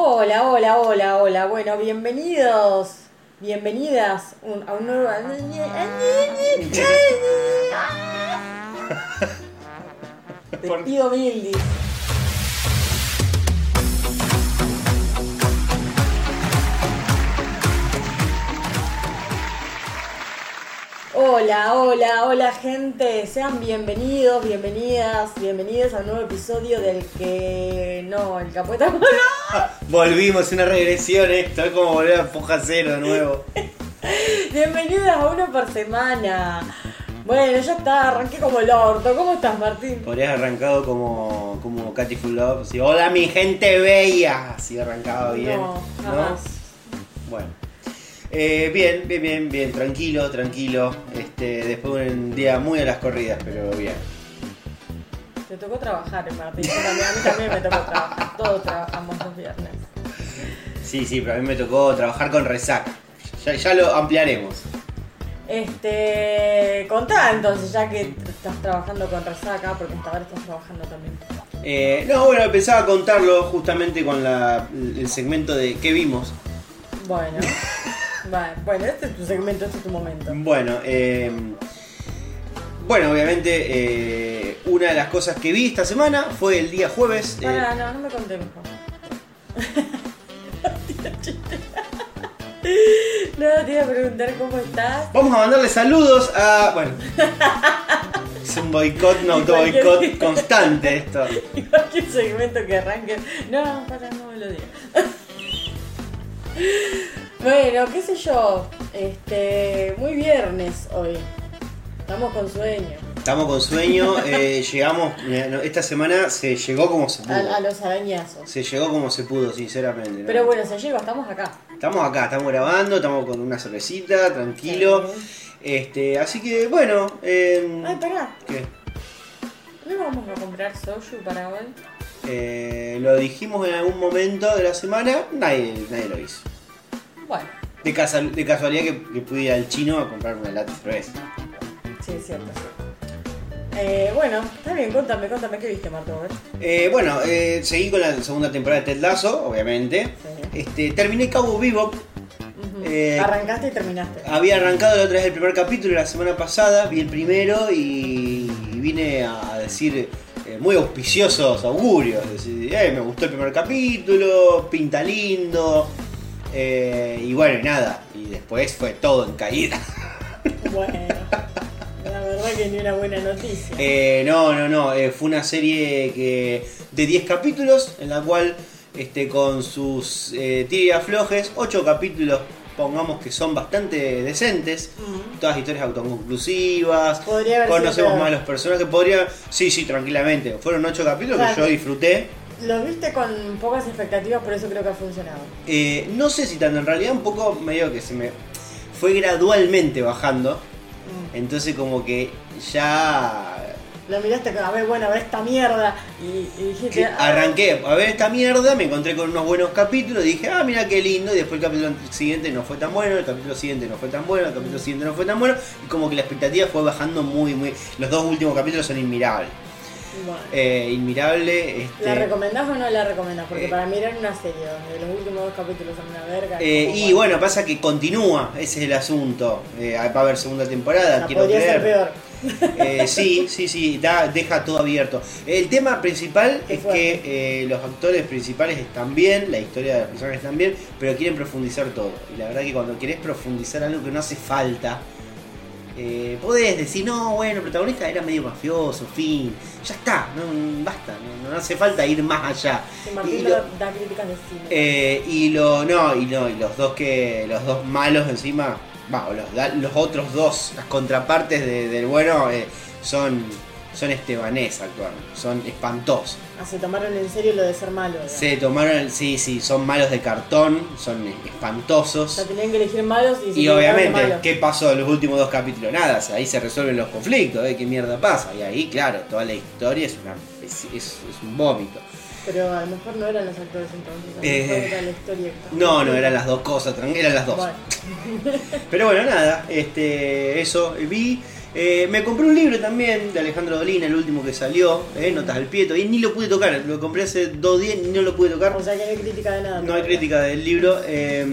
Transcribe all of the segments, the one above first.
Hola, hola, hola, hola. Bueno, bienvenidos, bienvenidas un- a un nuevo. Te pido mil, dice. Hola, hola, hola gente, sean bienvenidos, bienvenidas, bienvenidos a un nuevo episodio del que no, el capueta no. Volvimos, una regresión esto, es como volver a Foja Cero de nuevo. Bienvenidas a uno por semana. Bueno, ya está, arranqué como el orto. ¿Cómo estás, Martín? Podrías arrancado como, como Katy Full Love, así, hola mi gente bella, así arrancado bien. No, jamás. Bueno. Eh, bien, bien, bien, bien, tranquilo, tranquilo. Este, después de un día muy a las corridas, pero bien. Te tocó trabajar, Martín. También- a mí también me tocó trabajar. Todos trabajamos los viernes. Sí, sí, pero a mí me tocó trabajar con resaca. Ya, ya lo ampliaremos. Este. Contá entonces, ya que estás trabajando con Resaca, porque hasta ahora estás trabajando también. Eh, no, bueno, pensaba contarlo justamente con la- el segmento de qué vimos. Bueno. Vale, bueno, este es tu segmento, este es tu momento. Bueno, eh, bueno, obviamente eh, una de las cosas que vi esta semana fue el día jueves. eh, Pará, no, no me conté mejor. No, te iba a preguntar cómo estás. vamos a mandarle saludos a. Bueno. Es un boicot, un auto boicot constante esto. Igual que el segmento que arranque. No, para, no me lo digas. Bueno, qué sé yo. Este. Muy viernes hoy. Estamos con sueño. Estamos con sueño, eh, llegamos. Esta semana se llegó como se pudo. A, a los arañazos. Se llegó como se pudo, sinceramente. ¿no? Pero bueno, se llega, estamos acá. Estamos acá, estamos grabando, estamos con una cervecita, tranquilo. Este, así que bueno. eh, Ay, pará. ¿qué? ¿No vamos a comprar soju para hoy? Eh, lo dijimos en algún momento de la semana, nadie, nadie lo hizo. Bueno, De, casual- de casualidad que, que pude ir al chino a comprar una lata de cerveza. sí, es cierto. Eh, bueno, está bien, contame, contame qué viste, Marto. Eh, bueno, eh, seguí con la segunda temporada de Ted Lasso, obviamente. Sí. Este, terminé Cabo Vivo. Arrancaste y terminaste. Había arrancado la otra vez el primer capítulo la semana pasada, vi el primero y vine a decir muy auspiciosos augurios. Es decir, me gustó el primer capítulo, pinta lindo. Eh, y bueno, y nada. Y después fue todo en caída. Bueno, la verdad que ni una buena noticia. Eh, no, no, no. eh, fue una serie que de 10 capítulos, en la cual este, con sus eh, tira y aflojes, 8 capítulos, pongamos que son bastante decentes. Mm. Todas historias autoconclusivas. Conocemos más los personajes. Podría. Sí, sí, tranquilamente. Fueron 8 capítulos Claro. que yo disfruté. Lo viste con pocas expectativas, por eso creo que ha funcionado. Eh, no sé si tanto, en realidad un poco medio que se me. Fue gradualmente bajando. Mm. Entonces, como que ya Lo miraste con, a ver, bueno, a ver esta mierda. Y, y dijiste, que ah, arranqué a ver esta mierda, me encontré con unos buenos capítulos, dije, ah, mira qué lindo, y después el capítulo siguiente no fue tan bueno, el capítulo siguiente no fue tan bueno, el capítulo siguiente no fue tan bueno, y como que la expectativa fue bajando muy, muy... Los dos últimos capítulos son inmirables. Bueno. Eh, inmirable, este... ¿La recomendás o no la recomendás? Porque eh, para mí era una serie donde los últimos dos capítulos son una verga. eh, y bueno, pasa que continúa, ese es el asunto. Eh, va a haber segunda temporada, sea, quiero podría creer. ser peor. Eh, sí, sí, sí, da- deja todo abierto. El tema principal es que eh, los actores principales están bien, la historia de los personajes están bien, pero quieren profundizar todo. Y la verdad que cuando querés profundizar algo que no hace falta, eh, podés decir, no, bueno, el protagonista era medio mafioso, fin, ya está, no, basta, no, no hace falta ir más allá. Y Martín lo- da, da críticas de cine. eh, y lo no y no y los dos que los dos malos encima va, los, los otros dos las contrapartes de- del bueno eh, son son estebanés actuando son espantosos Ah, se tomaron en serio lo de ser malo. digamos. se tomaron sí sí son malos de cartón son O sea, espantosos tenían que elegir malos y se y obviamente malos. qué pasó en los últimos dos capítulos nada o sea, ahí se resuelven los conflictos ¿eh? qué mierda pasa y ahí claro toda la historia es una es, es- es un vómito Pero a lo mejor no eran los actores entonces. A lo Eh, mejor era la historia no no eran las dos cosas eran las dos Bueno, Pero bueno, nada, este, eso vi. Eh, me compré un libro también de Alejandro Dolina, el último que salió, eh, Notas al Pie, y ni lo pude tocar, lo compré hace dos días y no lo pude tocar. O sea que no hay crítica de nada. No hay crítica del libro. eh,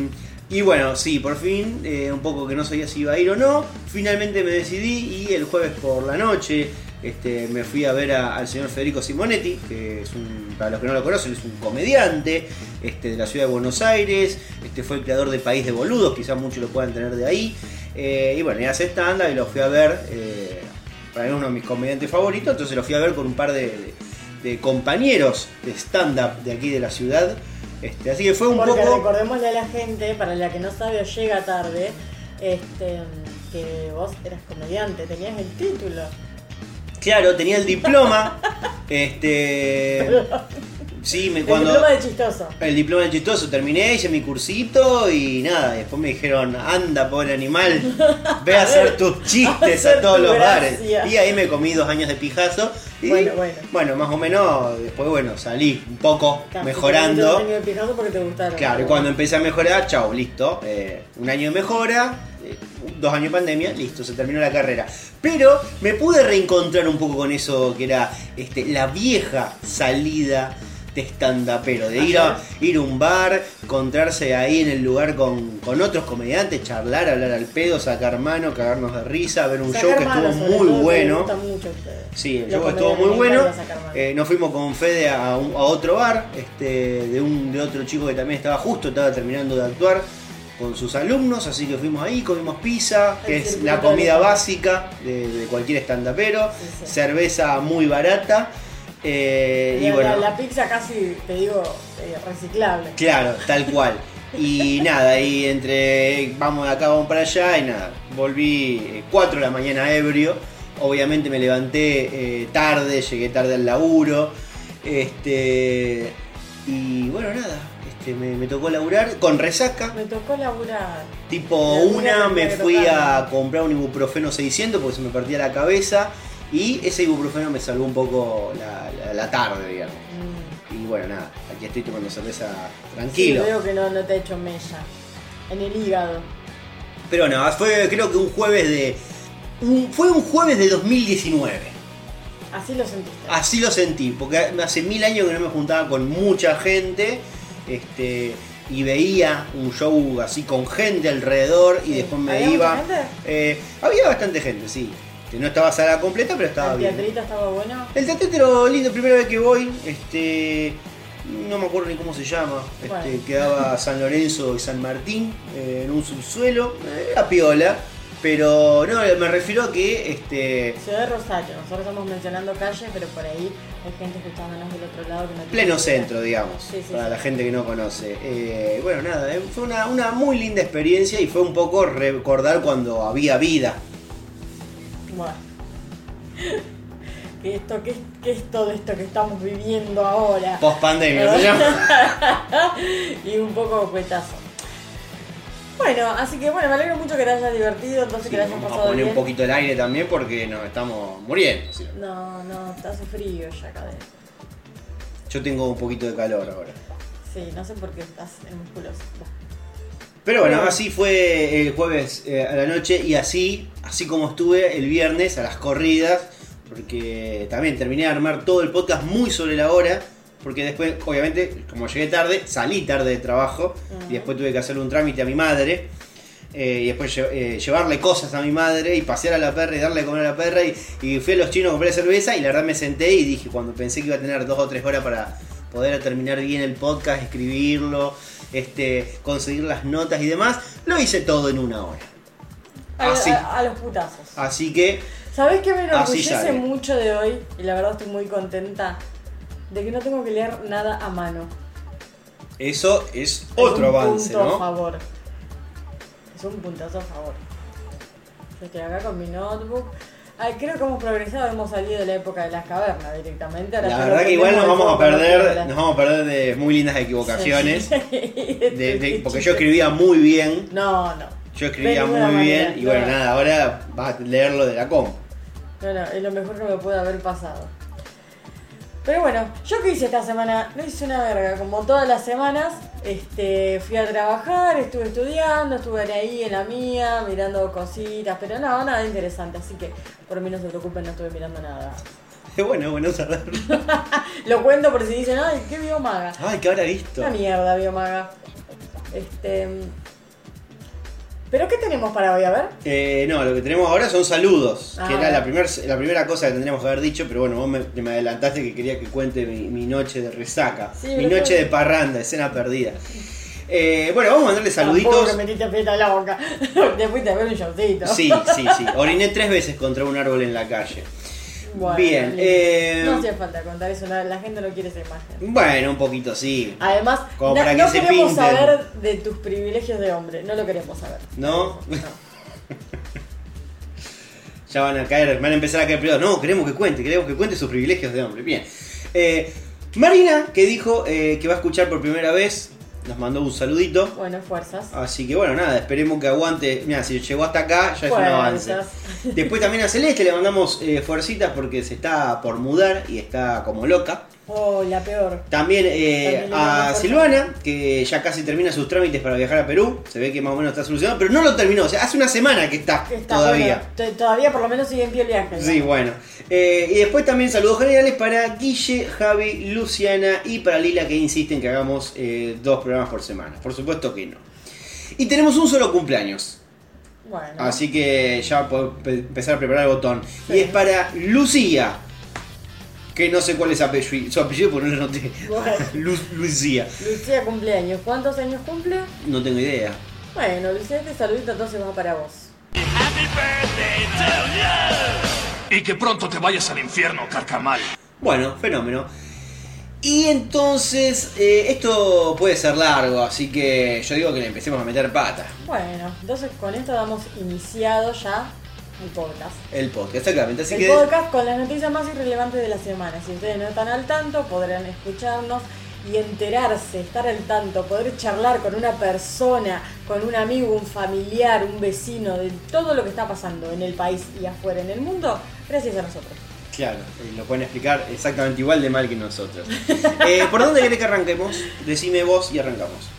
y bueno, sí, por fin, un poco que no sabía si iba a ir o no, finalmente me decidí y el jueves por la noche este, me fui a ver a- al señor Federico Simonetti, que es un, para los que no lo conocen, es un comediante este, de la ciudad de Buenos Aires, este, fue el creador de País de Boludos, quizás muchos lo puedan tener de ahí. Eh, y bueno, y hace stand-up y lo fui a ver, eh, para mí es uno de mis comediantes favoritos, entonces lo fui a ver con un par de, de- de compañeros de stand-up de aquí de la ciudad. Este, así que fue un Porque poco... recordémosle a la gente, para la que no sabe o llega tarde, este, que vos eras comediante, tenías el título. Claro, tenía el diploma. este. Sí, me, El cuando. diploma de chistoso. El diploma de chistoso, terminé, hice mi cursito y nada, después me dijeron, anda pobre animal, ve a hacer tus chistes a todos los bares. Y ahí me comí dos años de pijazo. Y Bueno, bueno. bueno, más o menos, después bueno, salí un poco Claro, mejorando. un año de pijazo porque te gustaron. Claro, y cuando empecé a mejorar, chao, listo. eh, un año de mejora, eh, dos años de pandemia, listo, se terminó la carrera. Pero me pude reencontrar un poco con eso que era este, la vieja salida de stand-upero, de ir a, ir a un bar, encontrarse ahí en el lugar con, con otros comediantes, charlar, hablar al pedo, sacar mano, cagarnos de risa, ver un Sacar show que estuvo muy bueno. mucho a ustedes. Sí, el show estuvo muy bueno. Eh, nos fuimos con Fede a, un- a otro bar, este, de un de otro chico que también estaba justo, estaba terminando de actuar con sus alumnos, así que fuimos ahí, comimos pizza, que es la comida básica de, de cualquier estandapero, cerveza muy barata. Eh, y La, bueno, la- la pizza casi, te digo, eh, reciclable. Claro, tal cual. Y nada, y entre vamos de acá, vamos para allá, y nada, volví 4 de la mañana ebrio. Obviamente me levanté eh, tarde, llegué tarde al laburo. Este. Y bueno, nada, este, me, me tocó laburar con resaca. Me tocó laburar. Tipo una me fui a comprar un ibuprofeno 600 porque se me partía la cabeza. Y ese ibuprofeno me salvó un poco la, la- la tarde, digamos. Mm. Y bueno, nada, aquí estoy tomando cerveza Sí, tranquilo. veo que no, no te he hecho mella. En el hígado. Pero no, fue creo que un jueves de. un- fue un jueves de 2019. Así lo sentiste. Así lo sentí, porque hace mil años que no me juntaba con mucha gente. Este. Y veía un show así con gente alrededor y Sí. después me ¿Había iba. mucha gente? Eh, había bastante gente, sí. Que no estaba sala completa, pero estaba ¿El bien. teatrito estaba bueno? El teatro lindo, primera vez que voy, este. No me acuerdo ni cómo se llama. Este. Quedaba San Lorenzo y San Martín eh, en un subsuelo. eh, Era piola. Pero no, me refiero a que este. Ciudad de Rosario. Nosotros estamos mencionando calles, pero por ahí hay gente escuchándonos del otro lado que no tiene Pleno centro, digamos, Sí, sí, para sí. la gente que no conoce. Eh, bueno, nada, fue una, una muy linda experiencia y fue un poco recordar cuando había vida. Bueno. ¿Qué, esto, qué, qué es todo esto que estamos viviendo ahora? Post pandemia y un poco cuetazo. Bueno, así que bueno, me alegro mucho que te hayas divertido, entonces Sí, que la hayas vamos a pasado poner bien. un poquito el aire también porque nos estamos muriendo. ¿sí? No, no, te hace frío ya acá. Yo tengo un poquito de calor ahora. Sí, no sé por qué estás en musculoso. Pero bueno, así fue el jueves eh, a la noche y así, así como estuve el viernes a las corridas, porque también terminé de armar todo el podcast muy sobre la hora, porque después, obviamente, como llegué tarde, salí tarde de trabajo y después tuve que hacerle un trámite a mi madre. eh, y después lle- eh, llevarle cosas a mi madre y pasear a la perra y darle de comer a la perra y, y fui a los chinos a comprar cerveza y la verdad me senté y dije cuando pensé que iba a tener dos o tres horas para poder terminar bien el podcast, escribirlo, este, conseguir las notas y demás, lo hice todo en una hora. A, Así. a- a los putazos. Así que ¿Sabés qué me enorgullece mucho de hoy? Y la verdad estoy muy contenta de que no tengo que leer nada a mano. eso es Es otro un avance, punto a ¿no? favor. Es un puntazo a favor. Yo estoy acá con mi notebook. Ay, creo que hemos progresado, hemos salido de la época de las cavernas directamente. Ahora La verdad que igual nos vamos a perder, nos vamos a perder de muy lindas equivocaciones, Sí. de- de- porque yo escribía muy bien, No, no. yo escribía muy bien y bueno, no. nada, ahora vas a leerlo de la comp. No, no, es lo mejor que me puede haber pasado. Pero bueno, yo qué hice esta semana, no hice una verga, como todas las semanas, este, fui a trabajar, estuve estudiando, estuve ahí en la mía, mirando cositas, pero no, nada interesante, así que por mí no se preocupen, no estuve mirando nada. Es bueno, bueno saberlo. Lo cuento por si dicen, ay, qué biomaga. Ay, ¿qué habrá visto? Una mierda, biomaga. Este. ¿Pero qué tenemos para hoy? A ver. Eh, no, lo que tenemos ahora son saludos, Ah, que era la, primer, la primera cosa que tendríamos que haber dicho, pero bueno, vos me, me adelantaste que quería que cuente mi, mi noche de resaca, Sí, mi noche de parranda, escena perdida. Eh, bueno, vamos a mandarle Tampoco saluditos. que metiste fiesta en la boca. Te fuiste a ver un showcito. Sí, sí, sí. Oriné tres veces contra un árbol en la calle. Bueno, Bien, eh, No hacía falta contar eso, la, la gente no quiere esa imagen. Bueno, un poquito sí. Además, Como na- para que no se queremos pinten. saber de tus privilegios de hombre, no lo queremos saber. ¿No? No. Ya van a caer, van a empezar a caer privados. No, queremos que cuente, queremos que cuente sus privilegios de hombre. Bien. Eh, Marina, que dijo eh, que va a escuchar por primera vez, nos mandó un saludito. Bueno, fuerzas. Así que bueno, nada, esperemos que aguante. Mira, si llegó hasta acá, ya es un avance. Después también a Celeste le mandamos eh, fuercitas porque se está por mudar y está como loca. Oh, la peor. También eh, También a Silvana, que ya casi termina sus trámites para viajar a Perú. Se ve que más o menos está solucionado, pero no lo terminó. O sea, hace una semana que está, Está todavía. bueno, todavía por lo menos sigue en pie el viaje. Sí, ¿no? bueno. Eh, y después también saludos generales para Guille, Javi, Luciana y para Lila que insisten que hagamos eh, dos programas por semana. Por supuesto que no. Y tenemos un solo cumpleaños. Bueno. Así que ya puedo pe- empezar a preparar el botón. Sí. Y es para Lucía. Que no sé cuál es apellido, su apellido porque no lo noté. Lu- Lucía. Lucía cumpleaños. ¿Cuántos años cumple? No tengo idea. Bueno, Lucía, este saludito entonces va para vos. Y que pronto te vayas al infierno, carcamal. Bueno, fenómeno. Y entonces, eh, esto puede ser largo, así que yo digo que le empecemos a meter pata. Bueno, entonces con esto damos iniciado ya el podcast. El podcast, exactamente. Así el que podcast con las noticias más irrelevantes de la semana. Si ustedes no están al tanto, podrán escucharnos y enterarse, estar al tanto, poder charlar con una persona, con un amigo, un familiar, un vecino, de todo lo que está pasando en el país y afuera en el mundo, gracias a nosotros. Claro, lo pueden explicar exactamente igual de mal que nosotros. Eh, ¿Por dónde querés que arranquemos? Decime vos y arrancamos.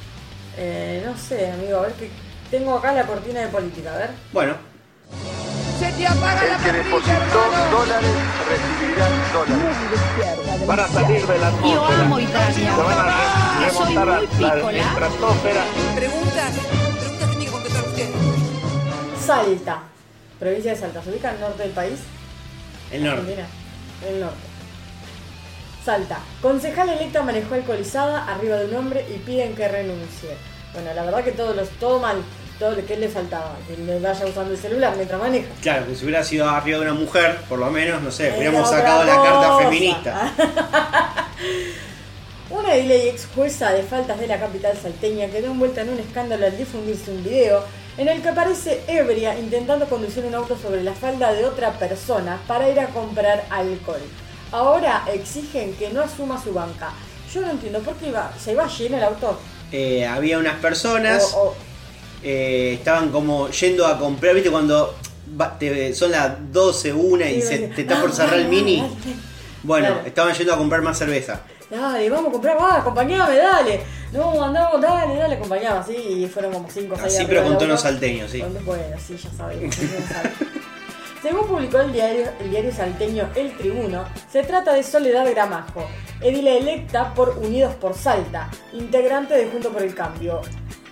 Eh, no sé, amigo, a ver que tengo acá la cortina de política, a ver. Bueno, Se te apaga la El que depositó dólares recibirá dólares. Van a salir de la Yo atmósfera. amo Italia. Se van a Que soy muy la pícola. estratosfera. Preguntas, preguntas tienen que contestar ustedes. Salta, provincia de Salta, ¿se ubica al norte del país? el norte. Argentina, el norte. Salta. Concejal electa manejó alcoholizada arriba de un hombre y piden que renuncie. Bueno, la verdad que todo, los, todo mal. Todo lo que le faltaba. Que le vaya usando el celular mientras maneja. Claro, que si hubiera sido arriba de una mujer, por lo menos, no sé, hubiéramos sacado la carta feminista. Una edila y ex jueza de faltas de la capital salteña quedó envuelta en un escándalo al difundirse un video en el que aparece ebria intentando conducir un auto sobre la falda de otra persona para ir a comprar alcohol. Ahora exigen que no asuma su banca. Yo no entiendo por qué iba, se iba lleno el auto. Eh, había unas personas, O- o- eh, estaban como yendo a comprar, ¿viste? Cuando va- te- son las 12, 1 y se, te está por cerrar el mini. Bueno, Claro. estaban yendo a comprar más cerveza. Dale, vamos a comprar, va, acompañame, dale. No, andamos, dale, dale, acompañame. Así, y fueron como 5 o 6 Así, pero con tono salteño, sí. Bueno, sí, ya sabemos. ya sabemos. Según publicó el diario, el diario salteño El Tribuno, se trata de Soledad Gramajo, edila electa por Unidos por Salta, integrante de Junto por el Cambio.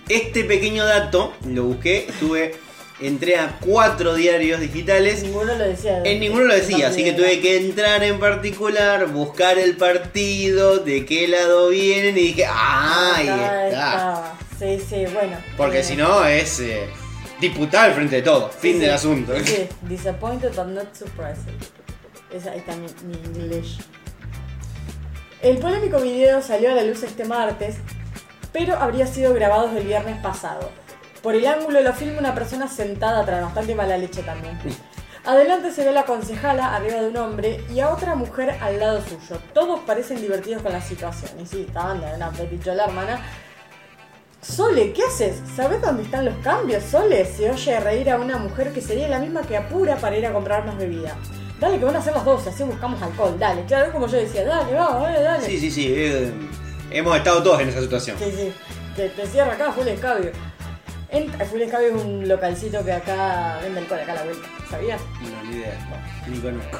Este pequeño dato lo busqué, estuve, entré a cuatro diarios digitales. Ninguno lo decía. En ninguno lo decía, así que tuve que entrar en particular, buscar el partido, de qué lado vienen y dije, ¡ah! Ahí está. Sí, sí, bueno. Porque Eh, si no es eh, diputado al frente de todo, fin sí, del asunto. Sí, disappointed but not surprised. Esa, ahí está mi, mi inglés. El polémico video salió a la luz este martes, pero habría sido grabado desde el viernes pasado. Por el ángulo lo filma una persona sentada atrás, bastante mala leche también. Adelante se ve a la concejala arriba de un hombre y a otra mujer al lado suyo. Todos parecen divertidos con la situación. Y sí, estaban de una petichola hermana. Sole, ¿qué haces? ¿Sabes dónde están los cambios, Sole? Se oye reír a una mujer que sería la misma que apura para ir a comprar más bebida. Dale que van a ser las 12, así buscamos alcohol, dale. Claro, es como yo decía, dale, vamos, dale, dale. Sí, sí, sí. eh, hemos estado todos en esa situación. Sí, sí. Te, te cierra acá, Full Escabio. En, Full Escabio es un localcito que acá vende alcohol, acá a la vuelta. ¿Sabías? No, ni idea. Ni conozco.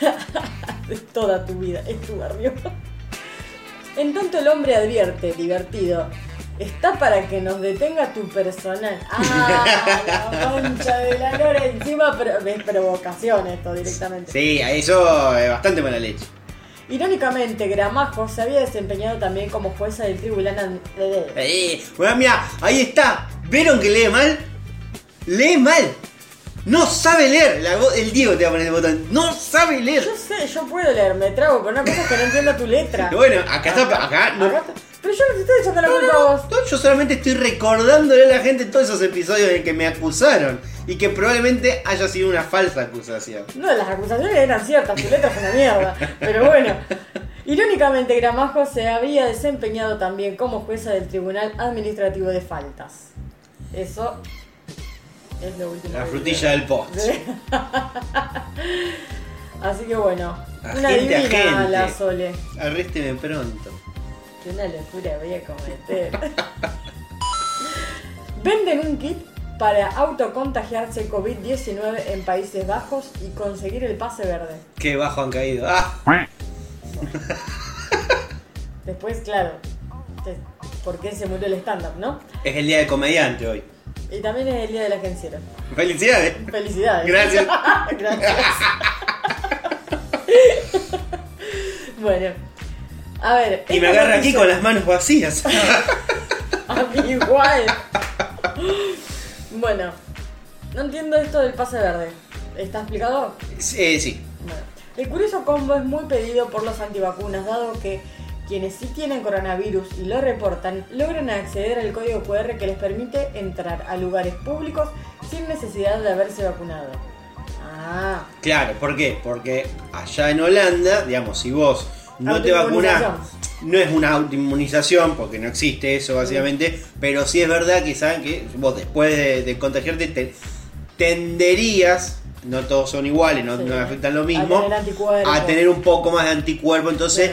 Es toda tu vida, es tu barrio. En tanto el hombre advierte, divertido. Está para que nos detenga tu personal. Ah, la concha de la lora. Encima pero, es provocación esto directamente. Sí, eso es bastante mala leche. Irónicamente, Gramajo se había desempeñado también como jueza del tribunal. an- eh, bueno, mira, ahí está. ¿Vieron que lee mal? Lee mal. No sabe leer. La el Diego te va a poner el botón. No sabe leer. Yo sé, yo puedo leer, me trago, pero una cosa es que no entiendo tu letra. Bueno, acá está. Acá no. Acá está- Pero yo no te estoy echando la culpa a vos. No, yo solamente estoy recordándole a la gente todos esos episodios en que me acusaron y que probablemente haya sido una falsa acusación. No, las acusaciones eran ciertas, tu letra es una mierda. Pero bueno. Irónicamente, Gramajo se había desempeñado también como jueza del Tribunal Administrativo de Faltas. Eso es lo último. La frutilla del post. Sí. Así que bueno, una divina agente. la Sole. Arrésteme pronto. Que una locura voy a cometer. Venden un kit para autocontagiarse COVID-19 en Países Bajos y conseguir el pase verde. Qué bajo han caído. Ah, Después, claro, ¿por qué se murió el stand-up, no? es el día del comediante hoy. Y también es el día del agenciero. Felicidades. Felicidades. Gracias. Gracias. bueno, a ver. Y me agarra aquí con las manos vacías. A mí igual. bueno, no entiendo esto del pase verde. ¿Está explicado? Eh, sí. Bueno, el curioso combo es muy pedido por los antivacunas, dado que quienes sí tienen coronavirus y lo reportan logran acceder al código QR que les permite entrar a lugares públicos sin necesidad de haberse vacunado. Ah, Claro, ¿por qué? Porque allá en Holanda, digamos, si vos no te vacunás, no es una autoinmunización, porque no existe eso básicamente, pero sí es verdad que saben que vos después de, de contagiarte te- tenderías, no todos son iguales, no, Sí. no afectan lo A mismo, tener a tener un poco más de anticuerpo, entonces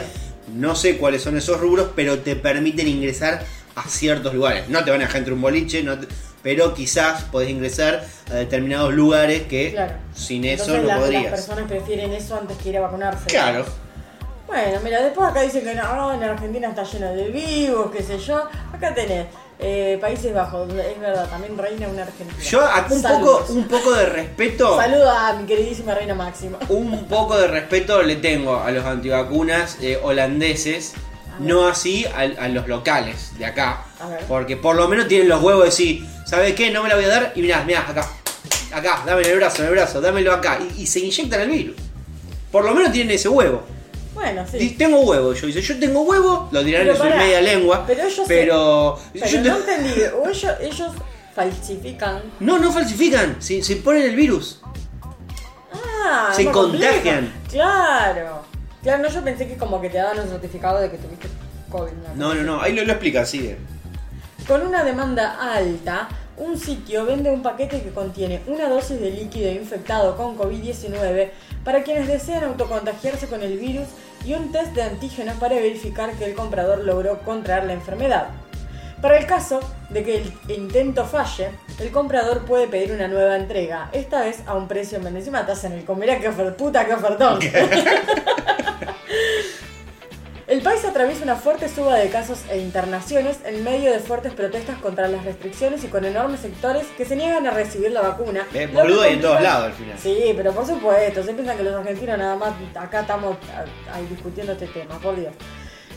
no sé cuáles son esos rubros, pero te permiten ingresar a ciertos lugares. No te van a dejar entrar un boliche, no te- pero quizás podés ingresar a determinados lugares que claro. sin eso Entonces no las, podrías. las personas prefieren eso antes que ir a vacunarse. Claro. Bueno, mira, después acá dicen que no, en Argentina está lleno de vivos, qué sé yo. Acá tenés eh, Países Bajos, es verdad, también reina una Argentina. Yo a- un Saludos. poco, un poco de respeto, Saludo a mi queridísima reina máxima. un poco de respeto le tengo a los antivacunas eh, holandeses, no así a, a los locales de acá, porque por lo menos tienen los huevos de decir, ¿sabes qué? No me la voy a dar y mirá, mirá, acá, acá, dame el brazo, el brazo, dámelo acá, y, y se inyectan el virus. Por lo menos tienen ese huevo. Bueno, sí. Tengo huevo, yo dice, yo tengo huevo, lo dirán en su pará, media lengua, pero ellos se- pero, yo no te- entendí, o ellos, ellos falsifican. no, no falsifican, se, se ponen el virus. Ah, Se complejo. contagian. Claro. Claro, no, yo pensé que como que te daban un certificado de que tuviste COVID. No, no, no, ahí lo, lo explica, sigue. Con una demanda alta, un sitio vende un paquete que contiene una dosis de líquido infectado con COVID-19 para quienes desean autocontagiarse con el virus y un test de antígenos para verificar que el comprador logró contraer la enfermedad. Para el caso de que el intento falle, el comprador puede pedir una nueva entrega, esta vez a un precio menos. Encima te hacen el comerá que puta que ofertón. El país atraviesa una fuerte suba de casos e internaciones en medio de fuertes protestas contra las restricciones y con enormes sectores que se niegan a recibir la vacuna. Eh, boludo hay en todos lados al final. Sí, pero por supuesto, se piensan que los argentinos nada más acá estamos a- ahí discutiendo este tema, por Dios.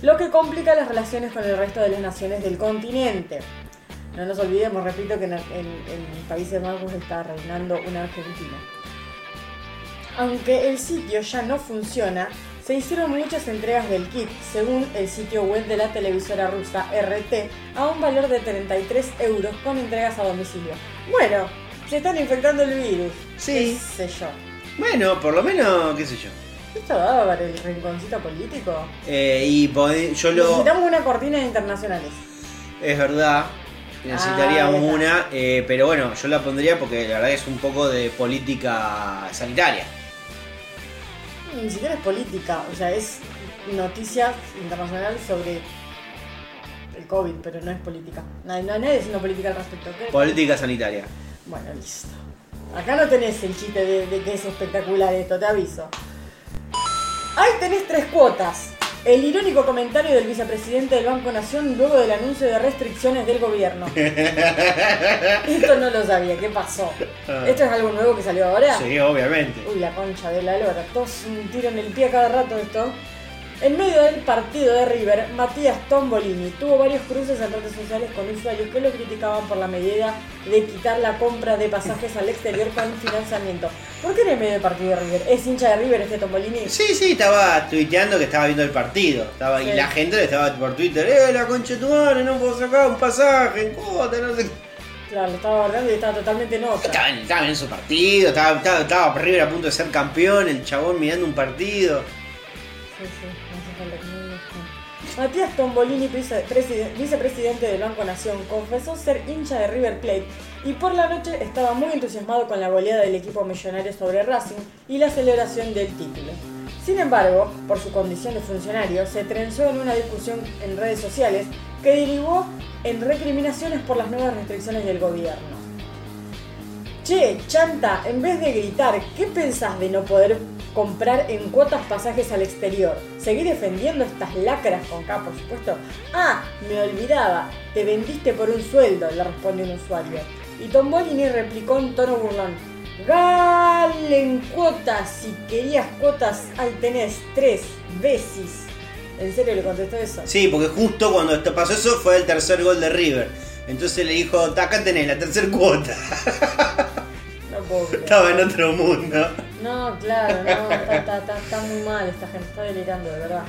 Lo que complica las relaciones con el resto de las naciones del continente. No nos olvidemos, repito, que en, en- en Países Bajos está reinando una Argentina. Aunque el sitio ya no funciona, se hicieron muchas entregas del kit, según el sitio web de la televisora rusa RT, a un valor de 33 euros con entregas a domicilio. Bueno, se están infectando el virus. Sí. Qué sé yo. Bueno, por lo menos, qué sé yo. ¿Esto daba para el rinconcito político? Eh, y yo lo. Necesitamos una cortina de internacionales. Es verdad. Necesitaríamos Ah, una, eh, pero bueno, yo la pondría porque la verdad es un poco de política sanitaria. Ni siquiera es política, o sea, es noticias internacional sobre el COVID, pero no es política. Nadie, no hay nadie haciendo política al respecto. ¿ok? Política sanitaria. Bueno, listo. Acá no tenés el chiste de, de que es espectacular esto, te aviso. Ahí tenés tres cuotas. El irónico comentario del vicepresidente del Banco Nación luego del anuncio de restricciones del gobierno. Esto no lo sabía, ¿qué pasó? ¿Esto es algo nuevo que salió ahora? Sí, obviamente. Uy, la concha de la lora. Todos un tiro en el pie a cada rato esto. En medio del partido de River, Matías Tombolini tuvo varios cruces en redes sociales con usuarios que lo criticaban por la medida de quitar la compra de pasajes al exterior con financiamiento. ¿Por qué en el medio del partido de River? ¿Es hincha de River este Tombolini? Sí, sí, estaba tuiteando que estaba viendo el partido. Estaba, Sí. Y la gente le estaba por Twitter, ¡eh, la concha de tu madre, no puedo sacar un pasaje en cuota, no sé qué". Claro, lo estaba guardando y estaba totalmente en otra. Estaba en, estaba en su partido, estaba, estaba, estaba River a punto de ser campeón, el chabón mirando un partido. Sí, sí, Matías Tombolini, vice- preside- vicepresidente del Banco Nación, confesó ser hincha de River Plate y por la noche estaba muy entusiasmado con la goleada del equipo millonario sobre Racing y la celebración del título. Sin embargo, por su condición de funcionario, se trenzó en una discusión en redes sociales que derivó en recriminaciones por las nuevas restricciones del gobierno. Che, chanta, en vez de gritar, ¿qué pensás de no poder comprar en cuotas pasajes al exterior? ¿Seguir defendiendo estas lacras con K, por supuesto? Ah, me olvidaba, te vendiste por un sueldo, le respondió un usuario. Y Tombolini replicó en tono burlón. Gale en cuotas, si querías cuotas, ahí tenés tres veces. ¿En serio le contestó eso? Sí, porque justo cuando pasó eso fue el tercer gol de River. Entonces le dijo, "Ta, acá tenés la tercer cuota. No puedo. Estaba en otro mundo. No, claro, no, está, está- está- está muy mal esta gente, está delirando, de verdad.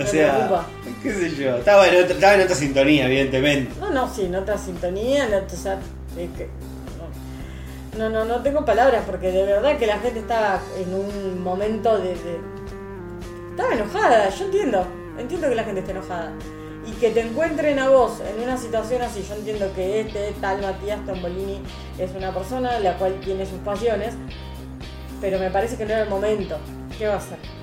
O sea, preocupa. qué sé yo. Estaba en, otra, estaba en otra sintonía, evidentemente. No, no, sí, en otra sintonía, en otra- o sea, es que- no, no, no, no tengo palabras porque de verdad que la gente estaba en un momento de, de- Estaba enojada, yo entiendo, entiendo que la gente esté enojada. Y que te encuentren a vos en una situación así, yo entiendo que este tal Matías Tombolini es una persona la cual tiene sus pasiones, pero me parece que no era el momento. ¿Qué va a hacer?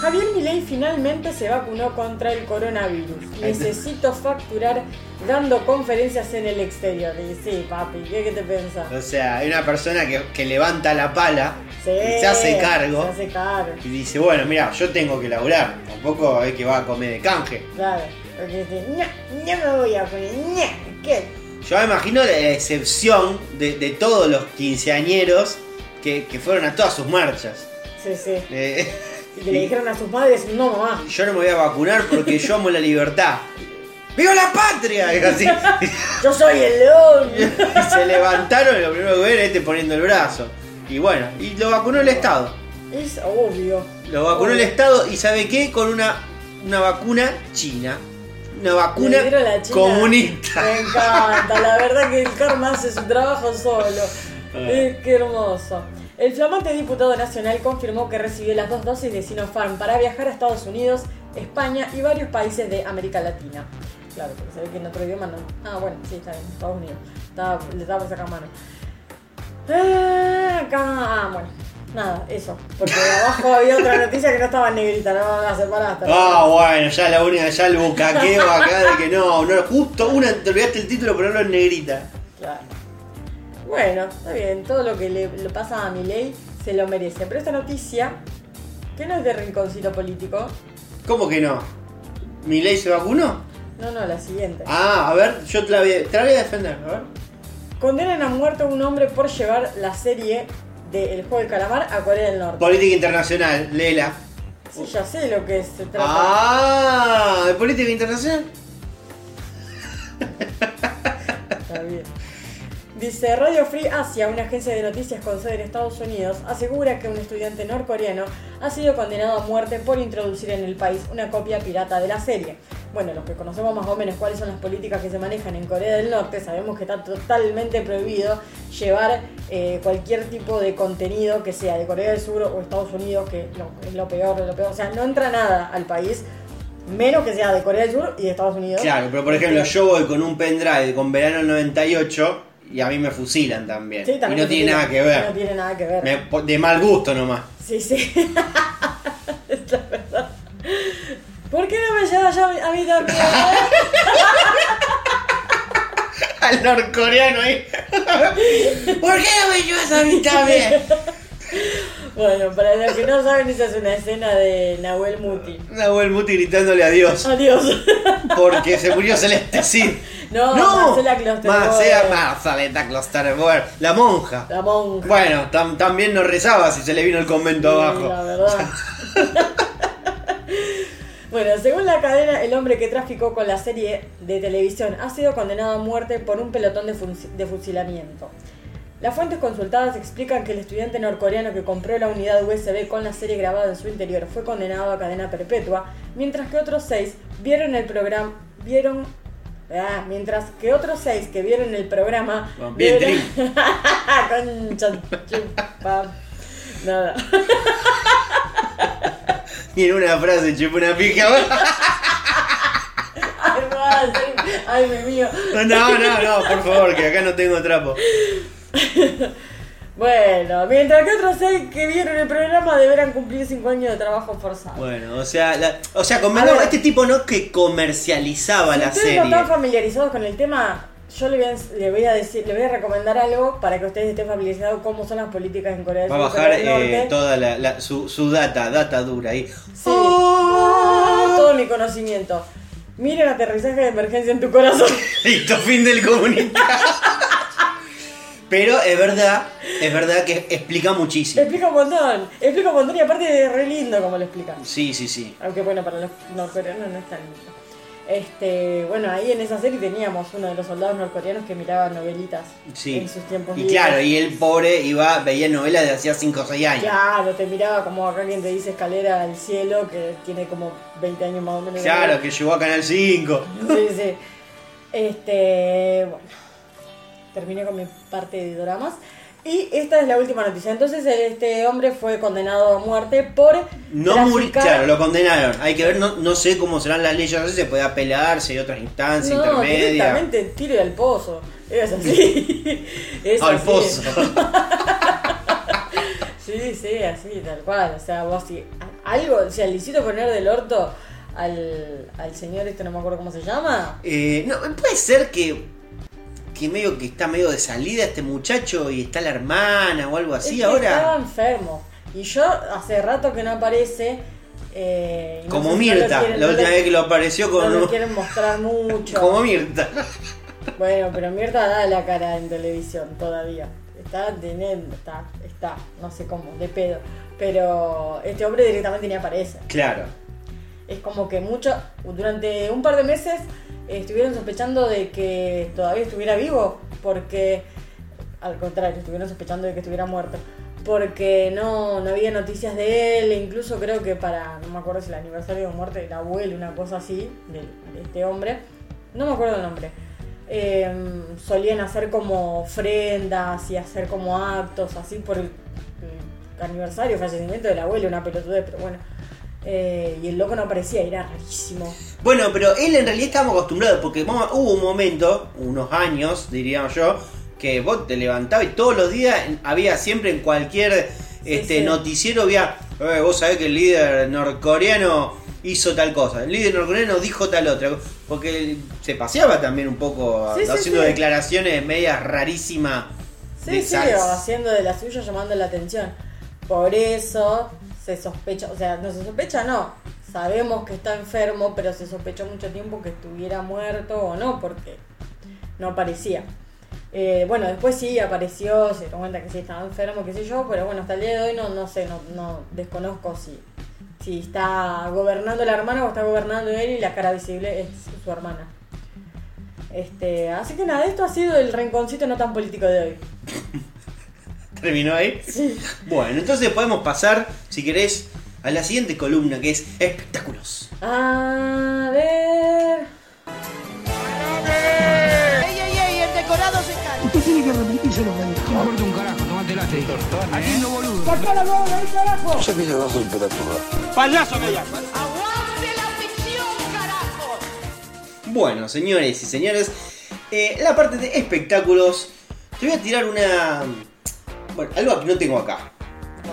Javier Milei finalmente se vacunó contra el coronavirus. Necesito facturar dando conferencias en el exterior. Y sí, papi, ¿qué, qué te pensás? O sea, hay una persona que, que levanta la pala, Sí, y se hace cargo Se hace cargo, y dice, bueno, mira, yo tengo que laburar. Tampoco es que va a comer de canje. claro. Porque dice, no, no me voy a poner, no, ¿qué? Yo me imagino la excepción de, de todos los quinceañeros que, que fueron a todas sus marchas. Sí, sí. Eh, Y que le dijeron a sus madres, no mamá. yo no me voy a vacunar porque yo amo la libertad. ¡Viva la patria! Y así. Yo soy el león. Y se levantaron y lo primero que ven es este poniendo el brazo. Y bueno, y lo vacunó el Estado. es obvio. Lo vacunó el. Estado y ¿sabe qué? Con una, una vacuna china. Una vacuna la China. comunista. Me encanta, la verdad que el karma hace su trabajo solo. Ah. Eh, qué hermoso. El flamante diputado nacional confirmó que recibió las dos dosis de Sinopharm para viajar a Estados Unidos, España y varios países de América Latina. Claro, porque se ve que en otro idioma no. Ah, bueno, sí, está bien, Estados Unidos. Estaba, le estaba por sacar mano. Ah, acá, ah, bueno, nada, eso. Porque abajo había otra noticia que no estaba en negrita, no la separaste. Ah, bueno, ya la única, ya el bucaqueo acá de que no, no, justo una, te olvidaste el título, ponerlo en negrita. Claro. Bueno, está bien, todo lo que le, le pasa a Milei se lo merece. Pero esta noticia, que no es de rinconcito político, ¿Cómo que no? ¿Mi ley se vacunó? no, no, la siguiente. Ah, a ver, yo te la voy, a- te la voy a defender, a ver. Condenan a muerte a un hombre por llevar la serie de El juego del calamar a Corea del Norte. Política internacional, Lela. Sí, ya sé lo que se trata. Ah, ¿de política internacional? Está bien. Dice Radio Free Asia, una agencia de noticias con sede en Estados Unidos, asegura que un estudiante norcoreano ha sido condenado a muerte por introducir en el país una copia pirata de la serie. Bueno, los que conocemos más o menos cuáles son las políticas que se manejan en Corea del Norte, sabemos que está totalmente prohibido llevar eh, cualquier tipo de contenido que sea de Corea del Sur o Estados Unidos, que es lo peor lo peor. O sea, no entra nada al país Menos que sea de Corea del Sur y de Estados Unidos. Claro, pero por ejemplo, yo voy con un pendrive con verano del 98 y a mí me fusilan también. Sí, también y no tiene nada que ver. No tiene nada que ver. Me- de mal gusto nomás. Sí, sí. es la verdad. ¿Por qué no me llevas a mí- a mí también? Al norcoreano ahí. ¿Por qué no me llevas a mí también? Bueno, para los que no saben, esa es una escena de Nahuel Muti. Nahuel Muti gritándole adiós. Adiós. Porque se murió Celeste Cid. No, Marcela Klosterboer. Marcela, Marceleta Klosterboer. La monja. La monja. Bueno, tam- también no rezaba si se le vino el convento Sí, abajo. La verdad. bueno, según la cadena, el hombre que traficó con la serie de televisión ha sido condenado a muerte por un pelotón de fusilamiento. Las fuentes consultadas explican que el estudiante norcoreano que compró la unidad USB con la serie grabada en su interior fue condenado a cadena perpetua, mientras que otros seis vieron el programa vieron ah, mientras que otros seis que vieron el programa bien, vieron-. Nada. Y en una frase chupó una pija. Ay, ay, mi mío. No, no, no, por favor, que acá no tengo trapo. Bueno, mientras que otros seis que vieron el programa deberán cumplir cinco años de trabajo forzado. Bueno, o sea, la- o sea, A convengamos, este tipo no que comercializaba Si la ustedes serie. no están familiarizados con el tema, yo le voy, a, le voy a decir, le voy a recomendar algo para que ustedes estén familiarizados cómo son las políticas en Corea del Va a Sur bajar eh, toda la, la- su, su data, data dura ahí. Sí. Todo mi conocimiento. Miren aterrizaje de emergencia en tu corazón. Listo, fin del comunicado. Pero es verdad, es verdad que explica muchísimo. explica un montón. Explica un montón y aparte es re lindo como lo explica. Sí, sí, sí. Aunque bueno, para los norcoreanos no es tan lindo. Este, bueno, ahí en esa serie teníamos uno de los soldados norcoreanos que miraba novelitas Sí. en sus tiempos Y libres. claro, y el pobre iba, veía novelas de hacía 5 o 6 años. Claro, te miraba como acá quien te dice escalera al cielo, que tiene como 20 años más o menos. Claro, que llegó a Canal 5. Sí, sí. Este, bueno, terminé con mi parte de dramas. Y esta es la última noticia. Entonces, este hombre fue condenado a muerte por. No murió, claro, lo condenaron. Hay que ver, no, no sé cómo serán las leyes, no sé si se puede apelar, si hay otras instancias No, intermedias. directamente tire al pozo. Es así. Es Al así. pozo. Sí, sí, así, tal cual. O sea, vos si algo, o sea, le hiciste poner del orto al, al señor este, no me acuerdo cómo se llama. Eh, no, puede ser que, que medio que está medio de salida este muchacho y está la hermana o algo Es así que ahora. Estaba enfermo. Y yo hace rato que no aparece. eh, no Como Mirta, quieren- la no última vez que lo apareció con No lo quieren mostrar mucho. como Mirta. Bueno, pero Mirta da la cara en televisión todavía. Está teniendo, está, está, no sé cómo, de pedo. Pero este hombre directamente ni aparece. Claro. Es como que mucho, durante un par de meses estuvieron sospechando de que todavía estuviera vivo, porque, al contrario, estuvieron sospechando de que estuviera muerto, porque no, no había noticias de él, e incluso creo que para, no me acuerdo si el aniversario de muerte del abuelo, una cosa así, de, este hombre, no me acuerdo el nombre. eh, solían hacer como ofrendas y hacer como actos así por el, el aniversario, fallecimiento del abuelo, una pelotudez, pero bueno. Eh, y el loco no aparecía, era rarísimo. Bueno, pero él en realidad estábamos acostumbrados, porque hubo un momento, unos años, diríamos yo, que vos te levantabas y todos los días había siempre en cualquier este sí. noticiero había, "Eh, vos sabés que el líder norcoreano hizo tal cosa, el líder norcoreano dijo tal otra, porque se paseaba también un poco Sí, haciendo declaraciones medias rarísimas. Sí, de sí, o haciendo de la suya, llamando la atención. Por eso se sospecha, o sea, no se sospecha, no. Sabemos que está enfermo, pero se sospechó mucho tiempo que estuviera muerto o no, porque no aparecía. Eh, bueno, después sí apareció, se dio cuenta que sí estaba enfermo, qué sé yo, pero bueno, hasta el día de hoy no, no sé, no, no desconozco si, si está gobernando la hermana o está gobernando él y la cara visible es su hermana. Este, así que nada, esto ha sido el rinconcito no tan político de hoy. ¿Terminó ahí? Sí. Bueno, entonces podemos pasar, si querés, a la siguiente columna que es espectáculos. A ver. ¡Ey, ey, ey! El decorado se cae. Usted tiene que repetirse lo que dijo. No importa un carajo, tomate el ate. Haciendo boludo. ¡Sacá la bola ahí, carajo! Payaso que llama. ¡Aguante la ficción! Bueno, señores y señores, eh, la parte de espectáculos, te voy a tirar una... Bueno, algo que no tengo acá.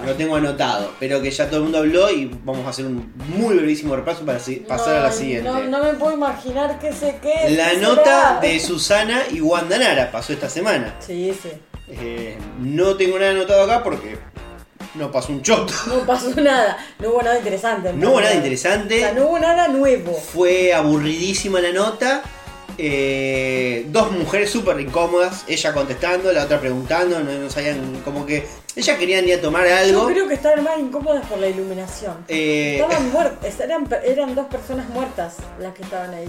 No tengo anotado, pero que ya todo el mundo habló y vamos a hacer un muy brevísimo repaso para si- pasar a la siguiente. No, no me puedo imaginar qué sé qué. La qué nota será. de Susana y Wanda Nara pasó esta semana. Sí, sí. Eh, no tengo nada anotado acá porque no pasó un choto. No pasó nada. No hubo nada interesante. No hubo nada interesante. O sea, no hubo nada nuevo. Fue aburridísima la nota. Eh, dos mujeres súper incómodas. Ella contestando, la otra preguntando. No, no sabían como que. Ellas querían ir a tomar Yo algo. creo que estaban más incómodas por la iluminación. Eh, Estaban muertas, eran, eran dos personas muertas las que estaban ahí.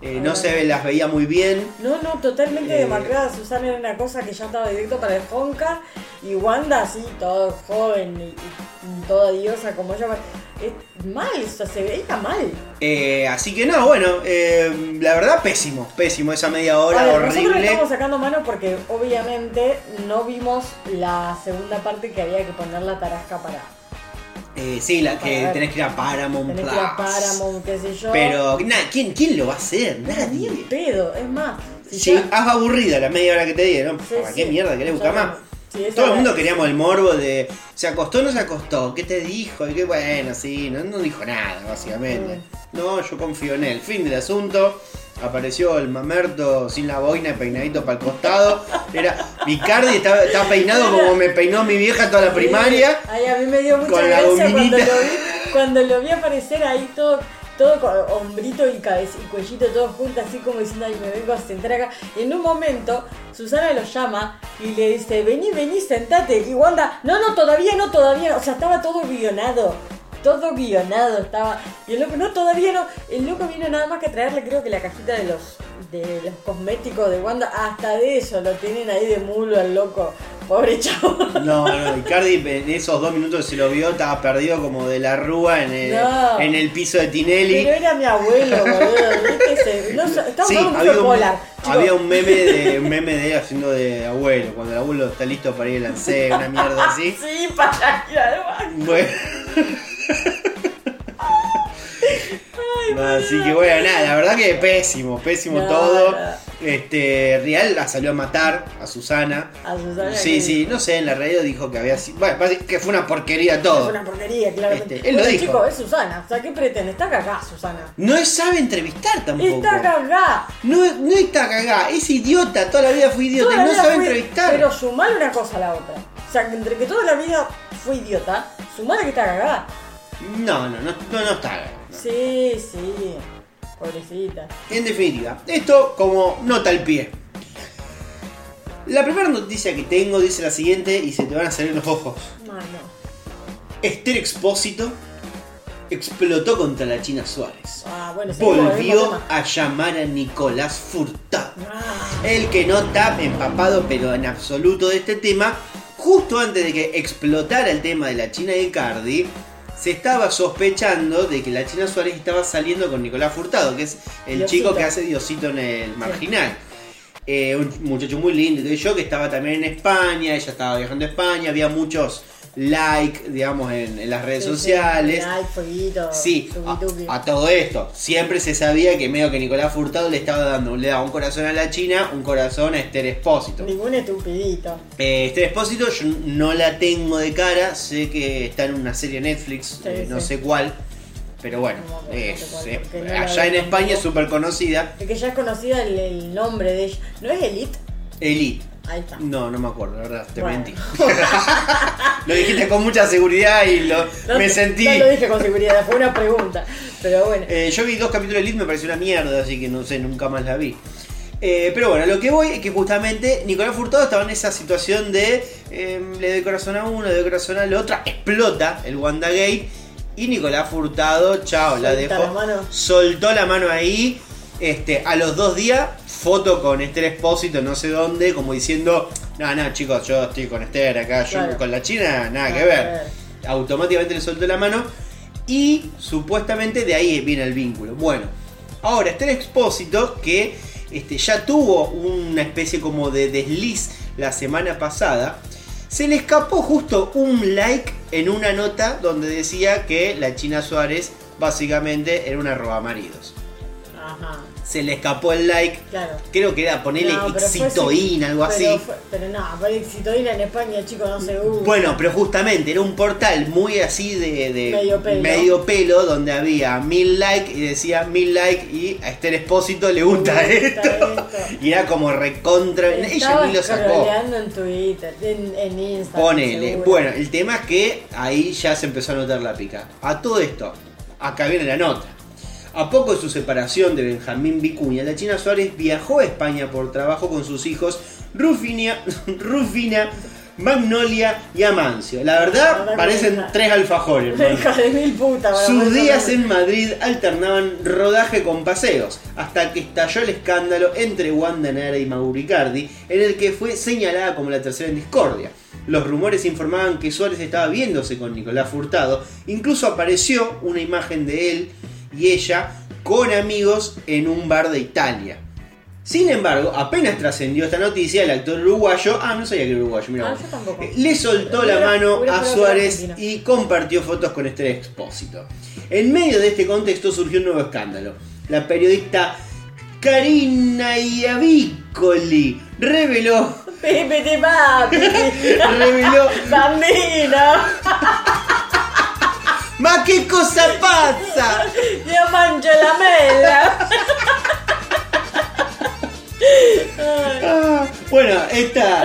Eh, no se las veía muy bien. No, no, totalmente Eh. demacrada. Susana era una cosa que ya estaba directo para el Honka. Y Wanda, así, todo joven y, y toda diosa como ella. Es mal, o sea, se veía mal. Eh, así que no, bueno, eh, la verdad pésimo, pésimo esa media hora ver, nosotros le horrible. estamos sacando mano porque obviamente no vimos la segunda parte que había que poner la tarasca para. Eh, sí, la que ver. tenés que ir a Paramount Tenés Plus. que ir a Paramount, qué sé yo. Pero, na- ¿quién, ¿quién lo va a hacer? Ni Nadie. en pedo, es más. Si Sí, ya- haz aburrida la media hora que te dieron. Sí, ¿Para sí. qué mierda querés buscar más? Sí, Todo el mundo queríamos el morbo de ¿se acostó o no se acostó? ¿Qué te dijo? Y qué bueno, sí, no, no dijo nada, básicamente. Mm. No, yo confío en él. Fin del asunto. Apareció el mamerto sin la boina y peinadito para el costado. Era Vicardi, estaba, estaba peinado como me peinó mi vieja toda la primaria. Ay, a mí me dio mucha Con la gracia cuando gominita. lo, vi, cuando lo vi aparecer ahí todo, todo con hombrito y y cuellito todo junto, así como diciendo, ay, me vengo a sentar acá. Y en un momento, Susana lo llama y le dice, vení, vení, sentate. Y Wanda, no, no, todavía no, todavía no. O sea, estaba todo guionado. Todo guionado estaba. Y el loco, no, todavía no. El loco vino nada más que traerle, creo que la cajita de los, de los cosméticos de Wanda. Hasta de eso lo tienen ahí de mulo al loco. Pobre chavo. No, no, Icardi en esos dos minutos se lo vio, estaba perdido como de la rúa en el, No. en el piso de Tinelli. Pero era mi abuelo, boludo. No, estamos Sí, había un, polar. había un meme de un meme de él haciendo de abuelo, cuando el abuelo está listo para ir al lancé, una mierda así. Sí, para ir al baño. Bueno. Así que bueno, nada, la verdad que pésimo, pésimo todo. Este, Real la salió a matar a Susana. A Susana. Sí, que- sí, no sé, en la radio dijo que había sido. Bueno, que fue una porquería todo. una porquería, claramente. Este, él lo dijo. chico, es Susana. O sea, ¿qué pretende? Está cagá, Susana. No sabe entrevistar tampoco. Está cagá. No, no está cagada, es idiota, toda la vida fue idiota Toda y no sabe fue- entrevistar. Pero sumale una cosa a la otra. O sea, que entre que toda la vida fue idiota, sumale que está cagá. No, no, no, no, no está cagada. Sí, sí. Pobrecita. En definitiva, esto como nota al pie. La primera noticia que tengo dice la siguiente y se te van a salir los ojos. Mano. Esther Expósito explotó contra la China Suárez. Ah, bueno, Volvió a llamar a Nicolás Furtado. Ah, El que no está empapado pero en absoluto de este tema, justo antes de que explotara el tema de la China y Cardi, se estaba sospechando de que la China Suárez estaba saliendo con Nicolás Furtado, que es el Diosito. chico que hace Diosito en el marginal. Eh, un muchacho muy lindo, y yo que estaba también en España, ella estaba viajando a España, había muchos like, digamos, en, en las redes sí, sí. sociales. Like, fueguito. Sí, a, a todo esto, siempre se sabía que medio que Nicolás Furtado le estaba dando, le daba un corazón a la China, un corazón a Esther Espósito. Ningún estupidito. Eh, Esther Espósito yo no la tengo de cara, sé que está en una serie Netflix, Sí, eh, no sé cuál, pero bueno, No, no es- sé cuál, allá en España es súper conocida, Es que ya es conocida el, el nombre de ella. ¿No es Elite? Elite. Ahí está. No, no me acuerdo, la verdad, te Bueno. mentí. lo dijiste con mucha seguridad y lo, No, me sentí... No lo dije con seguridad, fue una pregunta. Pero bueno. Eh, yo vi dos capítulos de Elite, me pareció una mierda, así que no sé, nunca más la vi. Eh, pero bueno, lo que voy es que justamente Nicolás Furtado estaba en esa situación de eh, le doy corazón a uno, le doy corazón al otro, explota el WandaGate y Nicolás Furtado, chao, la dejó, la soltó la mano ahí. Este, a los dos días, foto con Esther Espósito, no sé dónde, como diciendo, no, no, chicos, yo estoy con Esther acá, yo con la China, nada que ver automáticamente le soltó la mano y supuestamente de ahí viene el vínculo. Bueno, ahora está el expósito que este, ya tuvo una especie como de desliz la semana pasada. Se le escapó justo un like en una nota donde decía que la China Suárez básicamente era una roba maridos. Ajá, se le escapó el like. claro. Creo que era ponerle No, fue exitoína, así. algo Pero así. fue- Pero no, pero exitoína en España, chicos, no se usa. Bueno, pero justamente era un portal muy así de, de Medio pelo. medio pelo, donde había mil likes y decía mil likes y a Esther Espósito le gusta, esto. esto. Y era como recontra. Ella ni lo sacó. en Twitter, en, en Instagram. Ponele. seguro. Bueno, el tema es que ahí ya se empezó a notar la pica. A todo esto, acá viene la nota. A poco de su separación de Benjamín Vicuña, la China Suárez viajó a España por trabajo con sus hijos Rufina, Rufina Magnolia y Amancio. La verdad, parecen hija- tres alfajores. hermano. Hija de mil putas. para Sus días en Madrid alternaban rodaje con paseos, hasta que estalló el escándalo entre Wanda Nara y Mauricardi, en el que fue señalada como la tercera en discordia. Los rumores informaban que Suárez estaba viéndose con Nicolás Furtado, incluso apareció una imagen de él y ella con amigos en un bar de Italia. Sin embargo, apenas trascendió esta noticia, el actor uruguayo, ah, no sabía que era uruguayo, mira, Ah, le soltó la mano a Suárez y compartió fotos con este expósito. En medio de este contexto surgió un nuevo escándalo. La periodista Karina Iavicoli reveló, Pipiti papi. reveló, Bambino. ¡Ma qué cosa pasa! Yo mancho la mela. Ah, bueno, esta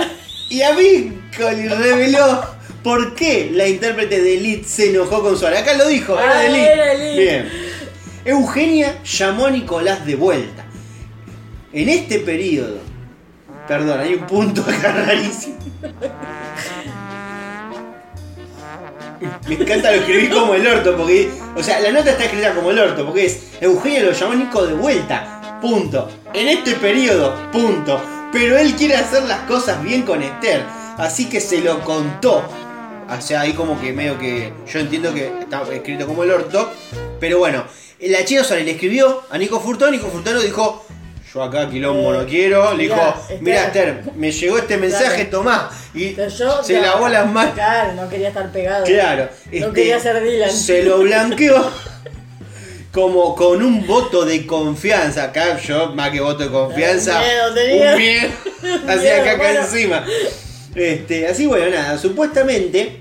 Iavicoli reveló por qué la intérprete de Elite se enojó con Suárez. Acá lo dijo, era Ah, de Elite. era Elite. Bien. Eugenia llamó a Nicolás de vuelta. En este periodo, perdón, hay un punto acá rarísimo. Me encanta lo escribí como el orto, porque. O sea, la nota está escrita como el orto, porque es. Eugenia lo llamó Nico de vuelta. Punto. En este periodo. Punto. Pero él quiere hacer las cosas bien con Esther. Así que se lo contó. O sea, ahí como que medio que. Yo entiendo que está escrito como el orto. Pero bueno. La Suárez le escribió a Nico Furtado. Nico Furtado dijo. Yo acá quilombo no quiero. Le dijo, mira Esther, me llegó este mensaje, tomá. Y yo, se claro, lavó las manos. Claro, no quería estar pegado. Claro. No este, quería ser Dylan. Se lo blanqueó como con un voto de confianza. Acá yo, más que voto de confianza, miedo tenía. un miedo miedo, acá, acá bueno. encima. Este, así bueno, nada, supuestamente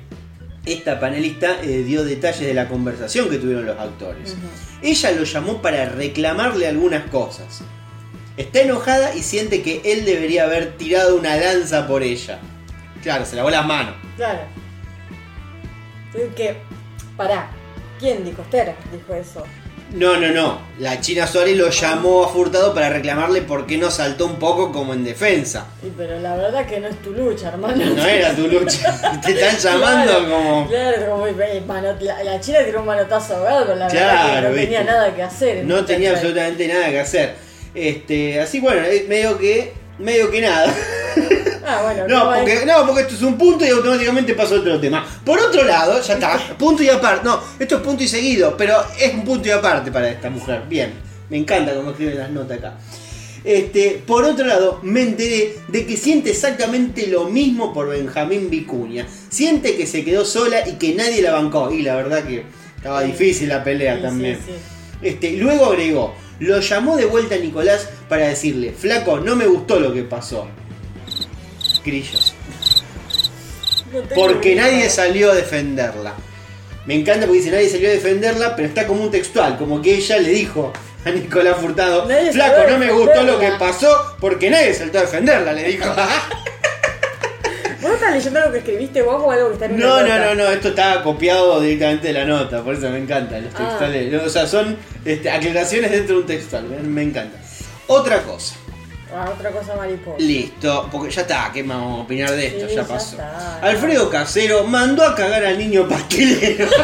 esta panelista eh, dio detalles de la conversación que tuvieron los actores. Ella lo llamó para reclamarle algunas cosas. Está enojada y siente que él debería haber tirado una lanza por ella. Claro, se lavó las manos. Claro. Entonces, que, pará, ¿quién dijo? Esther dijo eso. No, no, no. La China Suárez lo llamó a Furtado para reclamarle por qué no saltó un poco como en defensa. Sí, pero la verdad que no es tu lucha, hermano. No era tu lucha. Te están llamando Claro, como. Claro, como eh, mano- la, la china tiró un manotazo ahogado, la verdad Claro, que no tenía nada que hacer. No tenía absolutamente nada que hacer. Este, así bueno, medio que. medio que nada. Ah, bueno, No, porque, no, porque esto es un punto y automáticamente pasa a otro tema. Por otro lado, ya está, punto y aparte. No, esto es punto y seguido, pero es un punto y aparte para esta mujer. Bien, me encanta cómo escriben las notas acá. Este, por otro lado, me enteré de que siente exactamente lo mismo por Benjamín Vicuña. Siente que se quedó sola y que nadie la bancó. Y la verdad que estaba difícil la pelea Sí, también. sí, sí. Este, luego agregó, lo llamó de vuelta a Nicolás para decirle, flaco, no me gustó lo que pasó. Grillos. No Porque nadie salió a defenderla. Me encanta porque dice nadie salió a defenderla, pero está como un textual, como que ella le dijo a Nicolás Furtado, Nadie flaco, no me gustó lo que defenderla". pasó porque nadie saltó a defenderla, le dijo. ¿Vos estás leyendo lo que escribiste vos o algo que está en una No, no, nota? no, no, esto estaba copiado directamente de la nota, por eso me encanta los Ah. textuales. O sea, son este, aclaraciones dentro de un textual, me, me encanta. Otra cosa, Ah, otra cosa mariposa. listo, porque ya está, ¿qué más vamos a opinar de esto? Sí, ya ya pasó. está. Alfredo Casero mandó a cagar al niño pastelero.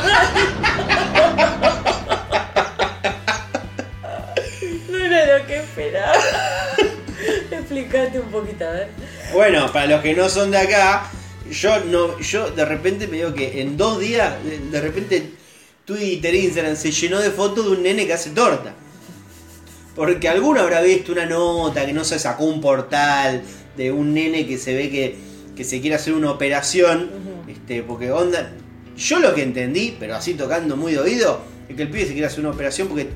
No era lo que esperaba. Explicate un poquito, a ver. Bueno, para los que no son de acá, yo no, yo de repente me digo que en dos días, de, de repente Twitter, Instagram se llenó de fotos de un nene que hace torta. Porque alguno habrá visto una nota que no se sacó un portal de un nene que se ve que, que se quiere hacer una operación. este, porque onda. Yo lo que entendí, pero así tocando muy de oído, es que el pibe se quiere hacer una operación porque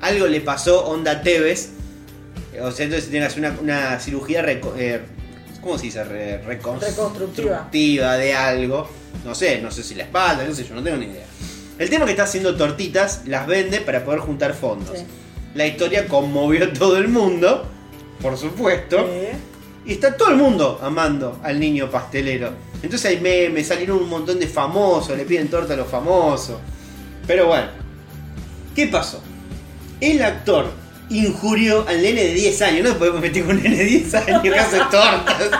algo le pasó onda Tevez. O sea, entonces tiene que hacer una, una cirugía, reco- eh, ¿cómo se dice? Re- Reconstructiva. reconstructiva de algo. No sé, no sé si la espalda, no sé, yo no tengo ni idea. El tema es que está haciendo tortitas, las vende para poder juntar fondos. Sí. La historia conmovió a todo el mundo, por supuesto. Sí. Y está todo el mundo amando al niño pastelero. Entonces hay memes, salieron un montón de famosos, le piden torta a los famosos. Pero bueno, ¿qué pasó? El actor injurió al nene de 10 años. No podemos meter con un nene de 10 años que hace tortas.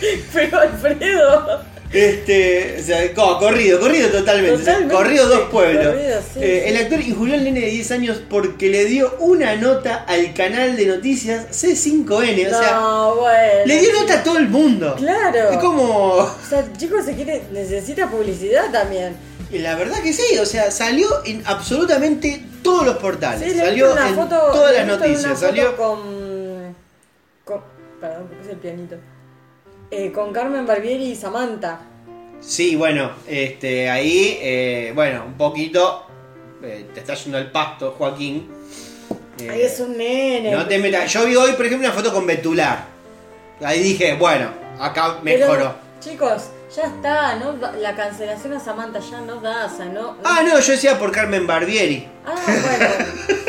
Pero Alfredo. Este, o sea, co- corrido, corrido totalmente. o sea, corrido dos pueblos. corrido, sí, Eh, sí. El actor injurió al nene de 10 años porque le dio una nota al canal de noticias C5N. O sea, no, bueno. le dio nota a todo el mundo. Claro. Es como. O sea, el chico se quiere, necesita publicidad también. Y La verdad que sí, o sea, salió en absolutamente todos los portales. Sí, salió en foto, todas las noticias. Salió. con, con. Perdón, puse el pianito. Eh, con Carmen Barbieri y Samantha. Sí, bueno, este, ahí, eh, bueno, un poquito. eh, te está yendo al pasto, Joaquín. Ahí es un nene. No te metas. Yo vi hoy, por ejemplo, una foto con Betular. Ahí dije, bueno, acá Pero, mejoró. chicos, ya está, ¿no? da- La cancelación a Samantha ya no da, o sea, no. Ah, no, yo decía por Carmen Barbieri. Ah, bueno.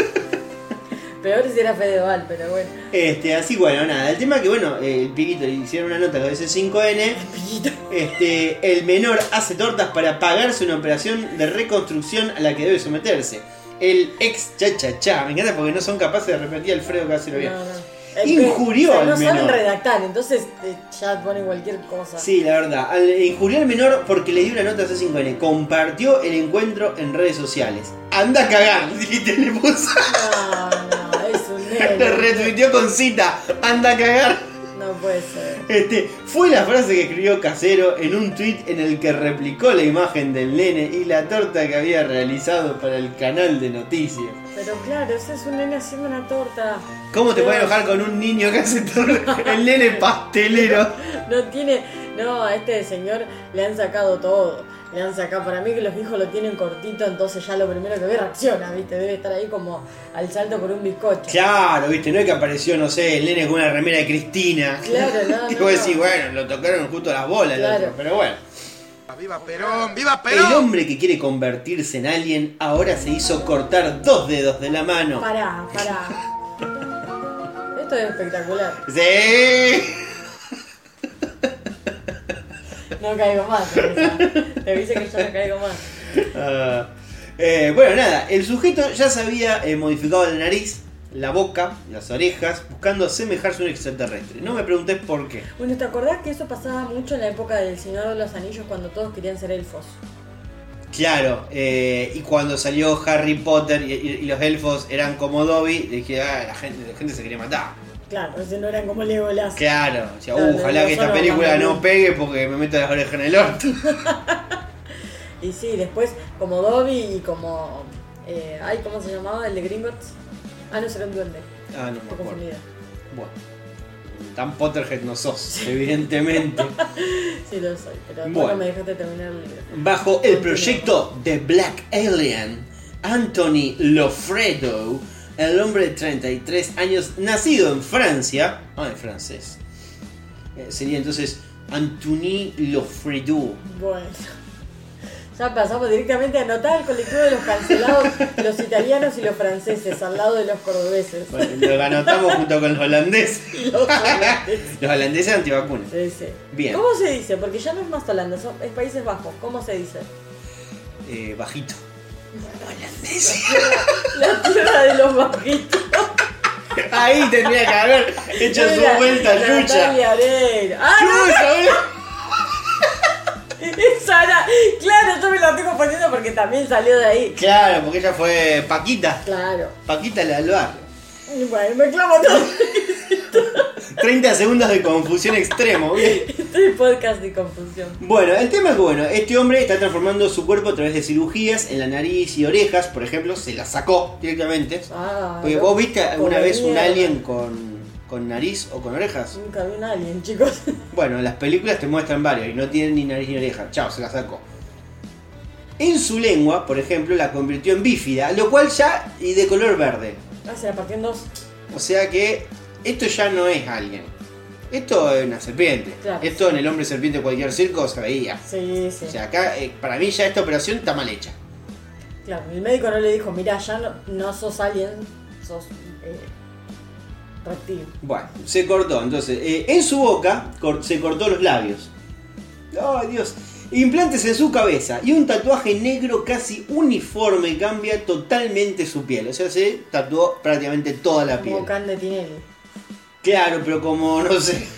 Peor si era Fedeval, pero bueno. Este, así bueno, nada. El tema que bueno, eh, el pibito le hicieron una nota con ese 5N. Pillito. Este, el menor hace tortas para pagarse una operación de reconstrucción a la que debe someterse. El ex cha cha cha, me encanta porque no son capaces de repetir Alfredo Casero bien. No, no. Injurió o sea, al No saben menor. redactar, entonces eh, ya ponen cualquier cosa. Sí, la verdad. Al, injurió al menor porque le dio una nota a C5N. Compartió el encuentro en redes sociales. Anda a cagar, dijiste, le puso. No, no, es un nene. retuiteó con cita. Anda a cagar. No puede ser. Este, fue la frase que escribió Casero en un tweet en el que replicó la imagen del nene y la torta que había realizado para el canal de noticias. Pero claro, ese es un nene haciendo una torta. ¿Cómo te puede enojar con un niño que hace torta? El nene pastelero. No tiene. No, a este señor le han sacado todo. Le han sacado. Para mí que los hijos lo tienen cortito, entonces ya lo primero que ve reacciona, ¿viste? Debe estar ahí como al salto por un bizcocho. Claro, viste, no es que apareció, no sé, el nene con una remera de Cristina. Claro, no, y vos no. decís, bueno, lo tocaron justo las bolas, el Claro. otro, pero bueno. ¡Viva Perón! ¡Viva El Perón! hombre que quiere convertirse en alguien ahora se hizo cortar dos dedos de la mano. Pará, pará. Esto es espectacular. Sí. No caigo más. Te dice que yo no caigo más. Ah, eh, bueno, nada, el sujeto ya se había eh, modificado la nariz, la boca, las orejas, buscando asemejarse a un extraterrestre. No me preguntes por qué. Bueno, ¿te acordás que eso pasaba mucho en la época del Señor de los Anillos cuando todos querían ser elfos? Claro, eh, y cuando salió Harry Potter y, y- y los elfos eran como Dobby, dije, ah, la gente, la gente se quería matar. Claro, ese no eran como Legolas. Claro, decía, Claro, "Uh, ojalá que esta película no pegue porque me meto las orejas en el orto. Y sí, después como Dobby y como... Eh, ay, ¿cómo se llamaba? ¿El de Gringotts? Ah, no, será un duende. Ah, no me Estoy acuerdo. confundida. Bueno, tan Potterhead no sos, evidentemente. Sí, lo soy, pero Bueno. me dejaste terminar el libro. Bajo el proyecto The Black Alien, Anthony Lofredo, el hombre de 33 años, nacido en Francia, ah, en francés, eh, sería entonces Anthony Lofredo. Bueno. Ya pasamos directamente a anotar el colectivo de los cancelados, los italianos y los franceses, al lado de los cordobeses. Bueno, lo anotamos junto con los holandeses. Y los holandeses. Los holandeses antivacunas. Sí, sí. Bien. ¿Cómo se dice? Porque ya no es más Holanda, son- es Países Bajos. ¿Cómo se dice? Eh, bajito. Holandés. La tierra de los bajitos. Ahí tendría que haber hecho su vuelta Yucha. Natalia. ¡Ah, Yucha, no! Esa era- Claro, yo me la estoy confundiendo porque también salió de ahí. Claro, porque ella fue Paquita. Claro. Paquita la del barrio. Bueno, me clamo todo. 30 segundos de confusión extremo. Bien. Este podcast de confusión. Bueno, el tema es bueno, este hombre está transformando su cuerpo a través de cirugías en la nariz y orejas, por ejemplo, se la sacó directamente. Ah, Porque vos viste alguna vez un alien con, con nariz o con orejas. Nunca vi un alien, chicos. Bueno, en las películas te muestran varios y no tienen ni nariz ni oreja. Chao, se la sacó. En su lengua, por ejemplo, la convirtió en bífida, lo cual ya y de color verde. Ah, se la partió en dos. O sea que esto ya no es alguien. Esto es una serpiente. Claro. Esto en el hombre serpiente de cualquier circo se veía. Sí, sí. O sea, acá eh, para mí ya esta operación está mal hecha. Claro, el médico no le dijo, mira, ya no, no sos alien, sos eh, reptil. Bueno, se cortó. Entonces, eh, en su boca cor- se cortó los labios. ¡Ay, Dios! Implantes en su cabeza y un tatuaje negro casi uniforme cambia totalmente su piel. O sea, se tatuó prácticamente toda la piel. Como Tinelli. Claro, pero como no sé.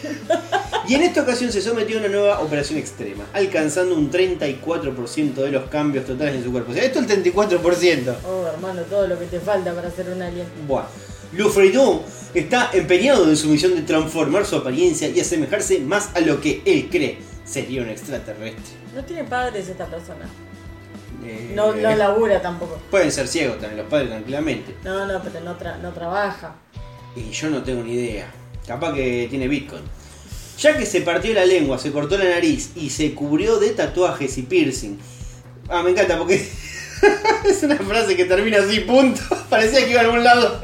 Y en esta ocasión se sometió a una nueva operación extrema, alcanzando un 34% de los cambios totales en su cuerpo. O sea, esto es el 34%. Oh, hermano, todo lo que te falta para ser un alien. Buah. Lufreidon está empeñado en su misión de transformar su apariencia y asemejarse más a lo que él cree sería un extraterrestre. No tiene padres esta persona. Eh, No, no labura tampoco. Pueden ser ciegos también los padres tranquilamente. No, no, pero no, tra- no trabaja. Y yo no tengo ni idea. Capaz que tiene Bitcoin. Ya que se partió la lengua, se cortó la nariz y se cubrió de tatuajes y piercing. Ah, me encanta porque es una frase que termina así, punto. Parecía que iba a algún lado.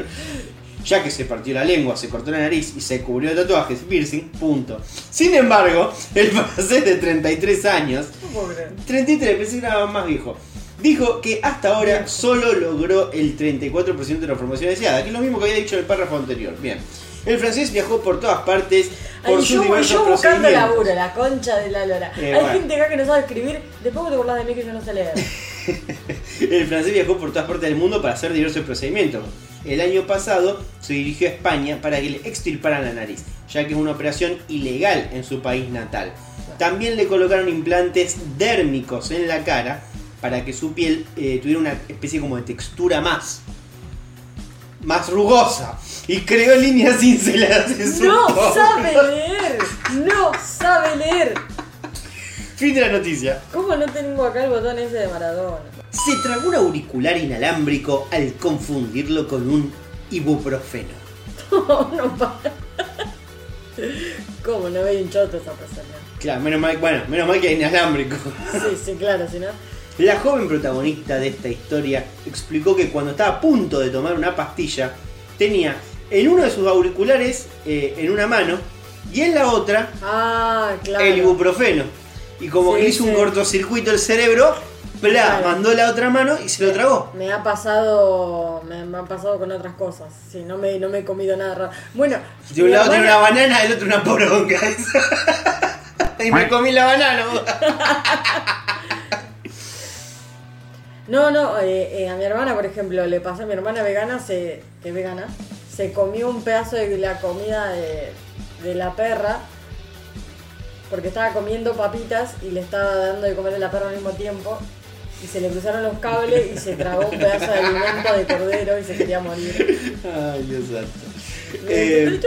Ya que se partió la lengua, se cortó la nariz y se cubrió de tatuajes piercing, punto. Sin embargo, el francés de 33 años No puedo creer. 33, pensé que era más viejo. Dijo que hasta ahora solo logró el 34% de la formación deseada, que es lo mismo que había dicho en el párrafo anterior. Bien. El francés viajó por todas partes por Ay, sus yo, diversos yo buscando laburo, la concha de la lora. Eh, Hay bueno. gente acá que no sabe escribir. Después te burlas de mí que yo no sé leer. El francés viajó por todas partes del mundo para hacer diversos procedimientos. El año pasado se dirigió a España para que le extirparan la nariz, ya que es una operación ilegal en su país natal. También le colocaron implantes dérmicos en la cara para que su piel eh, tuviera una especie como de textura más más rugosa y creó líneas cinceladas en su No sabe leer. No sabe leer. Fin de la noticia. ¿Cómo no tengo acá el botón ese de Maradona? Se tragó un auricular inalámbrico al confundirlo con un ibuprofeno. No, no para. ¿Cómo no ve un choto esa persona? Claro, menos mal, bueno, menos mal que hay inalámbrico. Sí, sí, claro, si no. La joven protagonista de esta historia explicó que cuando estaba a punto de tomar una pastilla, tenía en uno de sus auriculares eh, en una mano y en la otra Ah, claro. el ibuprofeno. Y como Sí, que hizo un cortocircuito el cerebro, ¡plá! Claro. mandó la otra mano y se lo tragó. Me ha pasado. Me, me ha pasado con otras cosas. Sí, no me, no me he comido nada raro. Bueno, De un lado tiene una banana, del otro una poronga. y me comí la banana. No, no, eh, eh, a mi hermana, por ejemplo, le pasó a mi hermana vegana, se, que es vegana, se comió un pedazo de la comida de, de la perra porque estaba comiendo papitas y le estaba dando de comer a la perra al mismo tiempo y se le cruzaron los cables y se tragó un pedazo de alimento de cordero y se quería morir. Ay, Dios santo. Eh,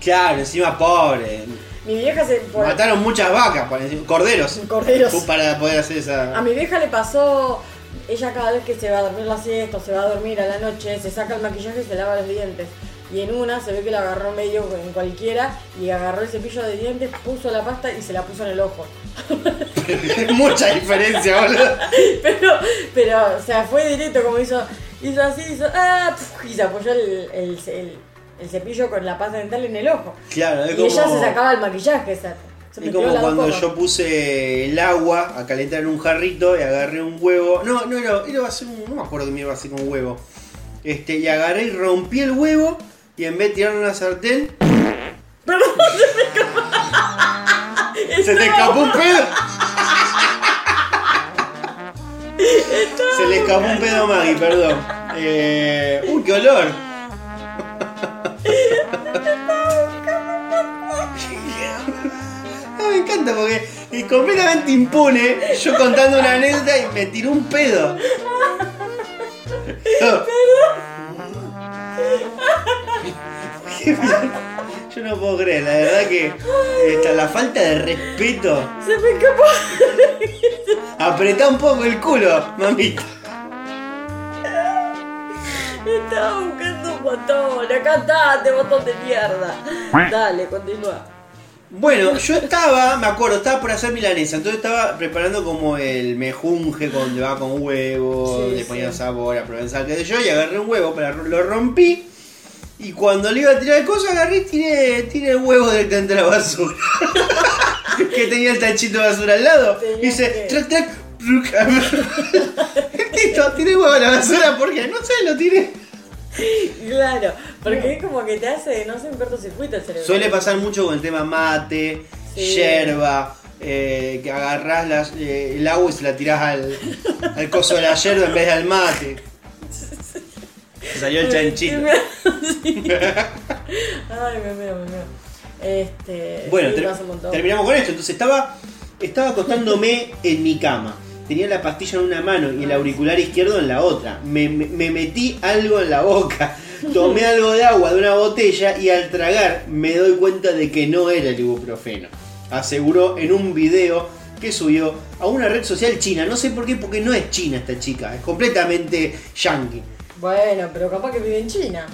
claro, encima pobre. Mi vieja se... por- Mataron muchas vacas, para decir- corderos. Corderos. Para poder hacer A esa. mi vieja le pasó, ella cada vez que se va a dormir la siesta, o se va a dormir a la noche, se saca el maquillaje y se lava los dientes. Y en una se ve que la agarró medio en cualquiera y agarró el cepillo de dientes, puso la pasta y se la puso en el ojo. Mucha diferencia, boludo. Pero, pero, o sea, fue directo como hizo, hizo así, hizo, ah, y se apoyó el, el, el- el cepillo con la pasta dental en el ojo. Claro, es Y como. ella se sacaba el maquillaje, o sea, se Es como cuando cosas. yo puse el agua a calentar en un jarrito y agarré un huevo. No, no, no, era así un, no me acuerdo que me iba a hacer con un huevo. Este, y agarré y rompí el huevo y en vez de tirarlo en una sartén, Perdón, se te escapó un pedo. Se le escapó un pedo a Maggie, perdón. Eh, uy, qué olor. Ah, me encanta porque es completamente impune yo contando una anécdota y me tiró un pedo. Yo no puedo creer, la verdad que esta, la falta de respeto. se me escapó. Apretá un poco el culo, mamita. Estaba buscando un botón, acá está, este botón de mierda. Dale, continúa. Bueno, yo estaba, me acuerdo, estaba por hacer milanesa, entonces estaba preparando como el mejunje donde va con huevo, Sí, le ponía sí. sabor a provenzal, que sé yo, y agarré un huevo, pero lo rompí. Y cuando le iba a tirar el coso, agarré y tiré, tiré el huevo directamente a la basura. que tenía el tachito de basura al lado. Y dice, trac, trac. Listo, tiré huevo a la basura porque no sé, lo tiré. Claro, porque es como que te hace, no sé, un cortocircuito el cerebro. Suele pasar mucho con el tema mate, Sí. yerba, eh, que agarrás eh, el agua y se la tirás al, al coso de la yerba en vez de al mate. Se salió el chanchito. Sí. Ay, me meo, me meo. Este. Bueno, sí, ter- pasa un montón. terminamos con esto. Entonces estaba, estaba acostándome en mi cama. Tenía la pastilla en una mano y el auricular izquierdo en la otra. Me, me- me metí algo en la boca. Tomé algo de agua de una botella y al tragar me doy cuenta de que no era el ibuprofeno. Aseguró en un video que subió a una red social china. No sé por qué, porque no es china esta chica. Es completamente yankee. Bueno, pero capaz que vive en China.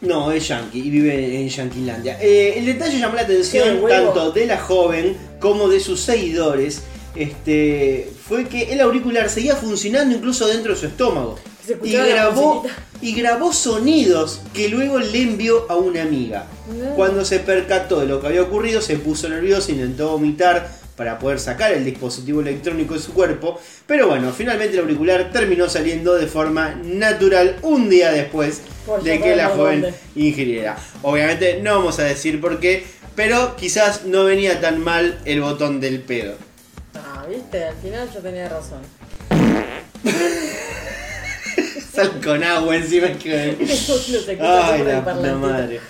No, es yankee y vive en Yanquilandia. Eh, el detalle llamó la atención tanto de la joven como de sus seguidores. Este, fue que el auricular seguía funcionando incluso dentro de su estómago. Se Y grabó, y grabó sonidos que luego le envió a una amiga. No. Cuando se percató de lo que había ocurrido, se puso nerviosa, intentó vomitar para poder sacar el dispositivo electrónico de su cuerpo. Pero bueno, finalmente el auricular terminó saliendo de forma natural un día después Por de que la joven dónde. ingiriera. Obviamente no vamos a decir por qué, pero quizás no venía tan mal el botón del pedo. Ah, viste, al final yo tenía razón. Sal con agua encima que... Ay, la parlantito. madre.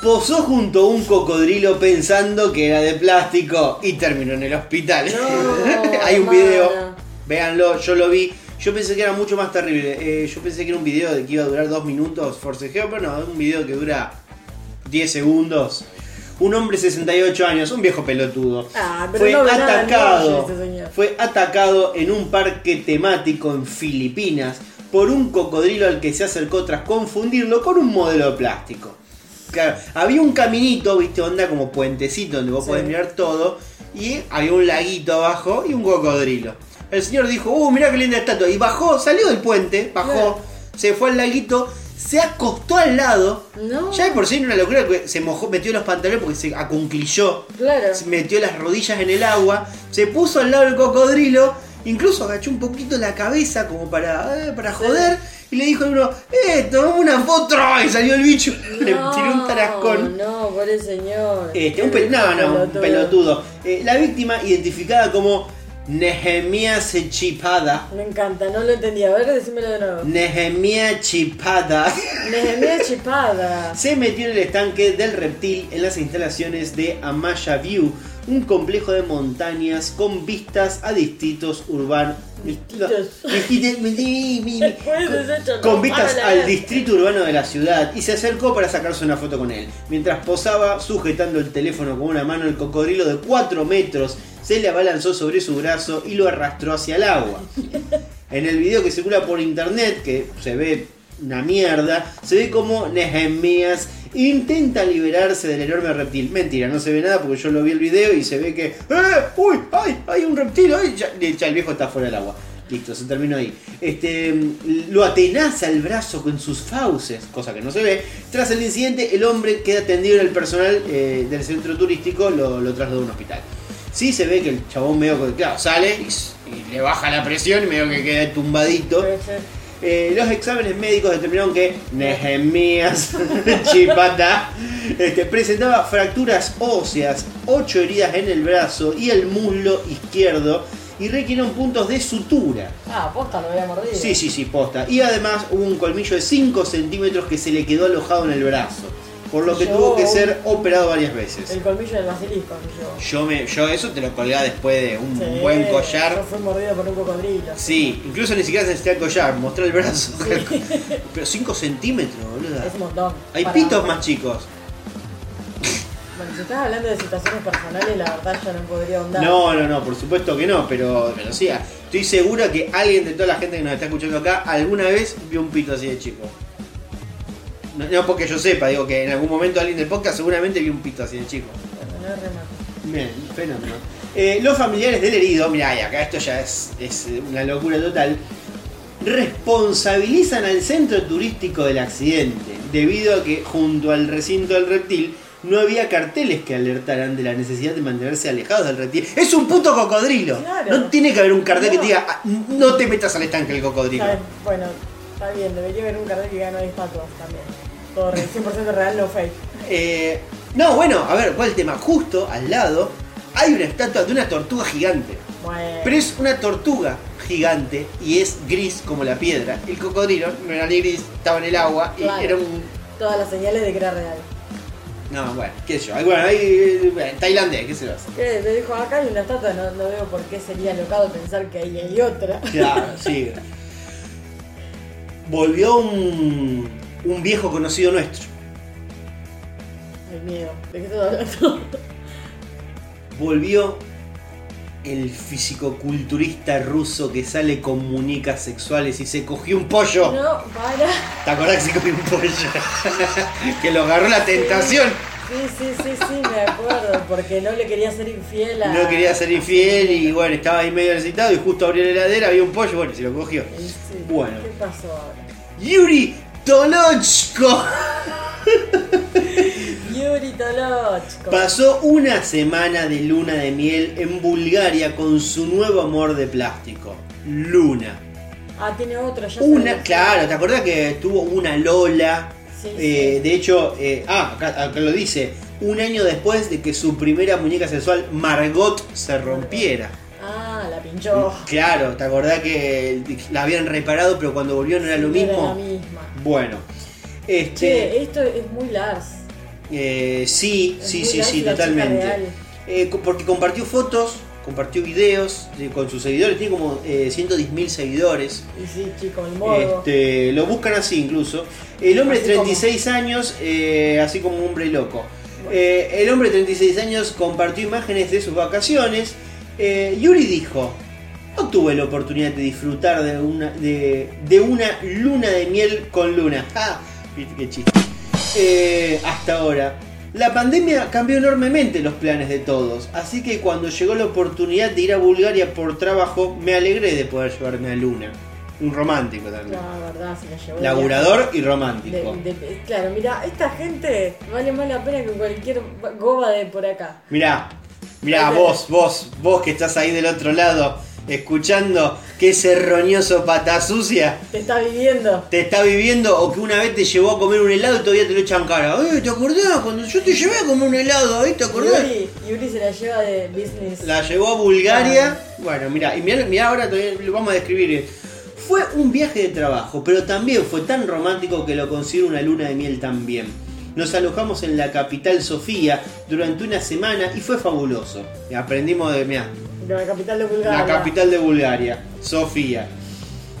Posó junto a un cocodrilo pensando que era de plástico y terminó en el hospital. No, Hay un video, véanlo, yo lo vi. Yo pensé que era mucho más terrible. Eh, yo pensé que era un video de que iba a durar dos minutos, forcejeo, pero no, es un video que dura 10 segundos. Un hombre de 68 años, un viejo pelotudo. Ah, pero fue no atacado. señor. fue atacado en un parque temático en Filipinas por un cocodrilo al que se acercó tras confundirlo con un modelo de plástico. Claro, había un caminito, viste, onda como puentecito donde vos Sí. podés mirar todo y había un laguito abajo y un cocodrilo. El señor dijo, uh, mirá qué linda estatua. Y bajó, salió del puente, bajó, se fue al laguito, se acostó al lado. No. Ya de por sí era una locura que se mojó, metió los pantalones porque se acunclilló Claro. se metió las rodillas en el agua, se puso al lado del cocodrilo, incluso agachó un poquito la cabeza como para, eh, para joder, y le dijo a uno, eh, tomame una foto, y salió el bicho, le tiró un tarascón. No, por el señor. Este, un no, no, un pelotudo. Eh, la víctima, identificada como Nehemías Chipada. Me encanta, no lo entendí. A ver, decímelo de nuevo. Nehemías Chipada. Nehemia Chipada. se metió en el estanque del reptil en las instalaciones de Amaya View, un complejo de montañas con vistas a distritos urbanos. Con- vistas al distrito urbano de la ciudad y se acercó para sacarse una foto con él. Mientras posaba sujetando el teléfono con una mano, el cocodrilo de 4 metros se le abalanzó sobre su brazo y lo arrastró hacia el agua. En el video que circula por internet, que se ve una mierda, se ve como Nehemías intenta liberarse del enorme reptil. Mentira, no se ve nada porque yo lo vi el video y se ve que. ¡Eh! ¡Uy! ¡Ay! ¡Hay un reptil! ¡Ay! Ya, el viejo está fuera del agua. Listo, se terminó ahí. Este, lo atenaza el brazo con sus fauces, cosa que no se ve. Tras el incidente, el hombre queda atendido en el personal eh, del centro turístico, lo, lo trasladó a un hospital. Sí se ve que el chabón medio que, claro, sale y, le baja la presión y medio que queda tumbadito. Eh, los exámenes médicos determinaron que Nehemías Chipata este, presentaba fracturas óseas, 8 heridas en el brazo y el muslo izquierdo y requirieron puntos de sutura. Ah, posta, lo había mordido. Sí, sí, sí, posta. Y además hubo un colmillo de 5 centímetros que se le quedó alojado en el brazo, por lo que Yo- tuvo que ser operado varias veces. El colmillo del basilisco, yo. Yo, me, yo eso te lo colgaba después de un Sí, buen Yo collar. fui mordido por un cocodrilo. Sí, incluso ni siquiera se necesita el collar, mostrar el brazo. Pero 5 centímetros, boluda. Es un montón. Hay Para- pitos más chicos. Bueno, si estás hablando de situaciones personales, la verdad yo no podría ahondar. No, no, no, por supuesto que no, pero, pero sí, estoy segura que alguien de toda la gente que nos está escuchando acá alguna vez vio un pito así de chico. No, no porque yo sepa, digo que en algún momento alguien del podcast seguramente vio un pito así de chico. No. Bien, fenómeno. Eh, los familiares del herido, mirá, y acá esto ya es, es una locura total, responsabilizan al centro turístico del accidente, debido a que junto al recinto del reptil no había carteles que alertaran de la necesidad de mantenerse alejados del reptil. ¡Es un puto cocodrilo! Claro. No tiene que haber un cartel que No. diga, "Ah, no te metas al estanque del cocodrilo. Bueno, está bien, debería haber un cartel que gana de estatuas también. Todo re- 100% real, no fake. Eh, no, bueno, a ver, ¿cuál es el tema? Justo al lado hay una estatua de una tortuga gigante. Bueno. Pero es una tortuga gigante y es gris como la piedra. El cocodrilo no era ni gris, estaba en el agua y Claro. era un. Todas las señales de que era real. No, bueno, qué sé yo. Bueno, ahí. bueno, tailandés, ¿qué se lo hace? ¿Qué? Me dijo, acá hay una estatua, no, no veo por qué sería alocado pensar que ahí hay otra. Claro, sí. Volvió un, un viejo conocido nuestro. Hay miedo. ¿De qué estás hablando? Volvió el fisicoculturista ruso que sale con muñecas sexuales y se cogió un pollo. No, para. ¿Te acordás que se cogió un pollo? que lo agarró la tentación. Sí, sí, sí, sí, me acuerdo. Porque no le quería ser infiel a. No quería ser infiel y bueno, estaba ahí medio necesitado y justo abrió la heladera, había un pollo, bueno, se lo cogió. Sí. Bueno. ¿Qué pasó ahora? Yuri Tolochko Yuri Tolochko. pasó una semana de luna de miel en Bulgaria con su nuevo amor de plástico, Luna. Ah, tiene otro, ya Una, sabía. claro, ¿te acordás que tuvo una Lola? Sí, Eh, sí. De hecho, eh, ah, acá, acá lo dice, un año después de que su primera muñeca sexual, Margot, se rompiera. Ah, la pinchó. Claro, ¿te acordás que la habían reparado pero cuando volvió no era lo mismo? Era la misma. Bueno, este, Che, esto es muy Lars. eh, sí, Es sí, sí, Lars sí, totalmente. Eh, porque compartió fotos, compartió videos eh, con sus seguidores, tiene como eh, 110.000 seguidores. Y sí, chico, el modo. Este, lo buscan así incluso. El hombre de Así como- 36 años, así como un hombre loco. El hombre de 36 años compartió imágenes de sus vacaciones. Eh, Yuri dijo, no tuve la oportunidad de disfrutar de una, de, de una luna de miel con luna. ¡Ja! Viste qué chiste. Eh, hasta ahora. La pandemia cambió enormemente los planes de todos, así que cuando llegó la oportunidad de ir a Bulgaria por trabajo, me alegré de poder llevarme a Luna. Un romántico también. La verdad, se la llevó. Laburador y romántico. De- de- claro, mira, esta gente vale más la pena que cualquier goba de por acá. Mirá, mirá, vos, vos, vos que estás ahí del otro lado, escuchando que ese roñoso pata sucia Te está viviendo. te está viviendo o que una vez te llevó a comer un helado y todavía te lo echan cara. Eh, ¿te acordás cuando yo te llevé a comer un helado ahí? ¿Te acordás? Yuri, Yuri se la lleva de business. La llevó a Bulgaria. Bueno, mira, y mirá, mirá ahora todavía lo vamos a describir. Fue un viaje de trabajo, pero también fue tan romántico que lo considero una luna de miel también. Nos alojamos en la capital Sofía durante una semana y fue fabuloso. Aprendimos de, mirá, De la capital de Bulgaria. la capital de Bulgaria, Sofía.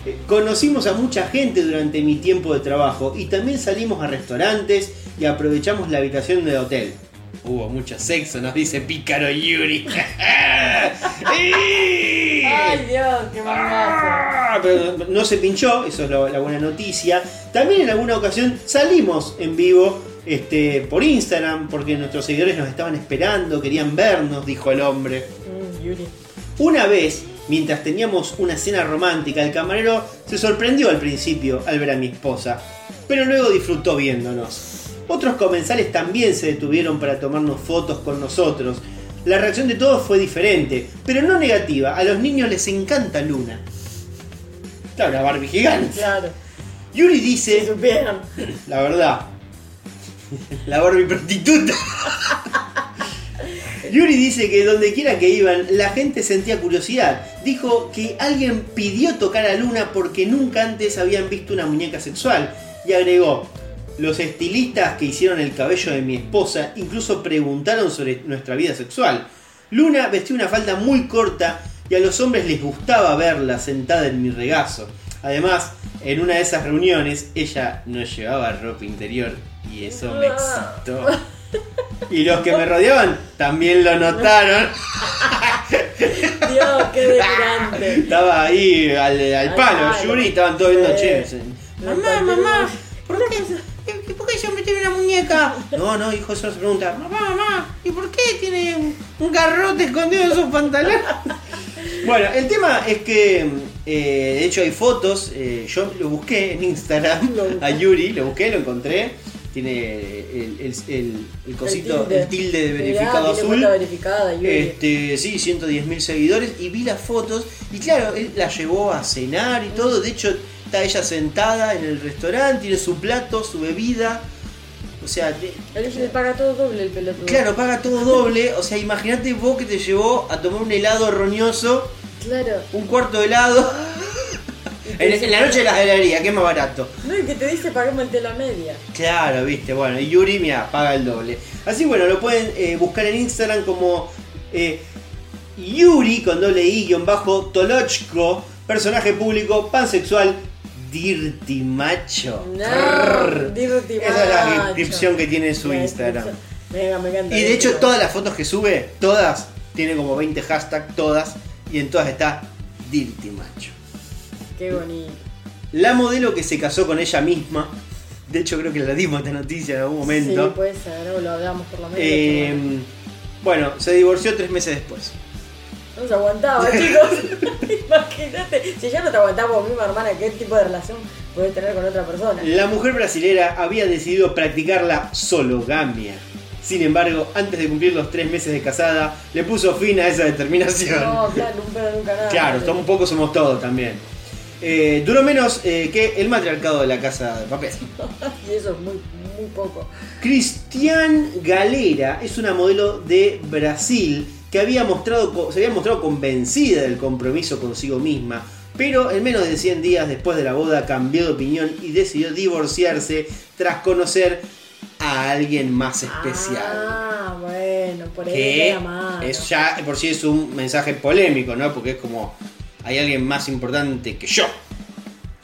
Eh, Conocimos a mucha gente durante mi tiempo de trabajo y también salimos a restaurantes y aprovechamos la habitación del hotel. Hubo mucho sexo, nos dice Pícaro Yuri. Ay, Dios, qué. Ah, Pero no- se pinchó, eso es la buena noticia. También en alguna ocasión salimos en vivo este, por Instagram porque nuestros seguidores nos estaban esperando, querían vernos, dijo el hombre. Mm. Una vez, mientras teníamos una cena romántica, el camarero se sorprendió al principio al ver a mi esposa, pero luego disfrutó viéndonos. Otros comensales también se detuvieron para tomarnos fotos con nosotros. La reacción de todos fue diferente, pero no negativa. A los niños les encanta Luna. Claro, la Barbie gigante. Claro. Yuri dice, la verdad, la Barbie prostituta. Yuri dice que donde quiera que iban, la gente sentía curiosidad. Dijo que alguien pidió tocar a Luna porque nunca antes habían visto una muñeca sexual. Y agregó, los estilistas que hicieron el cabello de mi esposa incluso preguntaron sobre nuestra vida sexual. Luna vestía una falda muy corta y a los hombres les gustaba verla sentada en mi regazo. Además, en una de esas reuniones, ella no llevaba ropa interior y eso me excitó. Y los que me rodeaban también lo notaron. Dios, qué delirante. Estaba ahí al, al Al palo, palo. Yuri, estaban todos viendo, che. Mamá, mamá. ¿por qué, ¿por qué siempre tiene una muñeca? No, no, hijo, eso no se pregunta. Mamá, mamá, ¿Y por qué tiene un, un garrote escondido en sus pantalones? bueno, el tema es que, eh, de hecho, hay fotos. eh, yo lo busqué en Instagram a Yuri, lo busqué, lo encontré. Tiene el, el, el- el cosito, el tilde, de Mirá, verificado tiene azul. verificada. Este, sí, 110.000 seguidores y vi las fotos y claro, él la llevó a cenar y todo, de hecho está ella sentada en el restaurante, tiene su plato, su bebida, o sea, Él le paga todo doble el pelotudo. claro, paga todo doble, o sea, imagínate vos que te llevó a tomar un helado roñoso, Claro. un cuarto de helado, en, en la noche de la heladería, que es más barato. No, y que te dice paguemos el tela media. Claro, viste, bueno, y Yuri, mira, paga el doble. Así bueno, lo pueden eh, buscar en Instagram como eh, Yuri con doble I guion bajo Tolochko, personaje público, pansexual, dirty macho. No, Rrr. dirty Esa es la descripción que tiene en su La Instagram. Venga, me encanta. Y de hecho todas las fotos que sube, todas, tiene como 20 hashtags, todas, y en todas está dirty macho. Qué bonito. La modelo que se casó con ella misma, de hecho creo que la dimos esta noticia en algún momento. Sí, puede ser, o lo hablamos por lo menos. Eh, bueno, se divorció tres meses después. No se aguantaba, chicos. Imagínate, si ya no te aguantaba vos misma, hermana, ¿qué tipo de relación podés tener con otra persona? La mujer brasilera había decidido practicar la sologamia. Sin embargo, antes de cumplir los tres meses de casada, le puso fin a esa determinación. No, claro, un pedo nunca nada. claro, somos un poco somos todos también. Eh, duró menos eh, que el matriarcado de la casa de papel. Y eso es muy, muy poco. Cristian Galera es una modelo de Brasil que había mostrado, se había mostrado convencida del compromiso consigo misma, pero en menos de 100 días después de la boda cambió de opinión y decidió divorciarse tras conocer a alguien más especial. Ah, bueno, por mano. es ya por sí es un mensaje polémico, ¿no? Porque es como hay alguien más importante que yo.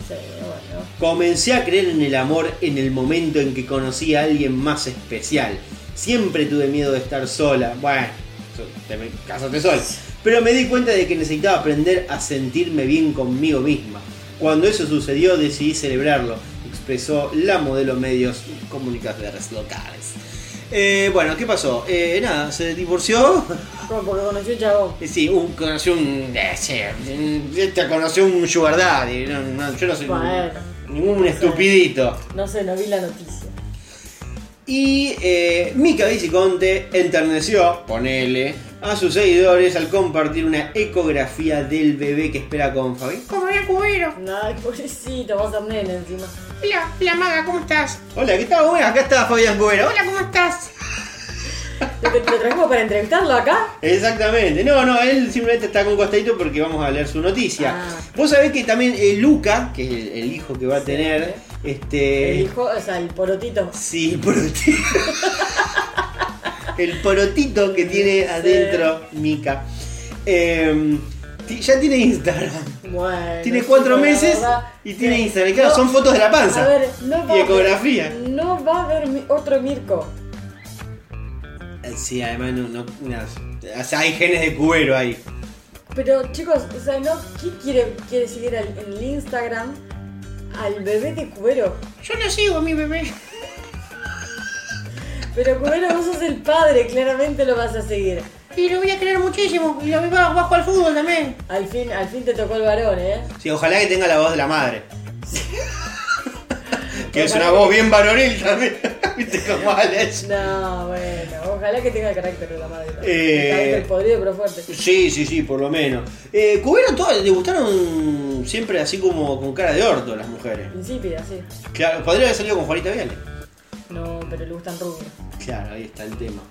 Sí, bueno. Comencé a creer en el amor en el momento en que conocí a alguien más especial. Siempre tuve miedo de estar sola. Bueno, so- te me- cásate sola. Pero me di cuenta de que necesitaba aprender a sentirme bien conmigo misma. Cuando eso sucedió decidí celebrarlo, expresó la modelo medios comunicadores locales. Eh, bueno, ¿qué pasó? Eh, nada, se divorció. Porque conoció un chabón. Eh, Sí, un, conoció un. eh, sí, un- Esta conoció un sugar daddy. no, no, yo no soy Bueno. ningún estupidito. No sé, no vi la noticia. Y eh, Mika Viciconte enterneció, ponele, a sus seguidores al compartir una ecografía del bebé que espera con Fabi. Como bien cubero. Ay, pobrecito, vas a nene encima. Hola, hola maga, ¿cómo estás? Hola, ¿qué tal? Bueno, acá está Fabián Cubero. Hola, ¿cómo estás? ¿Lo, lo trajimos para entrevistarlo acá? Exactamente. No, no, él simplemente está con costadito porque vamos a leer su noticia. Ah. Vos sabés que también eh, Luca, que es el, el hijo que va a tener, este. El hijo, o sea, el porotito. Sí, porotito. el porotito que tiene adentro Mika. Eh, ti- ya tiene Instagram. Bueno. Tiene cuatro meses y tiene sí. Instagram. Claro, No, son fotos de la panza. A ver, no va y a haber- ecografía. No va a haber otro Mirko. Eh, Sí, además no, no- no- o sea, hay genes de cubero ahí. Pero chicos, o sea, ¿no? ¿quién quiere, quiere seguir al- en el Instagram al bebé de Cubero? Yo no sigo a mi bebé. Pero Cubero, vos sos el padre, claramente lo vas a seguir. Y lo voy a querer muchísimo. Y lo voy a bajo al fútbol también. Al fin, al fin te tocó el varón, ¿eh? Sí, ojalá que tenga la voz de la madre. que es una voz bien varonil también. ¿Viste cómo? No, bueno, ojalá que tenga el carácter de la madre. también. Eh. El carácter podrido pero fuerte. Sí, sí, sí, por lo menos. Eh, Cubero todas le gustaron siempre así como con cara de orto las mujeres. Insípida, sí. Claro, podría haber salido con Juanita Viale. No, pero le gustan rubios. Claro, ahí está el tema.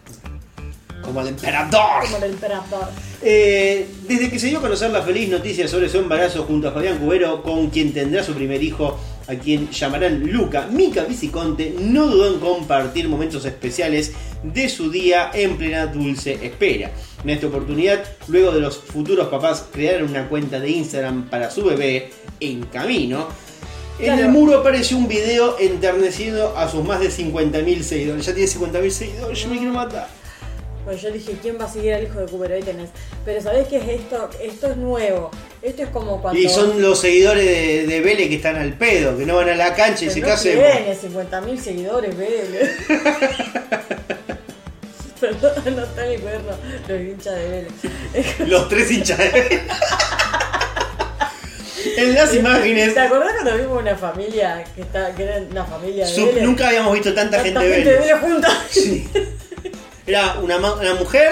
Como el emperador. Como el emperador. Eh, desde que se dio a conocer la feliz noticia sobre su embarazo junto a Fabián Cubero, con quien tendrá su primer hijo, a quien llamarán Luca, Mica Viciconte no dudó en compartir momentos especiales de su día en plena dulce espera. En esta oportunidad, luego de los futuros papás crearon una cuenta de Instagram para su bebé en camino, en Claro. el muro apareció un video enterneciendo a sus más de 50.000 seguidores. Ya tiene 50.000 seguidores, yo me quiero matar. Pues yo dije, ¿quién va a seguir al hijo de Cubero? Ahí tenés. Pero ¿sabés qué es esto? Esto es nuevo. Esto es como cuando... Y son los seguidores de, de Vélez que están al pedo, que no van a la cancha y se no casen. tiene 50.000 seguidores, Vélez. Perdón, no está mi cuaderno. Los hinchas de Vélez. Los tres hinchas de Vélez. En las imágenes. ¿Te acordás cuando vimos una familia que, está, que era una familia de Vélez? nunca habíamos visto tanta, Tanta gente de gente de Vélez. Vélez junta. Sí. Era una, una mujer,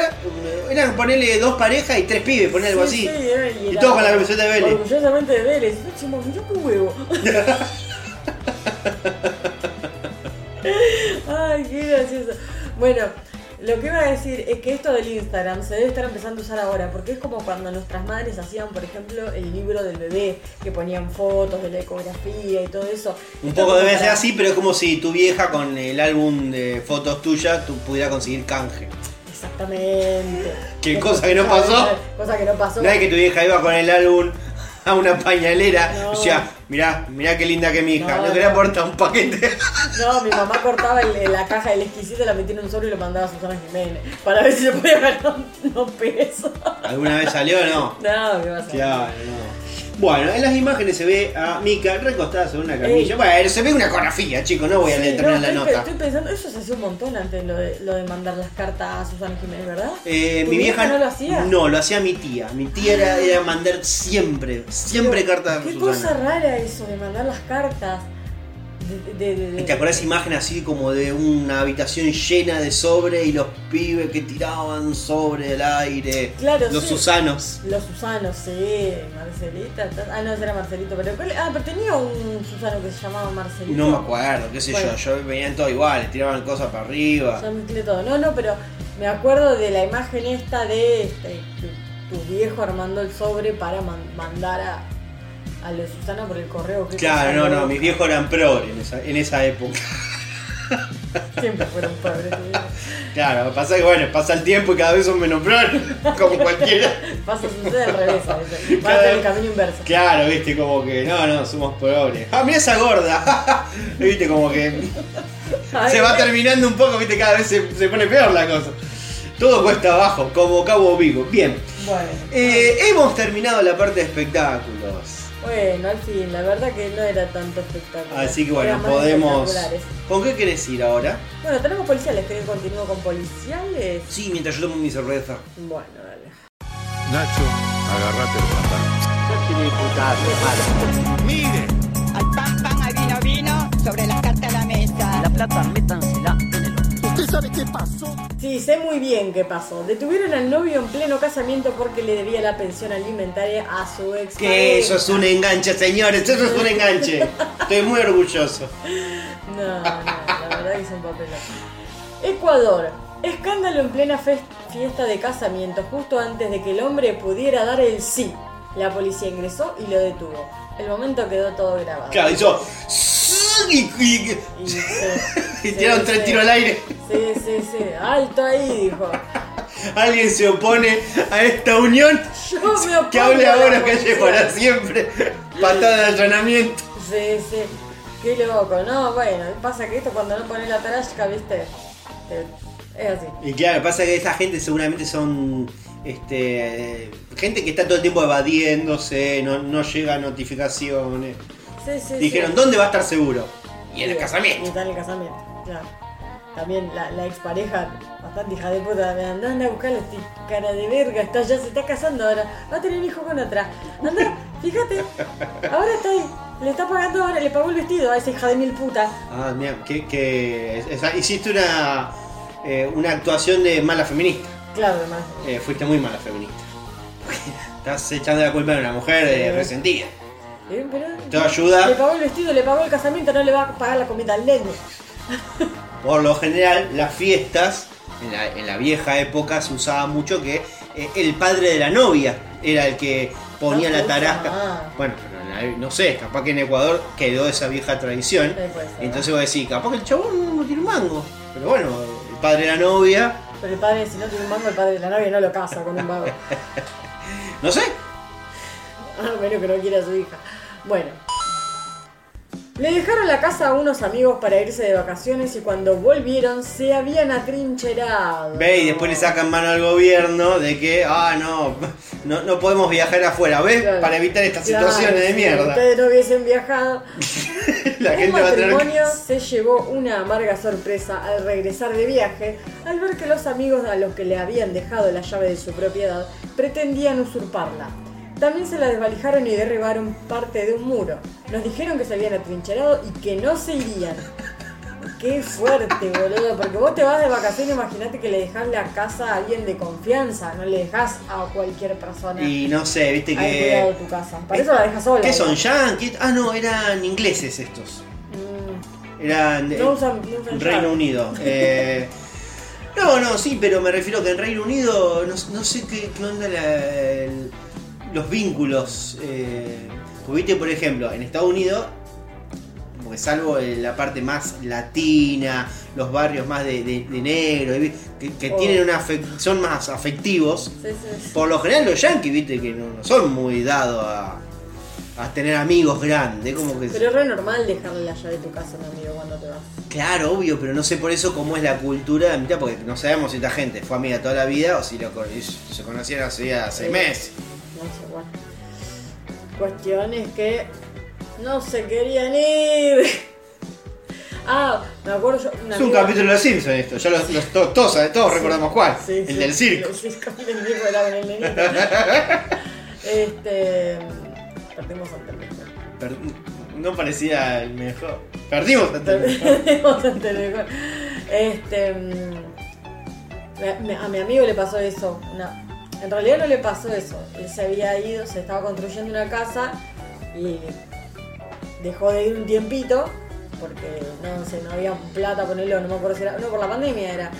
eran ponerle dos parejas y tres pibes, poner algo así. Sí, sí, era- y era todos con la camiseta de Vélez. Orgullosamente de Vélez. Y decimos, mirá qué huevo. Ay, qué gracioso. Bueno, lo que iba a decir es que esto del Instagram se debe estar empezando a usar ahora, porque es como cuando nuestras madres hacían, por ejemplo, el libro del bebé, que ponían fotos de la ecografía y todo eso. Un Esto poco debe ser para- así, pero es como si tu vieja con el álbum de fotos tuyas tú pudiera conseguir canje. Exactamente. ¿Qué cosa que no pasó? Cosa que no pasó. No es que tu vieja iba con el álbum a una pañalera No. y decía, mirá, mirá qué linda que mi hija, No, no, quería no. aportar un paquete. No, mi mamá cortaba el- la caja del exquisito, la metía en un sobre y lo mandaba a Susana Jiménez para ver si se podía ganar unos pesos. ¿Alguna vez salió o no? No, ¿qué pasa? Claro, no. Bueno, en las imágenes se ve a Mika recostada sobre una camilla. Ey. Bueno, se ve una ecografía, chicos, no voy a Sí, leer no, la estoy, nota. estoy pensando, eso se hacía un montón antes lo de, lo de mandar las cartas a Susana Jiménez, ¿verdad? Eh, ¿Tu mi vieja no lo hacía? No, lo hacía mi tía. Mi tía era, era mandar siempre, siempre Pero, cartas a Qué Susana. cosa rara eso de mandar las cartas. De, de, de- ¿Te esa imagen así como de una habitación llena de sobre y los pibes que tiraban sobre el aire? Claro, Los sí. Susanos. Los Susanos, sí, Marcelita. ta- Ah, no, ese era Marcelito, pero ¿cuál- Ah, pero tenía un Susano que se llamaba Marcelito. No me acuerdo, qué sé Bueno. yo. Yo venían todos iguales, tiraban cosas para arriba. Ya mezclé todo. No, no, pero me acuerdo de la imagen esta de este, tu, tu viejo armando el sobre para man- mandar a, a los Susana por el correo. qué Claro, no, no, mis viejos eran progres en esa, en esa época. Siempre fueron pobres. Claro, pasa que bueno, pasa el tiempo y cada vez son menos progres, como cualquiera. Pasa, sucede al revés a veces. Va a Cada ser el camino inverso. Claro, viste, como que no, no, somos progres. Ah, mira esa gorda. viste, como que Ay, se va terminando un poco, viste, cada vez se, se pone peor la cosa. Todo cuesta abajo, como Cabo Vivo. Bien, Bueno, eh, hemos terminado la parte de espectáculos. Bueno, al fin, la verdad que no era tanto espectáculo. Así que bueno, podemos... ¿Con qué querés ir ahora? Bueno, tenemos policiales. ¿Querés que continúe con policiales? Sí, mientras yo tomo mi cerveza. Bueno, dale. Nacho, agarrate el pantalón. Mire, Al pan, pan, al vino, vino, sobre las cartas a la mesa. La plata, ¿Usted sabe qué pasó? Sí, sé muy bien qué pasó. Detuvieron al novio en pleno casamiento porque le debía la pensión alimentaria a su ex. Que eso es un enganche, señores, eso es un enganche. Estoy muy orgulloso. No, no, la verdad que es un papelón. Ecuador. Escándalo en plena fiesta de casamiento, justo antes de que el hombre pudiera dar el sí. La policía ingresó y lo detuvo. El momento quedó todo grabado. Claro, hizo... Y, y- tiraron tres tiros al aire. Sí, sí, sí. Alto ahí, dijo. Alguien se opone a esta unión. Yo me opongo Que hable a ahora, que policía. para siempre. Patada de allanamiento. Sí, sí. Qué loco. No, bueno, pasa que esto cuando no pones la tarasca, viste. Te- Es así. Y claro, pasa que esa gente seguramente son este gente que está todo el tiempo evadiéndose, no, no llega a notificaciones. Sí, sí, Dijeron, sí. ¿dónde va a estar seguro? Y en el Y casamiento. está en el casamiento, claro. También la, la expareja, bastante hija de puta, me anda, anda a buscarle este cara de verga, está, ya se está casando ahora, va a tener hijo con otra. Anda, fíjate, ahora está ahí, le está pagando ahora, le pagó el vestido a esa hija de mil puta. Ah, mira, que, que esa- hiciste una, eh, una actuación de mala feminista. Claro, además. Eh, fuiste muy mala feminista. Estás echando la culpa a una mujer eh, resentida. Eh, Te ayuda. Le pagó el vestido, le pagó el casamiento, no le va a pagar la comida al nene. Por lo general, las fiestas, en la, en la vieja época se usaba mucho que eh, el padre de la novia era el que ponía No la tarasca. Bueno, pero no sé, capaz que en Ecuador quedó esa vieja tradición. Ser. Entonces vos decís, capaz que el chabón no tiene un mango. Pero bueno, el padre de la novia, Pero el padre, si no tiene un mango, el padre de la novia no lo casa con un vago. no sé. A menos que no quiera a su hija. Bueno. Le dejaron la casa a unos amigos para irse de vacaciones y cuando volvieron se habían atrincherado. Ve y después le sacan mano al gobierno de que, ah, no, no, no podemos viajar afuera, ¿ves? Claro. Para evitar estas Claro, situaciones de si mierda. ustedes no hubiesen viajado. La El gente va a tener matrimonio que... se llevó una amarga sorpresa al regresar de viaje al ver que los amigos a los que le habían dejado la llave de su propiedad pretendían usurparla. También se la desvalijaron y derribaron parte de un muro. Nos dijeron que se habían atrincherado y que no se irían. Qué fuerte, boludo. Porque vos te vas de vacaciones, imagínate que le dejás la casa a alguien de confianza. No le dejás a cualquier persona. Y no sé, viste al cuidado que... tu casa. Para eso la dejas sola. ¿Qué son? ¿Yankees? Ah, no, eran ingleses estos. Mm, Eran de No usan- no usan Reino. Unido. Eh, no, no, sí, pero me refiero que en Reino Unido no, no sé qué, qué onda la- el- los vínculos. Eh, porque por ejemplo, en Estados Unidos, porque salvo la parte más latina, los barrios más de, de, de negro, que, que Oh. tienen una son más afectivos. sí, sí, sí. Por lo general los yankees, viste, que no, no son muy dados a, a tener amigos grandes, como que... Pero es re normal dejarle la llave de tu casa a un amigo cuando te vas. Claro, obvio, pero no sé por eso cómo es la cultura de mitad, porque no sabemos si esta gente fue amiga toda la vida o si lo, se conocieron hace seis meses. No sé, bueno. Cuestión es que no se querían ir. Ah, me acuerdo yo. Es un capítulo de los Simpsons esto, ya los, los- todos, todos, todos recordamos cuál, Sí, el sí, del circo. El circo del circo era con el nenito. este. Perdimos ante el mejor. Per- no parecía el mejor. Perdimos ante el mejor. Perdimos ante el mejor. Este. mm, A mi amigo le pasó eso. una- en realidad no le pasó eso. Él se había ido, se estaba construyendo una casa y dejó de ir un tiempito porque no sé, no había plata ponerlo, no me acuerdo si era, no por la pandemia era.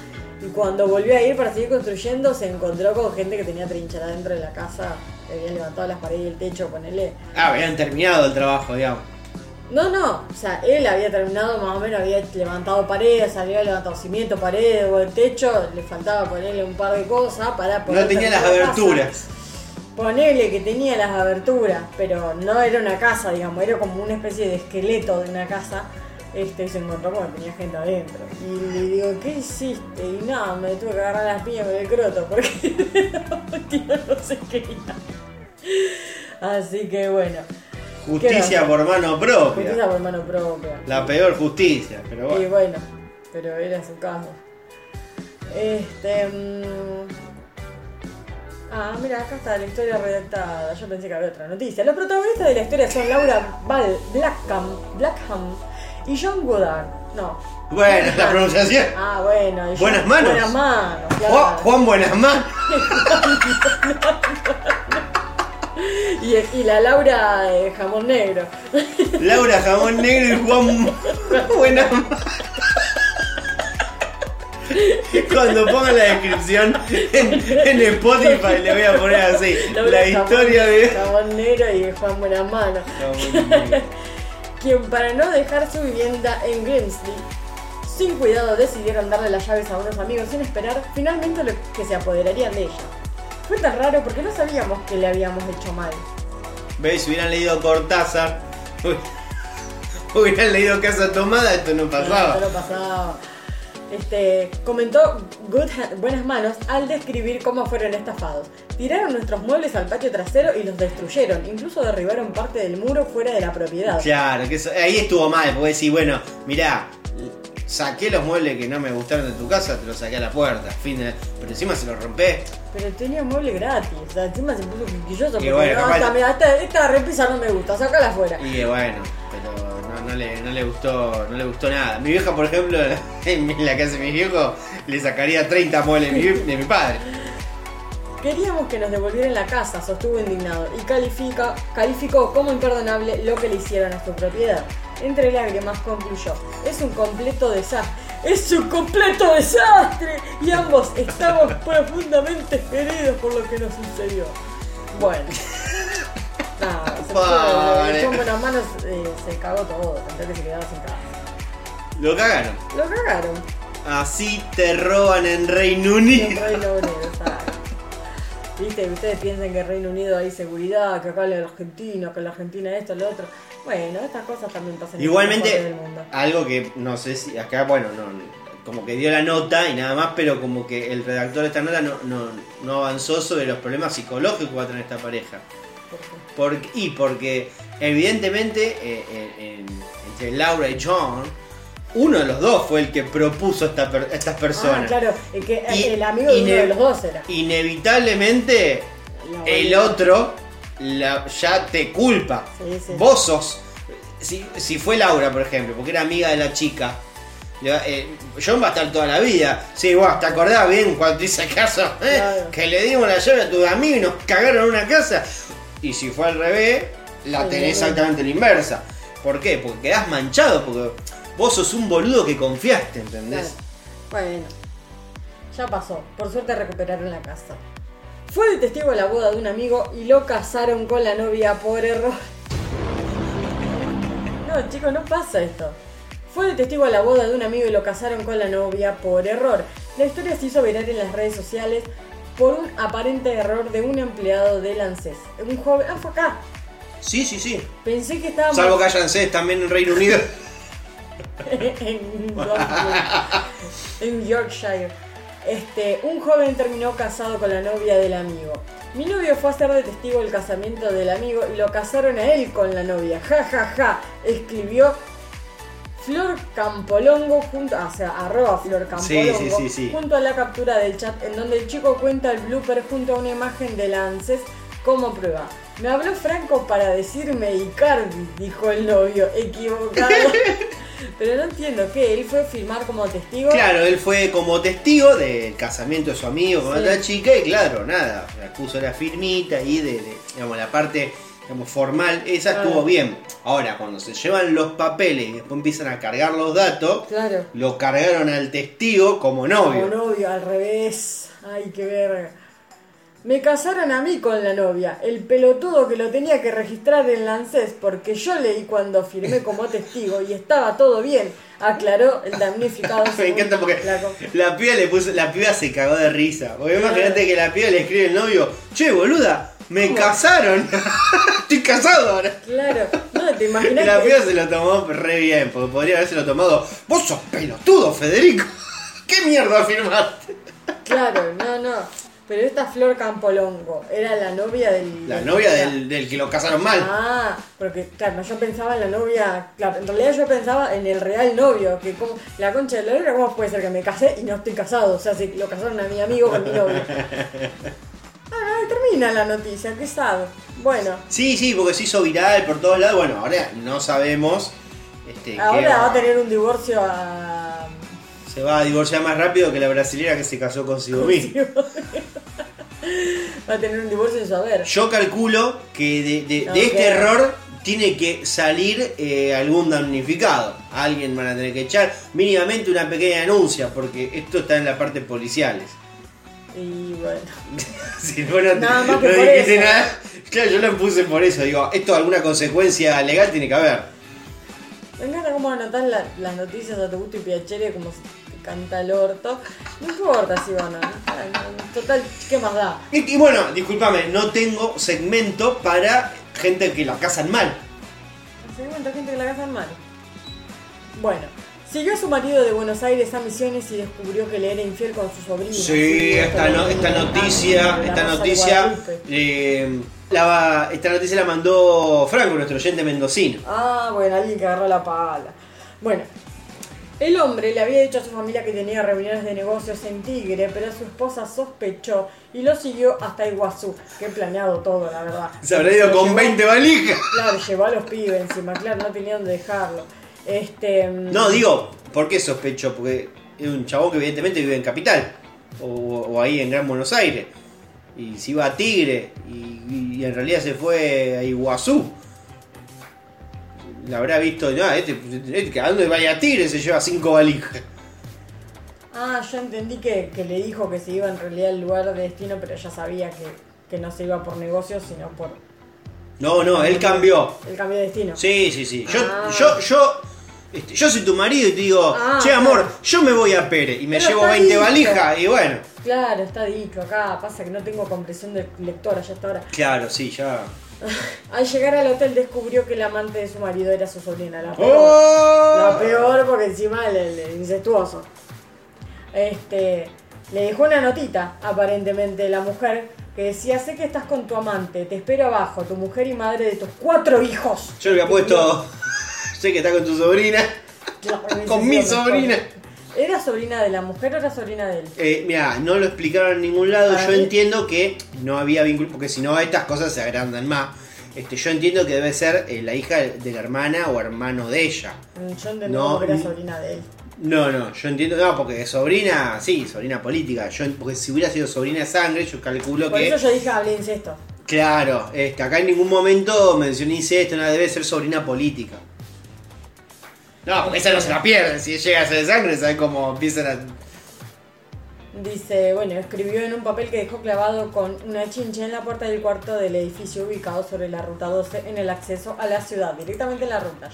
Y cuando volvió a ir para seguir construyendo se encontró con gente que tenía trinchera dentro de la casa, que habían levantado las paredes y el techo, ponerle. Ah, habían terminado el trabajo, digamos. No, no, o sea, él había terminado más o menos, había levantado paredes, había levantado cimiento, paredes el techo, le faltaba ponerle un par de cosas para poder. No tenía las la casa. aberturas. Ponele que tenía las aberturas, pero no era una casa, digamos, era como una especie de esqueleto de una casa. Este, y se encontró con que tenía gente adentro. Y le digo, ¿qué hiciste? Y nada, me tuve que agarrar las piñas con el croto porque no se quería. Así que bueno. Justicia ¿Qué por mano propia. Justicia por mano propia. La peor justicia, pero Y bueno. bueno, pero era su caso. Este. mm, Ah, mira, acá está la historia redactada. Yo pensé que había otra noticia. Los protagonistas de la historia son Laura Val Blackham, Blackham y John Woodard. No. Bueno, la pronunciación. Ah, bueno. John- Buenas manos. Buenas manos, claro. Juan Buenas Manos. Y, y la Laura de Jamón Negro. Laura Jamón Negro y Juan Manos. Cuando ponga la descripción en, en Spotify le voy a poner así. Laura La Jamón- historia de. Jamón Negro y Juan. Jamón Negro. quien para no dejar su vivienda en Grimsby, sin cuidado decidieron darle las llaves a unos amigos sin esperar finalmente lo que se apoderarían de ella. Fue tan raro porque no sabíamos que le habíamos hecho mal. ¿Veis? Si hubieran leído Cortázar, hubieran leído Casa Tomada, esto no pasaba. Esto no pasaba. Este, comentó Good Buenas Manos al describir cómo fueron estafados. Tiraron nuestros muebles al patio trasero y los destruyeron. Incluso derribaron parte del muro fuera de la propiedad. Claro, que eso- ahí estuvo mal, porque decís, bueno, mirá, saqué los muebles que no me gustaron de tu casa, te los saqué a la puerta, fin de- pero encima se los rompés. Pero tenía un mueble gratis. O sea, encima se puso quisquilloso. porque bueno, no, esta, mira, esta, esta repisa no me gusta, sácala afuera. Y bueno, pero no, no le, no le gustó, no le gustó nada. Mi vieja, por ejemplo, en la casa de mis viejos, le sacaría 30 muebles de mi, de mi padre. Queríamos que nos devolvieran la casa, sostuvo indignado, y califica, calificó como imperdonable lo que le hicieron a su propiedad. Entre lágrimas concluyó, es un completo desastre. ¡Es un completo desastre! Y ambos estamos profundamente heridos por lo que nos sucedió. Bueno. Nada, se fue, buenas manos eh, se cagó todo, tendría que se quedaba sin casa. Lo cagaron. Lo cagaron. Así te roban en Reino En Unido. Reino Unido, exacto. Viste, ustedes piensan que en Reino Unido hay seguridad, que acá en la Argentina, que en la Argentina esto, lo otro. Bueno, estas cosas también pasan en todas partes Igualmente, mundo. algo que no sé si acá, bueno, no, como que dio la nota y nada más, pero como que el redactor de esta nota no, no, no avanzó sobre los problemas psicológicos que va a tener esta pareja. ¿Por qué? Porque, y porque evidentemente eh, eh, en- entre Laura y John, uno de los dos fue el que propuso esta per- estas personas. Ah, claro, el, que, Y- el amigo de uno de los dos era. Inevitablemente el otro la- ya te culpa. Sí, sí. Vos sos. Si, si fue Laura, por ejemplo, porque era amiga de la chica. eh, John va a estar toda la vida. Sí, vos, ¿te acordás bien cuando te hice caso? eh? Claro. Que le dimos la llave a tu amigo y nos cagaron en una casa. Y si fue al revés, la Sí, tenés exactamente la inversa. ¿Por qué? Porque quedás manchado, porque vos sos un boludo que confiaste, ¿entendés? Bueno, ya pasó. Por suerte recuperaron la casa. Fue de testigo de la boda de un amigo y lo casaron con la novia por error. No, chicos, no pasa esto. Fue de testigo de la boda de un amigo y lo casaron con la novia por error. La historia se hizo viral en las redes sociales por un aparente error de un empleado del ANSES. Un joven. Ah, fue acá. Sí, sí, sí. Pensé que estaba. Salvo que hayan sed también en Reino Unido. en, en Yorkshire. Este, un joven terminó casado con la novia del amigo. Mi novio fue a ser de testigo del casamiento del amigo y lo casaron a él con la novia. Ja ja ja, escribió Flor Campolongo junto, o sea, arroba Flor Campolongo, Sí, sí, sí, sí. junto a la captura del chat en donde el chico cuenta el blooper junto a una imagen de ANSES como prueba. Me habló Franco para decirme Icardi, dijo el novio, equivocado. Pero no entiendo, ¿qué? ¿Él fue a firmar como testigo? Claro, él fue como testigo del casamiento de su amigo con Sí. otra chica y claro, nada, puso la firmita ahí de, de, digamos, la parte digamos, formal, esa Claro. estuvo bien. Ahora, cuando se llevan los papeles y después empiezan a cargar los datos, Claro. lo cargaron al testigo como novio. Como novio, al revés. Ay, qué verga. Me casaron a mí con la novia, el pelotudo que lo tenía que registrar en Lancés, porque yo leí cuando firmé como testigo y estaba todo bien, aclaró el damnificado. Me encanta porque la la piba le puso, la piba se cagó de risa. Porque imagínate que la piba le escribe el novio, che boluda, me ¿Cómo? casaron. Estoy casado ahora. Claro, no, te imaginas la que... piba se lo tomó re bien, porque podría haberse lo tomado. Vos sos pelotudo, Federico. ¿Qué mierda firmaste? Claro, no, no. Pero esta Flor Campolongo era la novia del... La del- novia del, del que lo casaron mal. Ah, porque claro, yo pensaba en la novia, claro, en realidad yo pensaba en el real novio, que como la concha de la lora, ¿cómo puede ser que me casé y no estoy casado? O sea, si lo casaron a mi amigo con mi novio. Ah, termina la noticia, qué sad. Bueno, Sí, sí, porque se hizo viral por todos lados. Bueno, ahora no sabemos. Este, qué ahora va a tener un divorcio a... Se va a divorciar más rápido que la brasilera que se casó consigo misma. va a tener un divorcio sin saber. Yo calculo que de, de- de Ok. este error tiene que salir eh, algún damnificado. Alguien van a tener que echar mínimamente una pequeña denuncia, porque esto está en la parte policiales. Y bueno. Si no, no, Nada más que no por dijiste eso. nada. Claro, yo lo puse por eso. Digo, esto alguna consecuencia legal tiene que haber. Me encanta cómo anotar la- las noticias a tu gusto y piacere como si canta el orto. No importa si van a. Total, ¿qué más da? Y, y bueno, discúlpame, no tengo segmento para gente que la casan mal. Se da cuenta gente que la casan mal. Bueno, siguió a su marido de Buenos Aires a Misiones y descubrió que le era infiel con su sobrina. Sí, esta, no- esta noticia, La esta noticia, Guadalupe. eh, la, esta noticia la mandó Franco, nuestro oyente mendocino. Ah, bueno, alguien que agarró la pala. Bueno, el hombre le había dicho a su familia que tenía reuniones de negocios en Tigre, pero su esposa sospechó y lo siguió hasta Iguazú. Qué planeado todo, la verdad. Se habrá ido con llevó- 20 valijas. Claro, llevó a los pibes encima, claro, no tenía dónde dejarlo. Este. No, digo, ¿por qué sospecho? Porque es un chabón que evidentemente vive en Capital. O, o ahí en Gran Buenos Aires. Y se iba a Tigre. Y, y en realidad se fue a Iguazú. La habrá visto, no, este, este, ¿a dónde vaya Tigre? Se lleva cinco valijas. Ah, yo entendí que, que le dijo que se iba en realidad al lugar de destino, pero ya sabía que, que no se iba por negocios, sino por No, no, él cambió. el cambio de destino. Sí, sí, sí. Yo, Ah. yo, yo Este, yo soy tu marido y te digo, Ah, che claro. amor, yo me voy a Pérez y me Pero llevo está 20 dicho. valijas y bueno. Claro, está dicho acá. Pasa que no tengo compresión de lectora ya hasta ahora. Claro, sí, ya. Al llegar al hotel descubrió que el amante de su marido era su sobrina. La peor. ¡Oh! La peor porque encima el incestuoso. Este, le dejó una notita, aparentemente, la mujer, que decía, sé que estás con tu amante, te espero abajo, tu mujer y madre de tus cuatro hijos. Yo le había puesto. sé que está con tu sobrina. Con mi sobrina. ¿Era sobrina de la mujer o era sobrina de él? Eh, mira, no lo explicaron en ningún lado. Yo mí- entiendo que no había vínculo, porque si no, estas cosas se agrandan más. Este, yo entiendo que debe ser eh, la hija de la hermana o hermano de ella. Yo No, que era sobrina de él. No, no, yo entiendo, no, porque sobrina, sí, sobrina política. Yo, porque si hubiera sido sobrina de sangre, yo calculo Por que. eso yo dije hablé incesto. Claro, este, acá en ningún momento mencioné esto, no debe ser sobrina política. No, porque esa no se la pierden. Si llega a ser sangre, ¿sabes cómo empiezan a. Dice, bueno, escribió en un papel que dejó clavado con una chincha en la puerta del cuarto del edificio ubicado sobre la ruta 12 en el acceso a la ciudad, directamente en la ruta.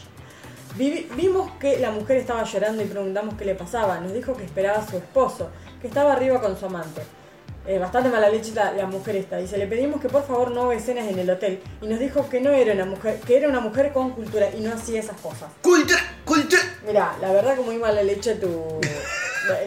Vi- vimos que la mujer estaba llorando y preguntamos qué le pasaba. Nos dijo que esperaba a su esposo, que estaba arriba con su amante. Eh, bastante mala leche la, la mujer esta. Dice, le pedimos que por favor no haga escenas en el hotel. Y nos dijo que no era una mujer, que era una mujer con cultura y no hacía esas cosas. ¡Cultura! ¡Cultura! Mira, la verdad que muy mala leche tu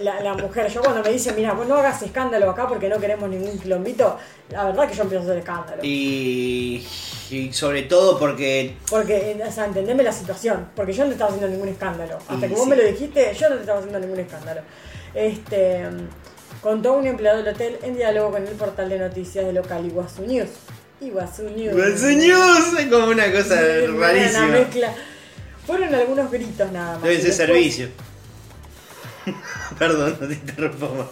la, la mujer. Yo cuando me dice, mira, vos no hagas escándalo acá porque no queremos ningún quilombito, la verdad que yo empiezo a hacer escándalo. Y, y sobre todo porque Porque, o sea, entendeme la situación, porque yo no te estaba haciendo ningún escándalo. Hasta que vos sí. me lo dijiste, yo no te estaba haciendo ningún escándalo. Este contó un empleado del hotel en diálogo con el portal de noticias del local Iguazú News. Iguazú News. News es como una cosa Sí, Una rarísima. mezcla. Fueron algunos gritos nada más. Deben Y ser después- servicio. Perdón, no te interrumpo más.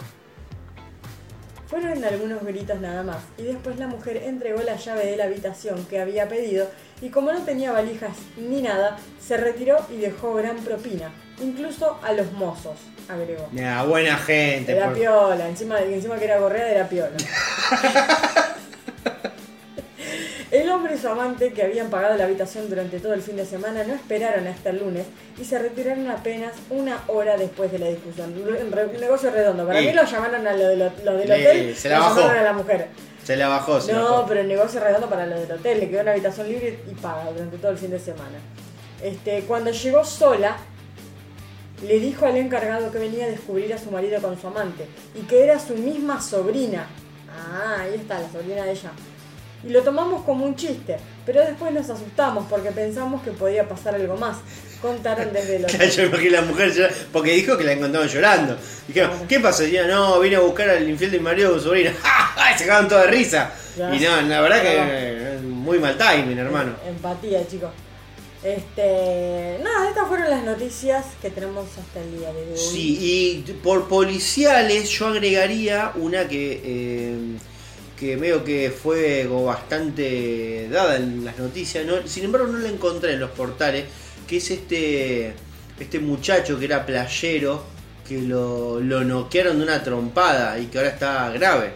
Fueron algunos gritos nada más, y después la mujer entregó la llave de la habitación que había pedido, y como no tenía valijas ni nada, se retiró y dejó gran propina, incluso a los mozos, agregó. Nah, buena gente. Era por- piola, encima, encima que era gorrea era piola. El hombre y su amante, que habían pagado la habitación durante todo el fin de semana, no esperaron hasta el lunes y se retiraron apenas una hora después de la discusión. Un negocio redondo. Para mí lo llamaron a lo, de lo, lo del hotel, se la lo bajó. llamaron a la mujer. Se la bajó, se la No, bajó. pero el negocio redondo para lo del hotel, le quedó una habitación libre y paga durante todo el fin de semana. Este, cuando llegó sola, le dijo al encargado que venía a descubrir a su marido con su amante y que era su misma sobrina. Ah, ahí está, la sobrina de ella. Y lo tomamos como un chiste, pero después nos asustamos porque pensamos que podía pasar algo más. Contaron desde el hotel. Yo imagino la mujer porque dijo que la encontraron llorando. Dijeron, ¿qué pasó? Decía, no, vine a buscar al infiel de mi marido con su sobrina. ¡Ja! Se cagaron toda de risa. Ya. Y no, la verdad que eh, muy mal timing, hermano. Empatía, chicos. Este, nada, estas fueron las noticias que tenemos hasta el día de hoy. Sí, y por policiales yo agregaría una que, eh, que veo que fue bastante dada en las noticias, ¿no? sin embargo no la encontré en los portales, que es este, este muchacho que era playero, que lo, lo noquearon de una trompada y que ahora está grave,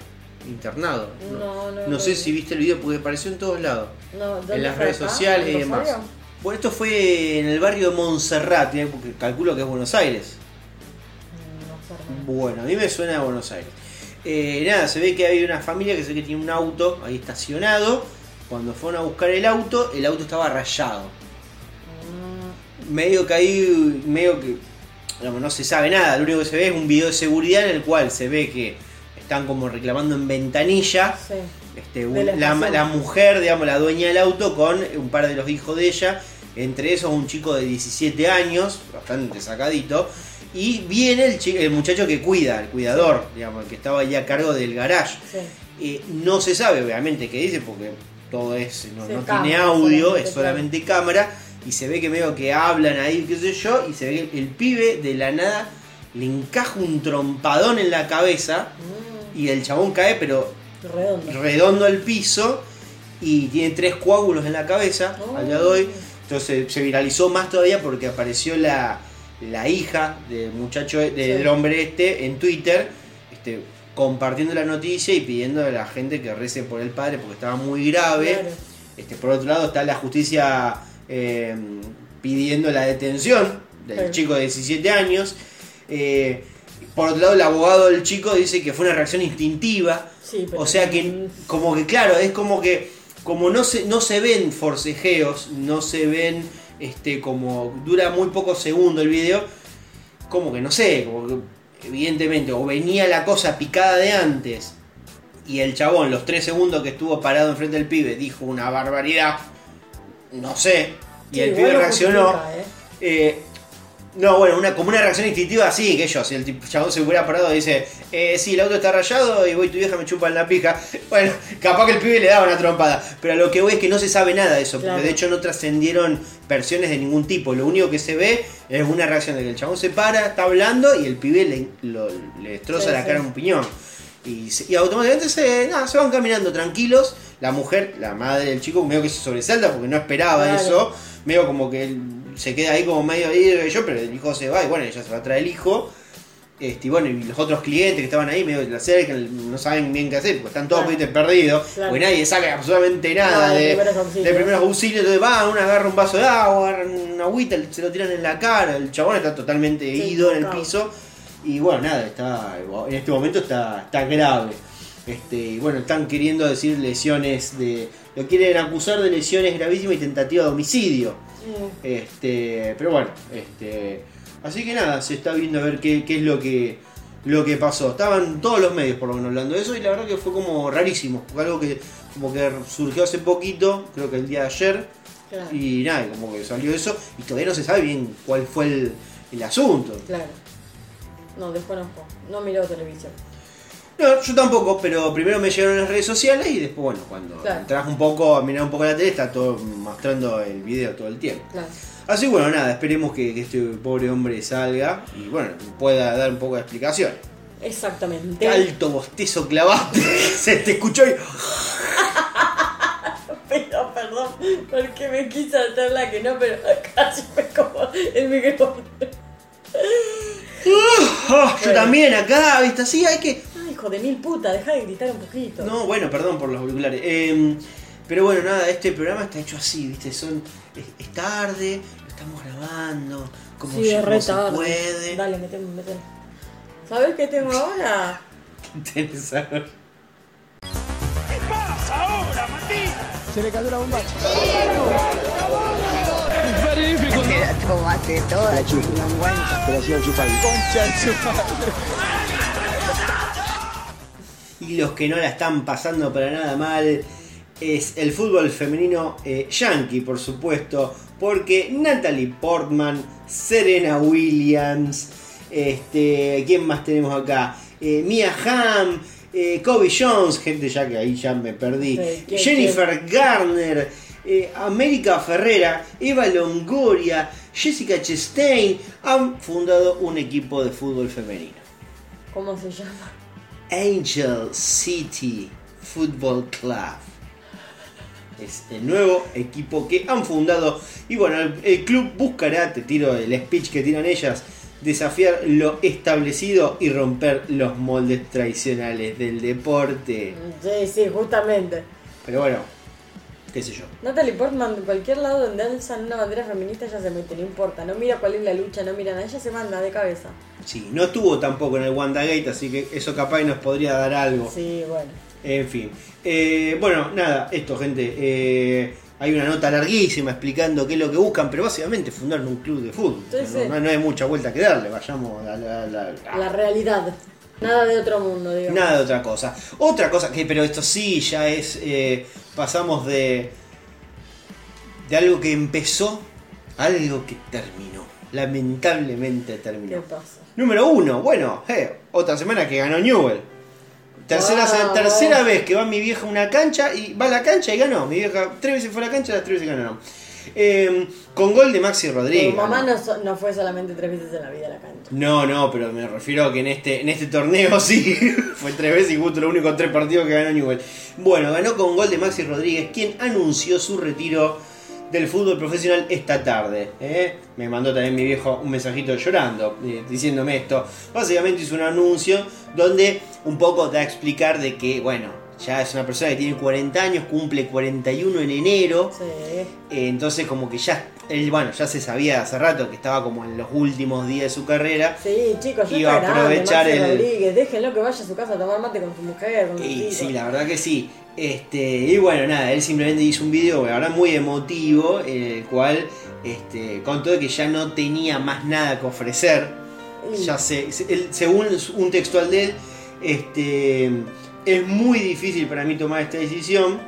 internado. No, no, No sé si viste el video porque apareció en todos lados No, ¿dónde en las redes acá? sociales y ¿En demás. Bueno, esto fue en el barrio de Montserrat, ¿eh? porque calculo que es Buenos Aires. Mm. Bueno, a mí me suena a Buenos Aires. Eh, nada, se ve que hay una familia que se ve que tiene un auto ahí estacionado. Cuando fueron a buscar el auto, el auto estaba rayado. Mm, Medio que ahí, medio que, digamos, no se sabe nada. Lo único que se ve es un video de seguridad en el cual se ve que están como reclamando en ventanilla. sí. Este, un- la mujer, digamos, la dueña del auto con un par de los hijos de ella, entre esos un chico de 17 años, bastante sacadito, y viene el, chi- el muchacho que cuida, el cuidador, digamos, el que estaba ahí a cargo del garage. Sí. Eh, no se sabe obviamente qué dice porque todo es, no, Sí, no cámara, tiene audio, es solamente cámara, y se ve que medio que hablan ahí, qué sé yo, y se ve que el pibe de la nada le encaja un trompadón en la cabeza Mm, y el chabón cae, pero redondo. redondo al piso y tiene tres coágulos en la cabeza Oh. al día de hoy. Entonces se viralizó más todavía porque apareció la, la hija del muchacho, de- del Sí. hombre este en Twitter, este, compartiendo la noticia y pidiendo a la gente que rece por el padre porque estaba muy grave. Claro. Este, por otro lado está la justicia eh, pidiendo la detención del chico de 17 años. Eh, por otro lado, el abogado del chico dice que fue una reacción instintiva. Sí, pero- O sea que, como que claro, es como que, como no se, no se ven forcejeos, no se ven, este, como dura muy pocos segundos el video, como que no sé, como que evidentemente, o venía la cosa picada de antes, y el chabón, los tres segundos que estuvo parado enfrente del pibe, dijo una barbaridad, no sé, y Sí, el pibe reaccionó. ¿eh? Eh, no, bueno, una, como una reacción instintiva así, que yo, si el chabón se hubiera parado y dice, eh, sí, el auto está rayado y voy tu vieja me chupa en la pija, bueno, capaz que el pibe le daba una trompada, pero a lo que voy es que no se sabe nada de eso, Claro. porque de hecho no trascendieron versiones de ningún tipo, lo único que se ve es una reacción de que el chabón se para, está hablando y el pibe le, lo- le destroza Sí, la sí. cara un piñón. Y, se- y automáticamente se, nada, se van caminando tranquilos. La mujer, la madre del chico, medio que se sobresalta porque no esperaba Claro. eso. Medio como que él se queda ahí como medio ahí, yo, pero el hijo se va y bueno, ella se va a traer el hijo. Este, y bueno, y los otros clientes que estaban ahí medio la acercan, no saben bien qué hacer, porque están todos Claro. perdidos, Claro. porque nadie sabe absolutamente nada de de, primeros auxilios. de primeros auxilios. Entonces va, uno agarra un vaso de agua, agarra una agüita, se lo tiran en la cara, el chabón está totalmente Sí, ido en el piso. Y bueno, nada, está en este momento está, está grave. Este, y bueno, están queriendo decir lesiones de. Lo quieren acusar de lesiones gravísimas y tentativa de homicidio. Mm. Este, pero bueno, este, así que nada, se está viendo a ver qué, qué es lo que, lo que pasó. Estaban todos los medios por lo menos hablando de eso y la verdad que fue como rarísimo, fue algo que como que surgió hace poquito, creo que el día de ayer, Claro. y nada, como que salió eso y todavía no se sabe bien cuál fue el, el asunto. Claro. No, desconozco. No miro televisión. No, yo tampoco, pero primero me llegaron las redes sociales y después, bueno, cuando Claro. entras un poco a mirar un poco la tele, está todo mostrando el video todo el tiempo. Claro. Así bueno, nada, esperemos que, que este pobre hombre salga y bueno, pueda dar un poco de explicación. Exactamente. Qué alto bostezo clavaste, se te escuchó y... Pero perdón, porque me quise hacer la que no, pero casi me como el micrófono. Ah, yo Bueno. también acá, viste, así hay que... Hijo de mil puta, deja de gritar un poquito. No, bueno, perdón por los auriculares. Eh, pero bueno, nada, este programa está hecho así, viste, son... Es, es tarde, lo estamos grabando, como sí, ya no se puede. Dale, meteme, meteme. ¿Sabes qué tengo ahora? Tenés algo. Se le cayó la bombacha. Te la tomaste toda, La chupa. no. Te la. Concha. Y los que no la están pasando para nada mal es el fútbol femenino eh, yankee, por supuesto, porque Natalie Portman, Serena Williams, este, ¿quién más tenemos acá? Eh, Mia Hamm, eh, Kobe Jones, gente ya que ahí ya me perdí, Sí, ¿quién, Jennifer Garner, América Ferrera, Eva Longoria, Jessica Chastain han fundado un equipo de fútbol femenino. ¿Cómo se llama? Angel City Football Club. Es el nuevo equipo que han fundado. Y bueno, el, el club buscará, te tiro el speech que tiran ellas, desafiar lo establecido y romper los moldes tradicionales del deporte. Sí, sí, justamente. Pero bueno, qué sé yo. Natalie Portman, en cualquier lado donde alzan una bandera feminista, ella se mete, no importa. No mira cuál es la lucha, no mira nada, ella se manda de cabeza. Sí, no estuvo tampoco en el WandaGate, así que eso capaz nos podría dar algo. Sí, bueno. En fin. Eh, bueno, nada, esto, gente. eh, hay una nota larguísima explicando qué es lo que buscan, pero básicamente fundaron un club de fútbol. Sí, no, sí. no- no hay mucha vuelta que darle, vayamos a la. la- la- La realidad. Nada de otro mundo, digamos. Nada de otra cosa. Otra cosa que, pero esto sí ya es. eh, pasamos de. de algo que empezó a algo que terminó. Lamentablemente ¿Qué terminó. pasa? Número uno, bueno, eh, otra semana que ganó Newell. Tercera, Wow, tercera wow. vez que va mi vieja a una cancha y va a la cancha y ganó. Mi vieja tres veces fue a la cancha, las tres veces ganó. Eh, con gol de Maxi Rodríguez. Tu mamá no, so- no fue solamente tres veces en la vida a la cancha. No, no, pero me refiero a que en este, en este torneo sí, fue tres veces y justo los únicos tres partidos que ganó Newell. Bueno, ganó con gol de Maxi Rodríguez, quien anunció su retiro del fútbol profesional esta tarde. ¿eh? Me mandó también mi viejo un mensajito llorando, eh, diciéndome esto. Básicamente hizo un anuncio donde un poco da a explicar de que, bueno, ya es una persona que tiene 40 años, cumple 41 en enero. Sí. Eh, entonces como que ya, él, bueno, ya se sabía hace rato que estaba como en los últimos días de su carrera. Sí, chicos, ya Iba a aprovechar grande, el- Rodríguez, déjenlo que vaya a su casa a tomar mate con su mujer, con Y sí, la verdad que sí. Este, y bueno, nada, él simplemente hizo un video, la verdad, muy emotivo, en el cual este, contó que ya no tenía más nada que ofrecer. Y- Ya sé, se- según un textual de él, este, es muy difícil para mí tomar esta decisión,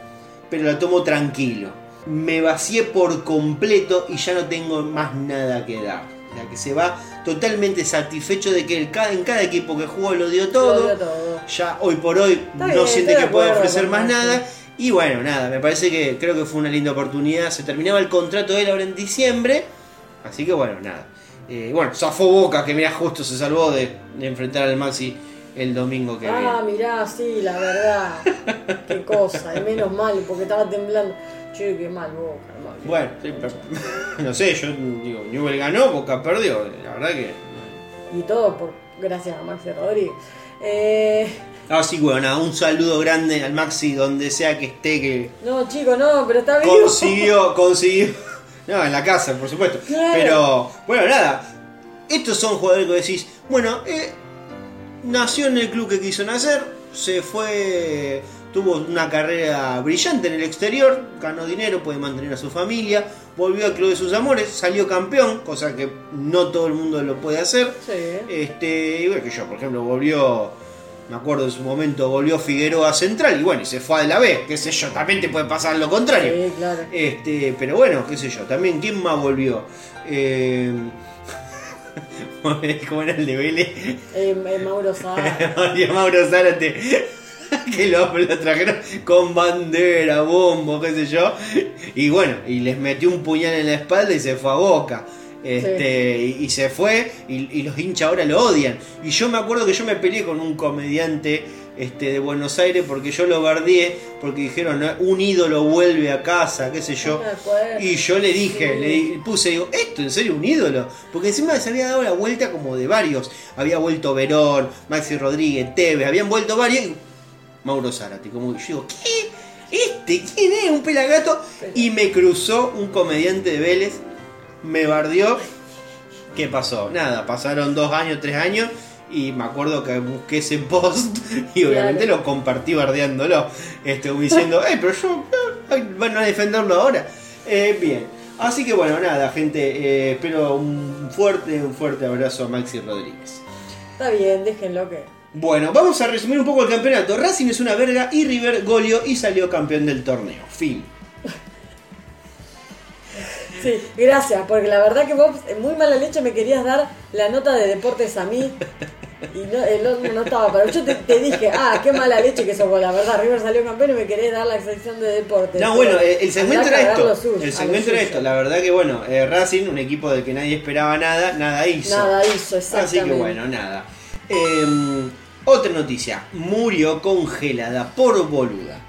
pero la tomo tranquilo. Me vacié por completo y ya no tengo más nada que dar. O sea, que se va totalmente satisfecho de que el en cada equipo que jugó lo dio todo. Lo dio todo. Ya hoy por hoy Está no bien, siente que acuerdo ofrecer más nada. Y bueno, nada, me parece que creo que fue una linda oportunidad. Se terminaba el contrato de él ahora en diciembre. Así que bueno, nada. Eh, bueno, zafó Boca, que mira, justo se salvó de, de enfrentar al Maxi el domingo que Ah, viene. mirá, sí, la verdad. qué cosa, y menos mal, porque estaba temblando. Che, qué mal boca, hermano. Bueno, sí, pero- no sé, yo digo, Newell ganó, Boca perdió. La verdad que. Y todo por gracias a Maxi Rodríguez. Eh, Ah, sí, bueno, nada, un saludo grande al Maxi donde sea que esté, que no, chico, no, pero está bien. consiguió, consiguió. No, en la casa, por supuesto. Claro. Pero, bueno, nada. Estos son jugadores que decís, bueno, eh, nació en el club que quiso nacer, se fue, tuvo una carrera brillante en el exterior, ganó dinero, puede mantener a su familia, volvió al club de sus amores, salió campeón, cosa que no todo el mundo lo puede hacer. Sí. Este, igual que yo, por ejemplo, volvió, me acuerdo en su momento, volvió Figueroa Central y bueno, y se fue a la B, qué sé yo, también te puede pasar lo contrario. Sí, claro. Este, pero bueno, qué sé yo, también, ¿quién más volvió? Eh, ¿Cómo era el de Vélez? Eh, eh, Mauro Sá. María Mauro Zárate, que lo, lo trajeron con bandera, bombo, qué sé yo. Y bueno, y les metió un puñal en la espalda y se fue a boca. Este, y, y se fue, y, y los hinchas ahora lo odian. Y yo me acuerdo que yo me peleé con un comediante este, de Buenos Aires porque yo lo bardeé, porque dijeron, "No, un ídolo vuelve a casa, qué sé yo. No acuerdo. Y yo le dije, Sí. le puse, digo, ¿esto en serio un ídolo? Porque encima se había dado la vuelta como de varios. Había vuelto Verón, Maxi Rodríguez, Tevez, habían vuelto varios. y Mauro Zárate, como yo digo, ¿qué? ¿Este quién es? Un pelagato. Y me cruzó un comediante de Vélez, me bardeó. ¿Qué pasó? Nada, pasaron dos años, tres años. Y me acuerdo que busqué ese post y obviamente Claro. lo compartí bardeándolo. Este, diciendo, ¡eh, pero yo! eh, van a defenderlo ahora. Eh, bien. Así que bueno, nada, gente. eh, espero un fuerte, un fuerte abrazo a Maxi Rodríguez. Está bien, déjenlo que. Bueno, vamos a resumir un poco el campeonato. Racing es una verga y River goleó y salió campeón del torneo. Fin. Sí, gracias, porque la verdad que vos, muy mala leche, me querías dar la nota de deportes a mí. Y no, el otro no estaba, pero yo te, te dije, ah, qué mala leche que sos vos, la verdad, River salió campeón y me querés dar la sección de deportes. No, bueno, el segmento era esto. suyo, El segmento era esto. La verdad que bueno, eh, Racing, un equipo del que nadie esperaba nada, nada hizo. Nada hizo, exactamente. Así que bueno, nada. Eh, otra noticia. Murió congelada por boluda.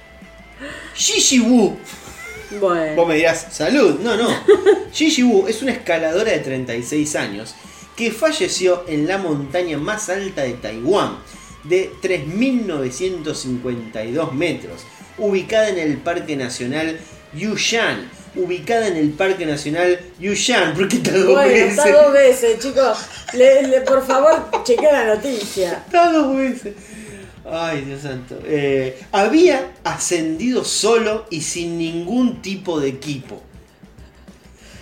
Gigi Wu. Bueno. Vos me dirás, salud. No, no. Gigi Wu es una escaladora de 36 años que falleció en la montaña más alta de Taiwán, de 3.952 metros, ubicada en el Parque Nacional Yushan. Ubicada en el Parque Nacional Yushan, porque está dos Bueno, veces. está dos veces, chicos. Le, le- por favor, chequea la noticia. Está dos veces. Ay, Dios santo. Eh, había ascendido solo y sin ningún tipo de equipo.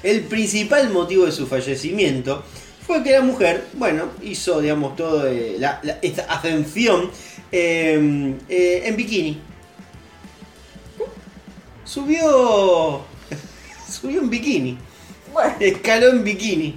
El principal motivo de su fallecimiento fue que la mujer, bueno, hizo, digamos, todo eh, la- la- esta ascensión eh, eh, en bikini. Subió. Subió en bikini. Bueno, Escaló en bikini.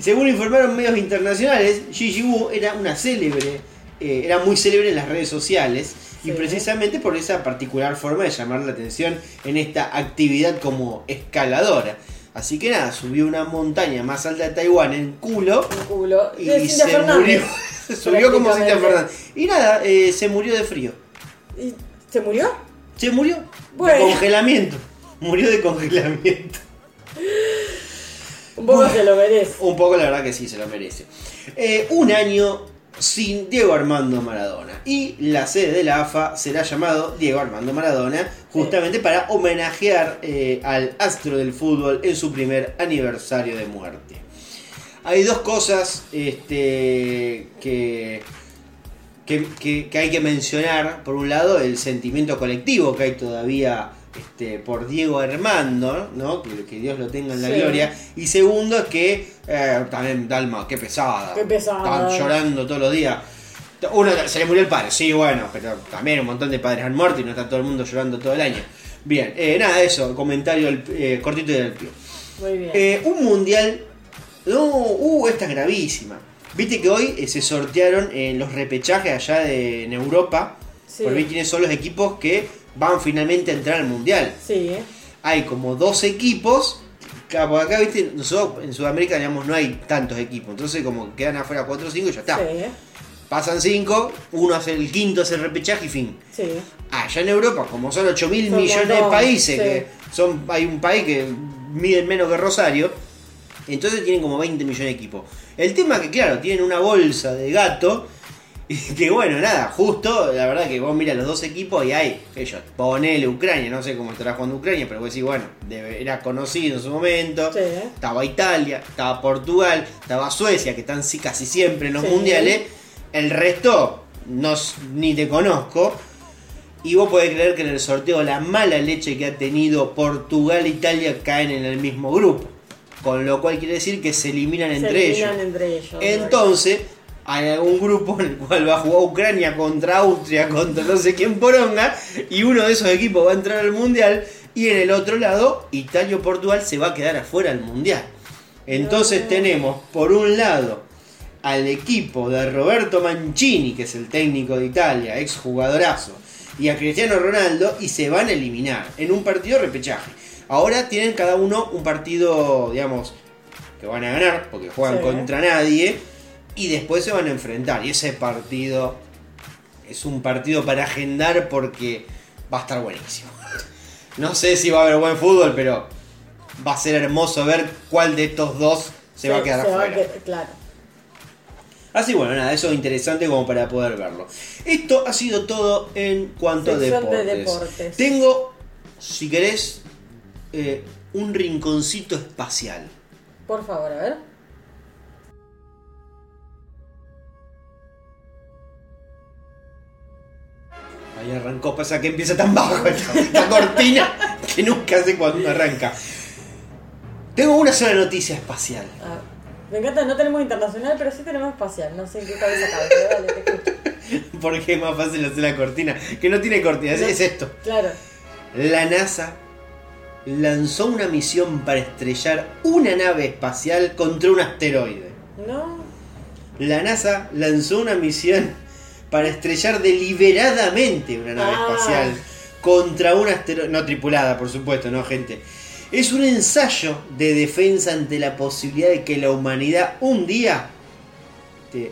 Según informaron medios internacionales, Gigi Wu era una célebre, eh, era muy célebre en las redes sociales y precisamente por esa particular forma de llamar la atención en esta actividad como escaladora. Así que nada, subió una montaña más alta de Taiwán en culo un culo. y De se Fernández. murió. Subió como Cintia. Fernández. Y nada, eh, se murió de frío. ¿Y se murió? Se murió Bueno. de congelamiento. Murió de congelamiento. Un poco se lo merece. Un poco la verdad que sí, se lo merece. Eh, un año sin Diego Armando Maradona. Y la sede de la AFA será llamado Diego Armando Maradona, justamente para homenajear eh, al astro del fútbol en su primer aniversario de muerte. Hay dos cosas este, que, que, hay que mencionar. Por un lado, el sentimiento colectivo que hay todavía este, por Diego Armando, ¿no? que, que Dios lo tenga en la Sí. gloria. Y segundo es que eh, también Dalma, qué pesada. Qué pesada. Están llorando todos los días. Uno se le murió el padre, sí, bueno, pero también un montón de padres han muerto y no está todo el mundo llorando todo el año. Bien, eh, nada, eso, comentario del- eh, cortito y del pie. Muy bien. Eh, un mundial. No, uh, esta es gravísima. Viste que hoy eh, se sortearon los repechajes allá de, en Europa. Sí. Por ver quiénes son los equipos que van finalmente a entrar al mundial. Sí. Hay como dos equipos. Acá, por acá, viste, nosotros en Sudamérica, digamos, no hay tantos equipos. Entonces, como quedan afuera 4 o 5 y ya está. Sí. Pasan 5, uno hace el quinto, hace el repechaje y fin. Sí. Allá en Europa, como son 8 mil millones de países, sí. que son, hay un país que mide menos que Rosario, entonces tienen como 20 millones de equipos. El tema es que, claro, tienen una bolsa de gato, que bueno, nada, justo, la verdad que vos miras los dos equipos y hay, ellos, ponele Ucrania, no sé cómo estará jugando Ucrania, pero vos decís, bueno, debe- era conocido en su momento. Sí, ¿eh? Estaba Italia, estaba Portugal, estaba Suecia, que están casi siempre en los Sí. mundiales. El resto, no, ni te conozco. Y vos podés creer que en el sorteo la mala leche que ha tenido Portugal e Italia caen en el mismo grupo. Con lo cual quiere decir que se eliminan Se entre eliminan ellos. entre ellos. Entonces, hay algún grupo en el cual va a jugar Ucrania contra Austria, contra no sé quién poronga, y uno de esos equipos va a entrar al mundial, y en el otro lado, Italia o Portugal se va a quedar afuera del mundial. Entonces tenemos, por un lado, al equipo de Roberto Mancini, que es el técnico de Italia, ex jugadorazo, y a Cristiano Ronaldo, y se van a eliminar en un partido repechaje. Ahora tienen cada uno un partido, digamos, que van a ganar, porque juegan Sí. contra nadie, y después se van a enfrentar. Y ese partido es un partido para agendar porque va a estar buenísimo. No sé si va a haber buen fútbol, pero va a ser hermoso ver cuál de estos dos se va a quedar afuera. que- claro. Así bueno, nada, eso es interesante como para poder verlo. Esto ha sido todo en cuanto a Sección deportes. de deportes. Tengo, si querés, eh, un rinconcito espacial. Por favor, a ver. Ahí arrancó, pasa que empieza tan bajo esta, cortina que nunca sé cuándo arranca. Tengo una sola noticia espacial. Ah, me encanta, no tenemos internacional, pero sí tenemos espacial. No sé en qué cabeza cabe, pero dale, te escucho. Porque es más fácil hacer la cortina. Que no tiene cortina, No. es esto. Claro. La NASA lanzó una misión para estrellar una nave espacial contra un asteroide. No. La NASA lanzó una misión para estrellar deliberadamente una nave Ah. espacial contra un asteroide. No tripulada, por supuesto, no, gente. Es un ensayo de defensa ante la posibilidad de que la humanidad un día te-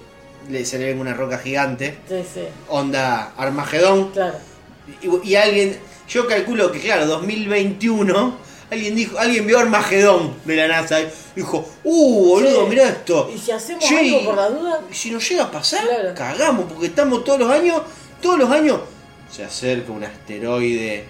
le se le venga una roca gigante, Sí, sí. onda Armagedón, Claro. y, y alguien, yo calculo que claro, 2021, alguien dijo, alguien vio Armagedón de la NASA, dijo, uh, boludo, Sí. mirá esto. Y si hacemos Che, algo por la duda, y si nos llega a pasar, Claro. cagamos, porque estamos todos los años, todos los años, se acerca un asteroide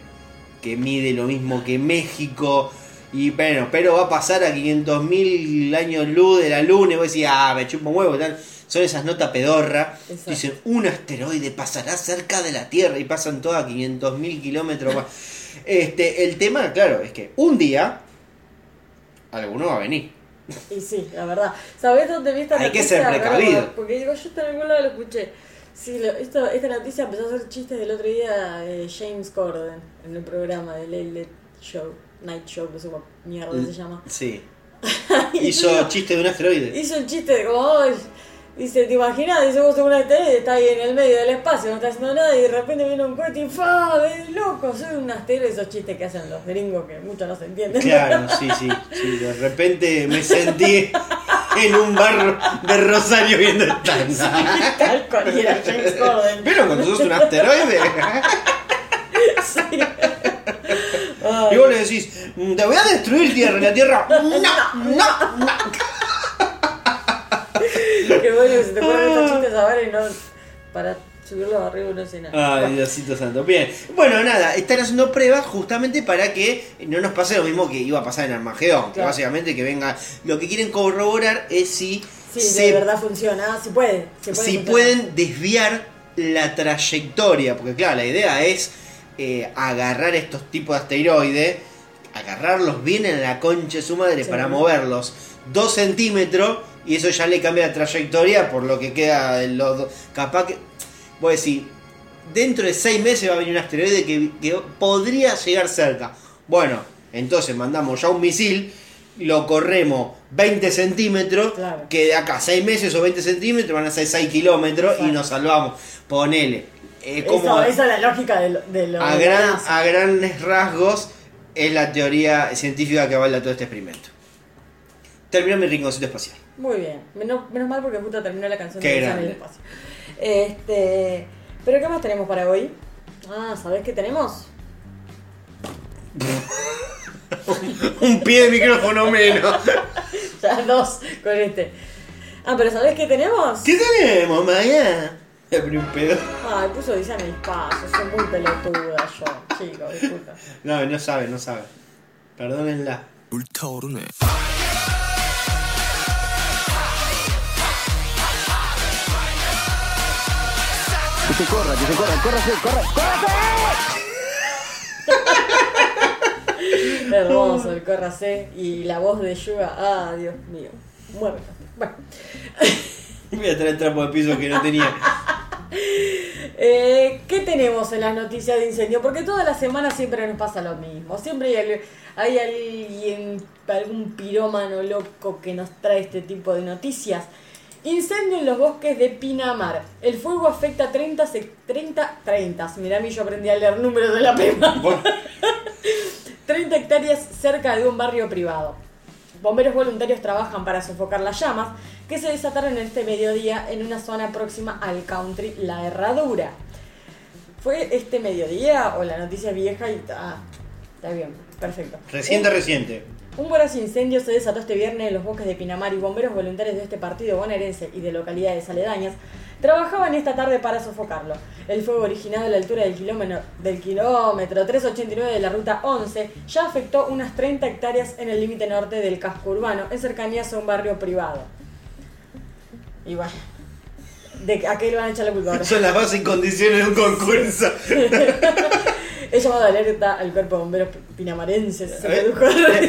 que mide lo mismo que México. Y bueno, pero va a pasar a 500.000 años luz de la luna. Y vos decís, ah, me chupo un huevo. tal. Son esas notas pedorra. Exacto. Dicen, un asteroide pasará cerca de la Tierra. Y pasan todas a 500.000 kilómetros más. Este, el tema, claro, es que un día alguno va a venir. y sí, la verdad. ¿Sabés dónde vi esta Hay que noticia? ser Ahora, precavido. Porque digo, yo en algún lado lo escuché. Sí, lo- esto, esta noticia empezó a hacer chistes del otro día de James Corden en el programa de Late Show, Night Show, no sé cómo mierda se llama. Sí. Hizo chiste de un asteroide. Hizo el chiste de como, dice, ¿te imaginas? Dice, vos sos un asteroide, está ahí en el medio del espacio, no está haciendo nada, y de repente viene un cohete y ¡fa! ¡Ves loco! Soy un asteroide, esos chistes que hacen los gringos que muchos no se entienden. Claro, sí, sí, sí. De repente me sentí en un bar de Rosario viendo el tanga. Tal cual, era James Corden. ¿Vieron cuando sos un asteroide? Sí. Y vos le decís, te voy a destruir Tierra. Y la Tierra, no, no, no. Qué bueno que se te ocurran estos chistes ahora y no para subirlo arriba no sé nada. Ay, Diosito santo. Bien. Bueno, nada, están haciendo pruebas justamente para que no nos pase lo mismo que iba a pasar en Armagedón. Que Claro. básicamente que venga. Lo que quieren corroborar es si, Sí, se- de verdad funciona. Ah, si puede. Si, puede si funcionar. pueden desviar la trayectoria. Porque claro, la idea es eh, agarrar estos tipos de asteroides, agarrarlos bien en la concha de su madre Sí. para moverlos dos centímetros y eso ya le cambia la trayectoria por lo que queda en los dos. Capaz que, voy a decir, dentro de seis meses va a venir un asteroide que, que podría llegar cerca. Bueno, entonces mandamos ya un misil, lo corremos 20 centímetros, Claro. que de acá 6 meses o 20 centímetros van a ser 6 kilómetros y nos salvamos. Ponele. eh, Eso, como esa es la lógica de lo, de lo a, de gran- a grandes rasgos es la teoría científica que avala todo este experimento. Terminó mi rinconcito espacial. Muy bien. Menos, menos mal porque justo terminó la canción Qué de Lisa en el grande. espacio. Este, pero ¿qué más tenemos para hoy? Ah, ¿sabés qué tenemos? Un pie de micrófono menos. Ya dos con este. Ah, pero ¿sabés qué tenemos? ¿Qué tenemos, Maya? Me abrí un pedo. Ay, puso Dice en el espacio. Soy muy pelotuda yo. Chicos, disculpa. No, no sabe, no sabe. Perdónenla. Se corra, que se corra, córrase, corra, córrase. Hermoso el córrase y la voz de Yuga. Ah, Dios mío. Muerto. Bueno. Voy a traer el trapo de piso que no tenía. Eh, ¿Qué tenemos en las noticias de incendio? Porque todas las semanas siempre nos pasa lo mismo. Siempre hay, hay alguien, algún pirómano loco que nos trae este tipo de noticias. Incendio en los bosques de Pinamar. El fuego afecta a 30, sec- 30, 30. Mirá, a mí yo aprendí a leer números de la. Bueno, 30 hectáreas cerca de un barrio privado. Bomberos voluntarios trabajan para sofocar las llamas que se desataron este mediodía en una zona próxima al country La Herradura. ¿Fue este mediodía o la noticia vieja? Y, ah, está bien, perfecto. reciente, Un- reciente. Un voraz incendio se desató este viernes en los bosques de Pinamar y bomberos voluntarios de este partido bonaerense y de localidades aledañas trabajaban esta tarde para sofocarlo. El fuego originado a la altura del kilómetro, del kilómetro 389 de la ruta 11 ya afectó unas 30 hectáreas en el límite norte del casco urbano, en cercanías a un barrio privado. Y bueno, ¿de a qué le van a echar la culpa ahora? Son las bases y condiciones de un concurso. He llamado de alerta al cuerpo de bomberos pinamarenses.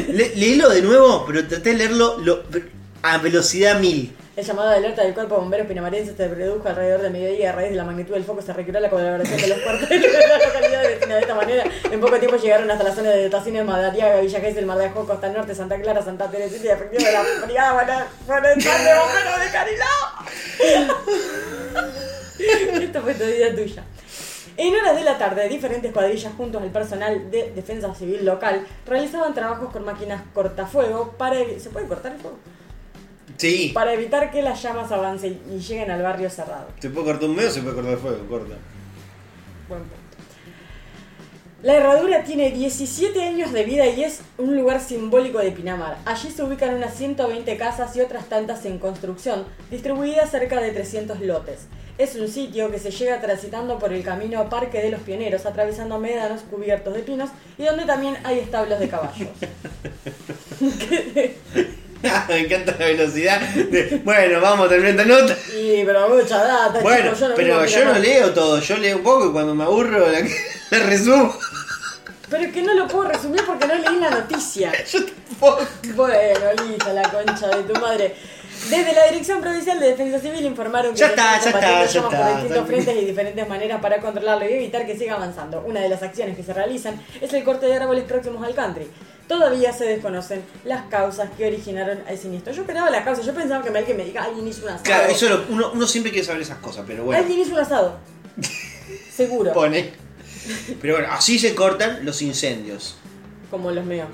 Le- léelo de nuevo, pero traté de leerlo lo- a velocidad mil. El llamado de alerta del Cuerpo de Bomberos Pinamarense se produjo alrededor de mediodía a raíz de la magnitud del foco. Se requirió la colaboración de los cuarteles de la localidad vecina. De esta manera, en poco tiempo llegaron hasta la zona de dotaciones Madariaga, Villa Gesell, Mar de Ajó, Costa Norte, Santa Clara, Santa Teresita y efectivo de la Brigada Forestal de Bomberos de Cariló. Esto fue todavía tuya. En horas de la tarde, diferentes cuadrillas juntos al personal de Defensa Civil local realizaban trabajos con máquinas cortafuego para... ¿Se puede cortar el fuego? Sí. para evitar que las llamas avancen y lleguen al barrio cerrado. Se puede cortar un medio, se puede cortar el fuego, corta. Buen punto. La herradura tiene 17 años de vida y es un lugar simbólico de Pinamar. Allí se ubican unas 120 casas y otras tantas en construcción, distribuidas cerca de 300 lotes. Es un sitio que se llega transitando por el camino Parque de los Pioneros, atravesando médanos cubiertos de pinos y donde también hay establos de caballos. Me encanta la velocidad. de- bueno, vamos a terminar esta nota. y pero mucha data, Bueno, yo no pero yo no leo todo, yo leo un poco y cuando me aburro la, la resumo. Pero es que no lo puedo resumir porque no leí la noticia. Yo tampoco. Bueno, listo, la concha de tu madre. Desde la Dirección Provincial de Defensa Civil informaron que Ya está, ya está, ya llamas está, por distintos frentes y diferentes maneras para controlarlo y evitar que siga avanzando. Una de las acciones que se realizan es el corte de árboles próximos al country. Todavía se desconocen las causas que originaron el siniestro. Yo esperaba la causa, yo pensaba que alguien me diga, alguien hizo un asado. Claro, eso lo- uno, uno siempre quiere saber esas cosas, pero bueno. Alguien hizo un asado. Seguro. Pone. Pero bueno, así se cortan los incendios. Como los míos.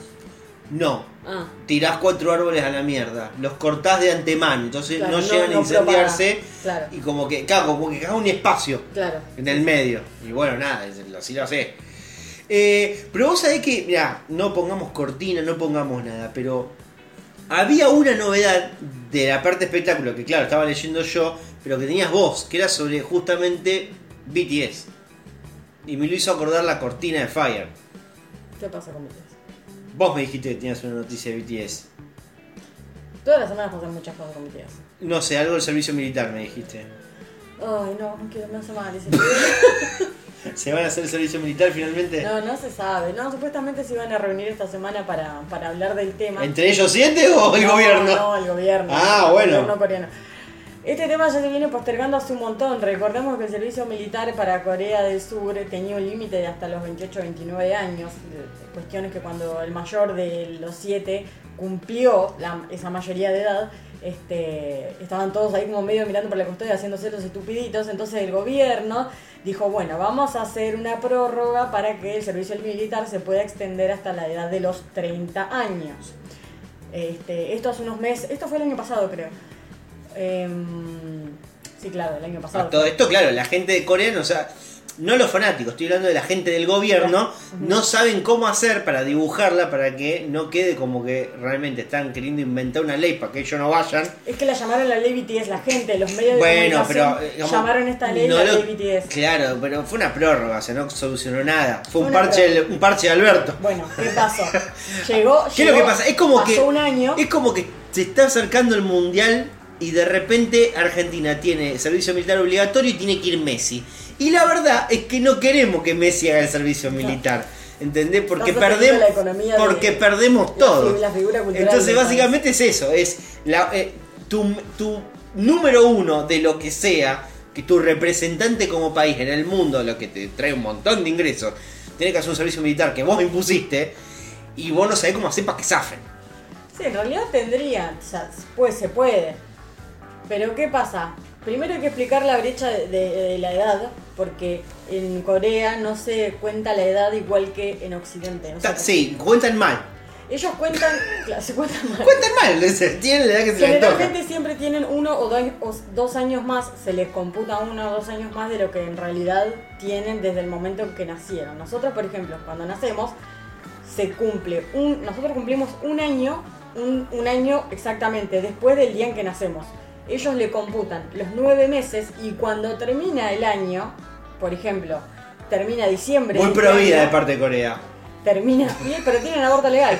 No, Ah, tirás cuatro árboles a la mierda, los cortás de antemano, entonces Claro, no, llegan no a incendiarse claro. y como que, claro, como que caga un espacio claro. en el medio. Y bueno, nada, así lo hace. Eh, pero vos sabés que, mira, no pongamos cortina, no pongamos nada, pero Había una novedad de la parte espectáculo que, claro, estaba leyendo yo, pero que tenías vos, que era sobre justamente BTS. Y me lo hizo acordar la cortina de Fire. ¿Qué pasa con BTS? Vos me dijiste que tenías una noticia de BTS. Todas las semanas pasan muchas cosas con BTS. No sé, algo del servicio militar me dijiste. Ay, no, no quiero, me hace mal ese ¿Se van a hacer el servicio militar finalmente? No, no se sabe. No, supuestamente se iban a reunir esta semana para, para hablar del tema. ¿Entre ellos siete o el No, gobierno? No, el gobierno. Ah, bueno. El gobierno coreano. Este tema ya se viene postergando hace un montón. Recordemos que el servicio militar para Corea del Sur tenía un límite de hasta los 28 29 años. Cuestiones que cuando el mayor de los siete cumplió la- esa mayoría de edad, este, estaban todos ahí como medio mirando por la custodia haciéndose los estupiditos. Entonces el gobierno dijo, bueno, vamos a hacer una prórroga para que el servicio militar se pueda extender hasta la edad de los 30 años. Este, esto hace unos meses, esto fue el año pasado creo. Em, sí, claro, el año pasado. A todo esto, claro, la gente de Corea, o sea, no los fanáticos, estoy hablando de la gente del gobierno, no saben cómo hacer para dibujarla para que no quede como que realmente están queriendo inventar una ley para que ellos no vayan. Es que la llamaron la ley BTS, la gente, los medios de Bueno, pero comunicación eh, digamos, llamaron esta ley no la lo- ley BTS. Claro, pero fue una prórroga, o sea, no solucionó nada. Fue un Una parche, un parche de Alberto. Bueno, ¿qué pasó? Llegó, ¿Qué es lo que llegó, pasa? Es como pasó que un año. es como que se está acercando el mundial y de repente Argentina tiene servicio militar obligatorio y tiene que ir Messi. Y la verdad es que no queremos que Messi haga el servicio militar. ¿Entendés? Porque perdemos de- porque perdemos todo. la Entonces básicamente es eso, es la, eh, tu, tu número uno de lo que sea, que tu representante como país en el mundo, lo que te trae un montón de ingresos, tiene que hacer un servicio militar que vos impusiste y vos no sabés cómo hacer para que zafen. Sí, en realidad tendría, o sea, pues se puede. Pero ¿qué pasa? Primero hay que explicar la brecha de, de- de la edad, porque en Corea no se cuenta la edad igual que en Occidente. Ta- Sí, cuentan mal. Ellos cuentan, se cuentan mal. Cuentan mal, tienen la edad que se les. Generalmente siempre tienen uno o dos, o dos años más, se les computa uno o dos años más de lo que en realidad tienen desde el momento en que nacieron. Nosotros, por ejemplo, cuando nacemos, se cumple un, nosotros cumplimos un año, un, un año exactamente después del día en que nacemos. Ellos le computan los nueve meses y cuando termina el año, por ejemplo, termina diciembre. Muy este provida de parte de Corea. termina, pero tienen aborto legal.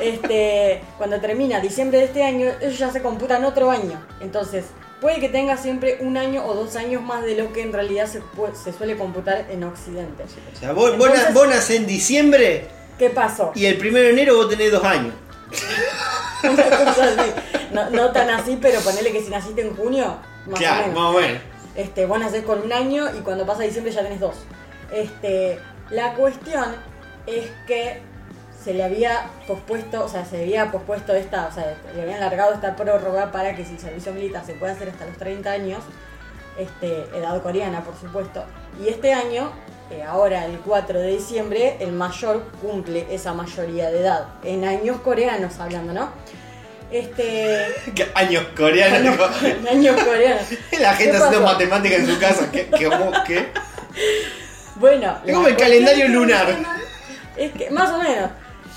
Este, cuando termina diciembre de este año, ellos ya se computan otro año. Entonces, puede que tenga siempre un año o dos años más de lo que en realidad se, pu- se suele computar en Occidente. O sea, vos, Entonces- vos nacés en diciembre ¿Qué pasó? y el primero de enero vos tenés dos años. Una cosa así. No, no tan así, pero ponele que si naciste en junio, más claro, o menos. más o menos. Este, vos nacés con un año y cuando pasa diciembre ya tenés dos. Este, la cuestión es que se le había pospuesto, o sea, se había pospuesto esta, o sea, le habían largado esta prórroga para que si el servicio militar se puede hacer hasta los 30 años, este, edad coreana, por supuesto. Y este año, eh, ahora el 4 de diciembre, el mayor cumple esa mayoría de edad. En años coreanos hablando, ¿no? Este. ¿Qué Años coreanos. años, años coreanos. La gente ¿Qué haciendo matemática en su casa. ¿Qué? ¿Qué? ¿Qué? Bueno, Es como el calendario lunar. Es que, más o menos.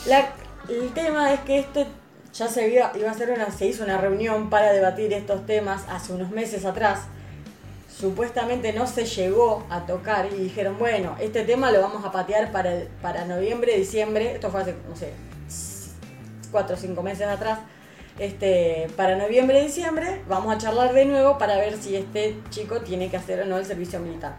La- el tema es que esto ya se iba, iba a ser una, se hizo una reunión para debatir estos temas hace unos meses atrás. Supuestamente no se llegó a tocar y dijeron, bueno, este tema lo vamos a patear para, para noviembre, diciembre. Esto fue hace, no sé, cuatro o cinco meses atrás. Este, para noviembre, diciembre, vamos a charlar de nuevo para ver si este chico tiene que hacer o no el servicio militar.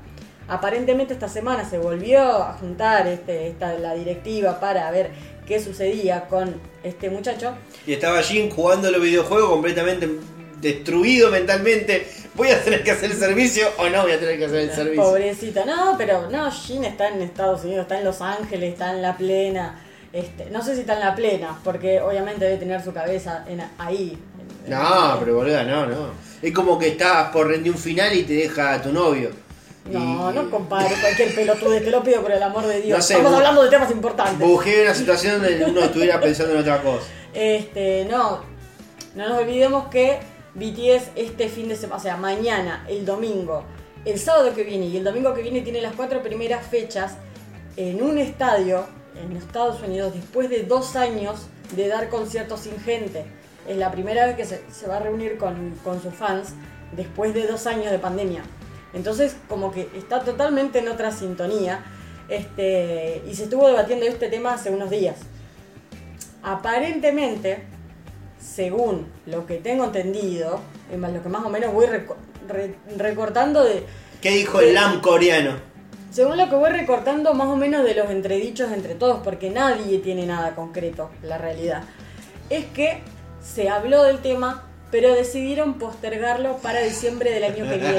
Aparentemente esta semana se volvió a juntar este, esta, la directiva para ver qué sucedía con este muchacho. Y estaba Jin jugando los videojuegos completamente destruido mentalmente. ¿Voy a tener que hacer el servicio o no voy a tener que hacer el servicio? Pobrecito, no, pero no, Jin está en Estados Unidos, está en Los Ángeles, está en la plena. Este, no sé si está en la plena, porque obviamente debe tener su cabeza en, ahí. en- No, en- pero boluda, no, no. Es como que estás por rendir un final y te deja a tu novio. No, Y- no compare cualquier pelotude, te lo pido por el amor de Dios. No sé, Estamos hablando de temas importantes. Busqué una situación donde uno estuviera pensando en otra cosa. Este, no, no nos olvidemos que BTS este fin de semana, o sea, mañana, el domingo, el sábado que viene y el domingo que viene tiene las cuatro primeras fechas en un estadio en Estados Unidos después de dos años de dar conciertos sin gente. es la primera vez que se, se va a reunir con, con sus fans después de dos años de pandemia. Entonces, como que está totalmente en otra sintonía. Este, y se estuvo debatiendo este tema hace unos días. Aparentemente, según lo que tengo entendido, y más lo que más o menos voy reco- re- recortando de. ¿Qué dijo el LAM coreano? Según lo que voy recortando más o menos de los entredichos entre todos, porque nadie tiene nada concreto, la realidad, es que se habló del tema, pero decidieron postergarlo para diciembre del año que viene.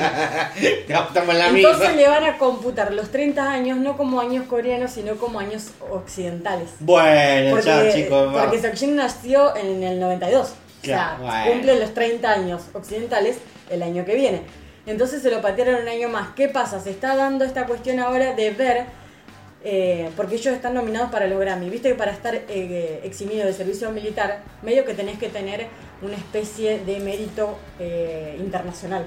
Estamos la Entonces misma. le van a computar los 30 años no como años coreanos, sino como años occidentales. Bueno, Porque, ya chicos, porque Seokjin nació en el 92. Claro, o sea, bueno. cumple los 30 años occidentales el año que viene. Entonces se lo patearon un año más. ¿Qué pasa? Se está dando esta cuestión ahora de ver, eh, porque ellos están nominados para los Grammy. Viste que para estar eh, eximido de servicio militar, medio que tenés que tener una especie de mérito eh, internacional.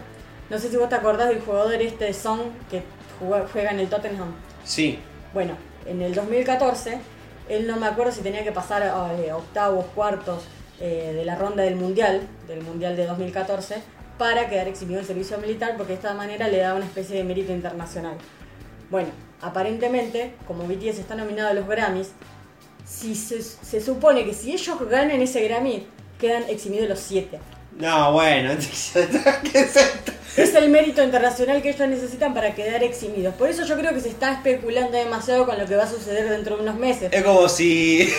No sé si vos te acordás del jugador este de Song que juega, juega en el Tottenham. Sí. Bueno, en el 2014, él no me acuerdo si tenía que pasar a eh, octavos, cuartos eh, de la ronda del Mundial, del Mundial de 2014, para quedar eximido del servicio militar, porque de esta manera le da una especie de mérito internacional. Bueno, aparentemente, como BTS está nominado a los Grammys, si se, se supone que si ellos ganan ese Grammy, quedan eximidos los siete. No, bueno. ¿Qué es esto? Es el mérito internacional que ellos necesitan para quedar eximidos. Por eso yo creo que se está especulando demasiado con lo que va a suceder dentro de unos meses. Es como si.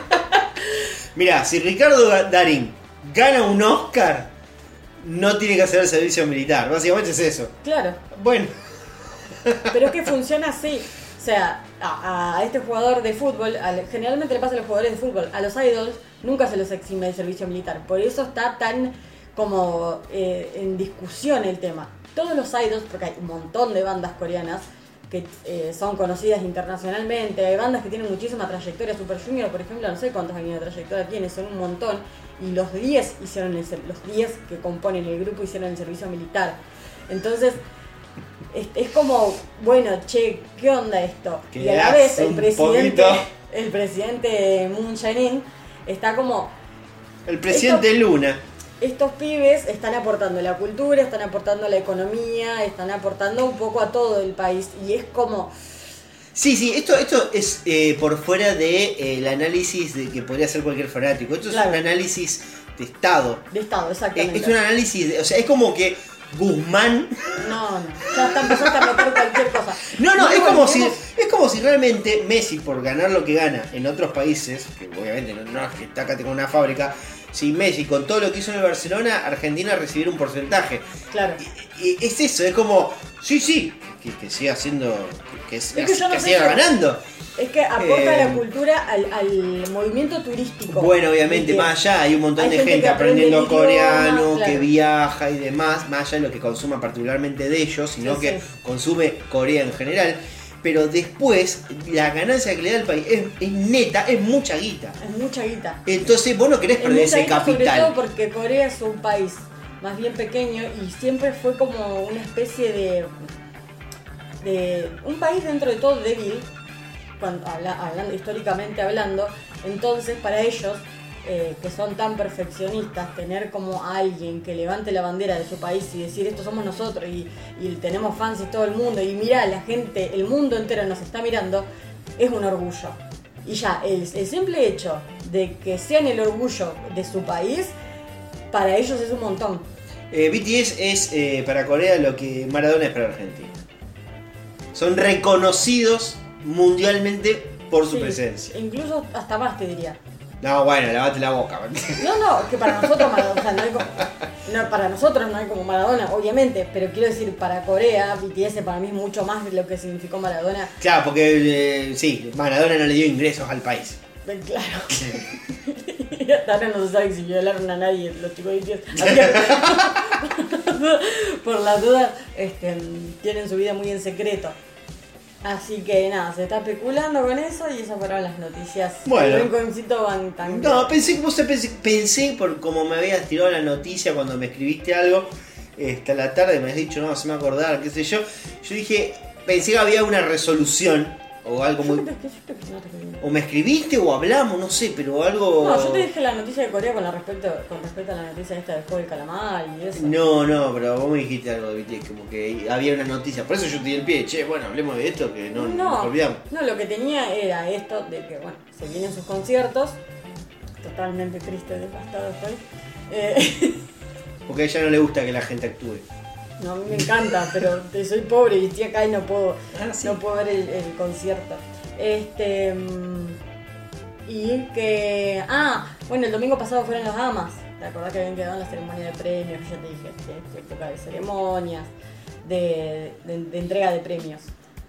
Mira, si Ricardo Darín gana un Oscar, no tiene que hacer el servicio militar. Básicamente es eso. Claro, Bueno, pero es que funciona así. O sea, a, este jugador de fútbol, al- generalmente le pasa a los jugadores de fútbol, a los idols nunca se los exime del servicio militar. Por eso está tan como eh, en discusión el tema. Todos los idols, porque hay un montón de bandas coreanas que eh, son conocidas internacionalmente, hay bandas que tienen muchísima trayectoria, Super Junior, por ejemplo, no sé cuántos años de trayectoria tiene, son un montón, y los 10 hicieron el, los 10 que componen el grupo hicieron el servicio militar. Entonces, es, es como, bueno, che, ¿qué onda esto? Y a la vez el presidente, poquito. el presidente Moon Jae-in está como, el presidente Luna. estos pibes están aportando la cultura, están aportando la economía, están aportando un poco a todo el país y es como, Sí, sí, esto, esto es eh, por fuera del análisis de que podría ser cualquier fanático. Esto Claro. es un análisis de Estado. de Estado, Es, exactamente. es un análisis, de- o sea, es como que Guzmán. No, no, ya está empezando a meter cualquier cosa. No, no, es como si es como si realmente Messi por ganar lo que gana en otros países, que obviamente no, no es que está acá con una fábrica, si Messi con todo lo que hizo en el Barcelona, Argentina recibiera un porcentaje. Claro. Y, y es eso, es como, sí, sí, que, que siga haciendo, que, Es que yo no que sé siga si- ganando. Es que aporta Eh, la cultura al, al movimiento turístico. Bueno, obviamente, más allá hay un montón hay de gente aprendiendo idioma, coreano, que viaja y demás, más allá de lo que consuma particularmente de ellos, sino Sí, que sí. consume Corea en general. Pero después, la ganancia que le da el país es, es neta, es mucha guita. Es mucha guita. Entonces vos no querés Es perder ese guita, sobre todo capital. porque Corea es un país más bien pequeño y siempre fue como una especie de. De un país dentro de todo débil, hablando, históricamente hablando. Entonces, para ellos, eh, que son tan perfeccionistas, tener como alguien que levante la bandera de su país y decir esto somos nosotros y, y tenemos fans y todo el mundo y mira, la gente, el mundo entero nos está mirando, es un orgullo. Y ya, el, el simple hecho de que sean el orgullo de su país, para ellos es un montón. Eh, BTS es eh, para Corea lo que Maradona es para Argentina. Son reconocidos mundialmente por su Sí, presencia. Incluso hasta más te diría. No, bueno, lavate la boca. No, no, que para nosotros Maradona, o sea, no hay como, no, para nosotros no hay como Maradona, obviamente, pero quiero decir, para Corea, BTS para mí es mucho más de lo que significó Maradona. Claro, porque eh, sí, Maradona no le dio ingresos al país. Eh, Claro. Ahora no se sabe si violaron a nadie los chicos de BTS. Por las dudas, este, tienen su vida muy en secreto. Así que nada, se está especulando con eso y esas fueron las noticias. Bueno. Van tan. No, pensé que vos pensé, pensé por como me habías tirado la noticia cuando me escribiste algo, esta la tarde me has dicho, no, se me acordar, qué sé yo. Yo dije, pensé que había una resolución O algo muy... O me escribiste o hablamos, no sé, pero algo... No, yo te dije la noticia de Corea con, la respecto, con respecto a la noticia esta del juego del calamar y eso. No, no, pero vos me dijiste algo de BTS, como que había unas noticias. Por eso yo te di el pie, che, bueno, hablemos de esto, que no, no, nos olvidamos. no, lo que tenía era esto de que, bueno, se vienen sus conciertos. Totalmente triste, devastado estoy. Eh, Porque a ella no le gusta que la gente actúe. No, a mí me encanta, pero soy pobre y estoy acá y no puedo, Ah, sí. no puedo ver el, el concierto. Este. mm, Y que. Ah, bueno, el domingo pasado fueron los Amas. ¿Te acordás que habían quedado en la ceremonia de premios? Ya te dije, que es época de ceremonias, de, de- de entrega de premios.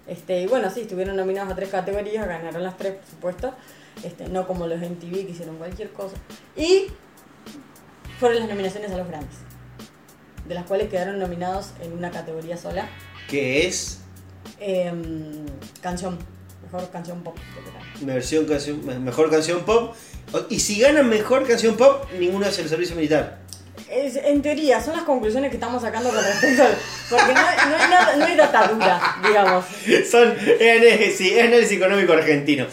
Este, y bueno, sí, estuvieron nominados a tres categorías, ganaron las tres, por supuesto. Este, no como los MTV que hicieron cualquier cosa. Y fueron las nominaciones a los Grammys, de las cuales quedaron nominados en una categoría sola. Que es Em, canción, mejor canción pop. versión canción, me- mejor canción pop. Y si ganan mejor canción pop, ninguno hace el servicio militar. Es- en teoría, son las conclusiones que estamos sacando con respecto al- Porque no, no hay, nada, no hay datadura, digamos. Son es análisis, es análisis económico argentino.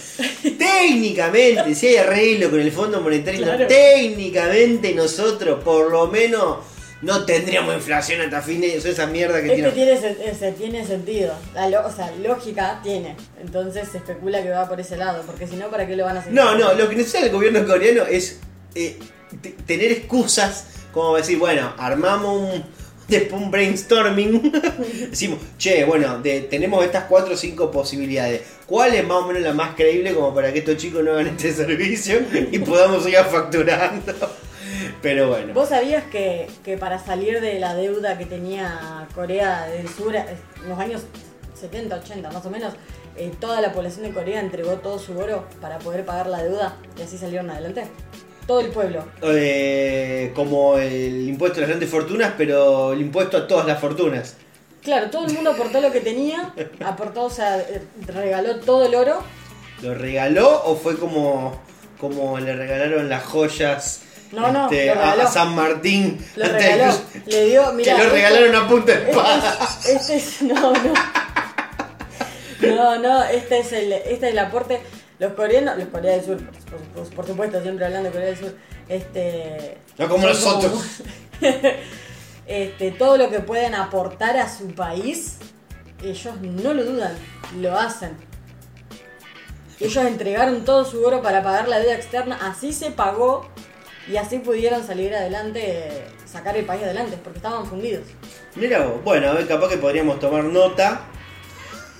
Técnicamente, si hay arreglo con el Fondo Monetario, Claro. técnicamente nosotros por lo menos no tendríamos inflación hasta fin de año. Esa mierda que Este tiene. tiene, sen- ese tiene sentido. La lo- o sea, lógica tiene. Entonces se especula que va por ese lado. Porque si no, ¿para qué lo van a hacer? No, no, lo que necesita el gobierno coreano es eh, te- tener excusas como decir, bueno, armamos un, después un brainstorming. Decimos, che, bueno, de- tenemos estas cuatro o cinco posibilidades. ¿Cuál es más o menos la más creíble como para que estos chicos no hagan este servicio y podamos ir facturando? Pero bueno. ¿Vos sabías que, que para salir de la deuda que tenía Corea del Sur eh, en los años 70, 80 más o menos, eh, toda la población de Corea entregó todo su oro para poder pagar la deuda y así salieron adelante? Todo el pueblo. Eh, como el impuesto a las grandes fortunas, pero el impuesto a todas las fortunas. Claro, todo el mundo aportó lo que tenía, aportó, o sea, regaló todo el oro. ¿Lo regaló o fue como, como le regalaron las joyas No, no, este, lo a, San Martín? Lo regaló, le dio, mira. que lo regalaron a punta de espada. Este es, este es- no, no. No, no, este es el, este es el aporte. Los coreanos, los Corea del Sur, por, por- por supuesto, siempre hablando de Corea del Sur, este. No como nosotros. este, todo lo que pueden aportar a su país, ellos no lo dudan, lo hacen. Ellos entregaron todo su oro para pagar la deuda externa, así se pagó y así pudieron salir adelante, sacar el país adelante, porque estaban fundidos. Mira vos, bueno, a ver, capaz que podríamos tomar nota,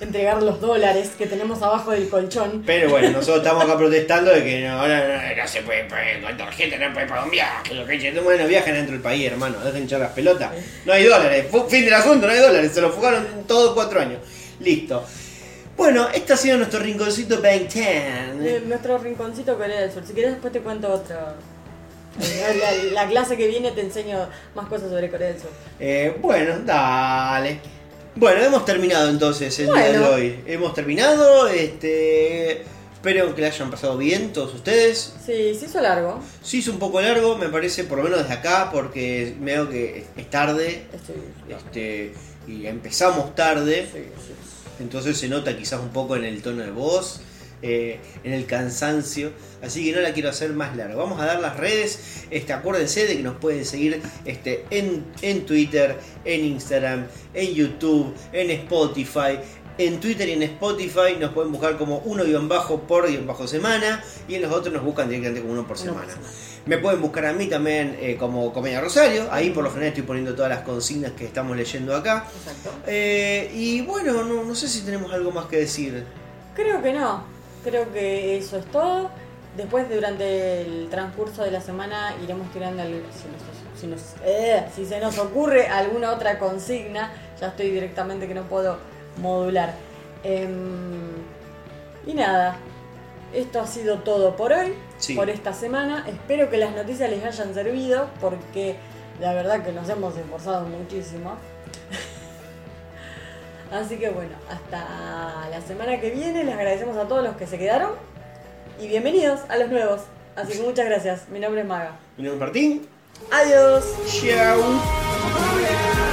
Entregar los dólares que tenemos abajo del colchón. pero bueno, nosotros estamos acá protestando de que no, ahora no, no se puede, con tarjeta no puede pagar un viaje, lo que bueno, viajen dentro del país, hermano, dejen echar las pelotas. No hay dólares, fin del asunto, no hay dólares, se lo fugaron todos cuatro años. Listo. Bueno, este ha sido nuestro rinconcito Bang Ten. Eh, nuestro rinconcito Corea del Sur. Si quieres después te cuento otro. La, la clase que viene te enseño más cosas sobre Corea del Sur. Eh, bueno, dale. Bueno, hemos terminado entonces el día de hoy. Hemos terminado, este. Espero que la hayan pasado bien todos ustedes. Sí, se hizo largo. Se hizo un poco largo, me parece, por lo menos desde acá, porque veo que es tarde. Estoy. Este, y empezamos tarde. Sí, sí. Entonces se nota quizás un poco en el tono de voz, eh, en el cansancio. Así que no la quiero hacer más larga. Vamos a dar las redes. Este, acuérdense de que nos pueden seguir este, en, en Twitter, en Instagram, en YouTube, en Spotify. En Twitter y en Spotify nos pueden buscar como uno guion bajo por guion bajo semana. Y en los otros nos buscan directamente como uno por Uno por semana. semana. Me pueden buscar a mí también eh, como Comedia Rosario. Ahí por lo general estoy poniendo todas las consignas que estamos leyendo acá. Exacto. Eh, y bueno, no, no sé si tenemos algo más que decir. Creo que no. Creo que eso es todo. Después, durante el transcurso de la semana, iremos tirando el- si, nos- si nos- eh, si se nos ocurre alguna otra consigna. Ya estoy directamente que no puedo modular. Em, y nada. Esto ha sido todo por hoy, Sí. por esta semana. Espero que las noticias les hayan servido porque la verdad que nos hemos esforzado muchísimo. Así que bueno, hasta la semana que viene. Les agradecemos a todos los que se quedaron. Y bienvenidos a los nuevos. Así que muchas gracias. Mi nombre es Maga. Mi nombre es Martín. Adiós. Chao.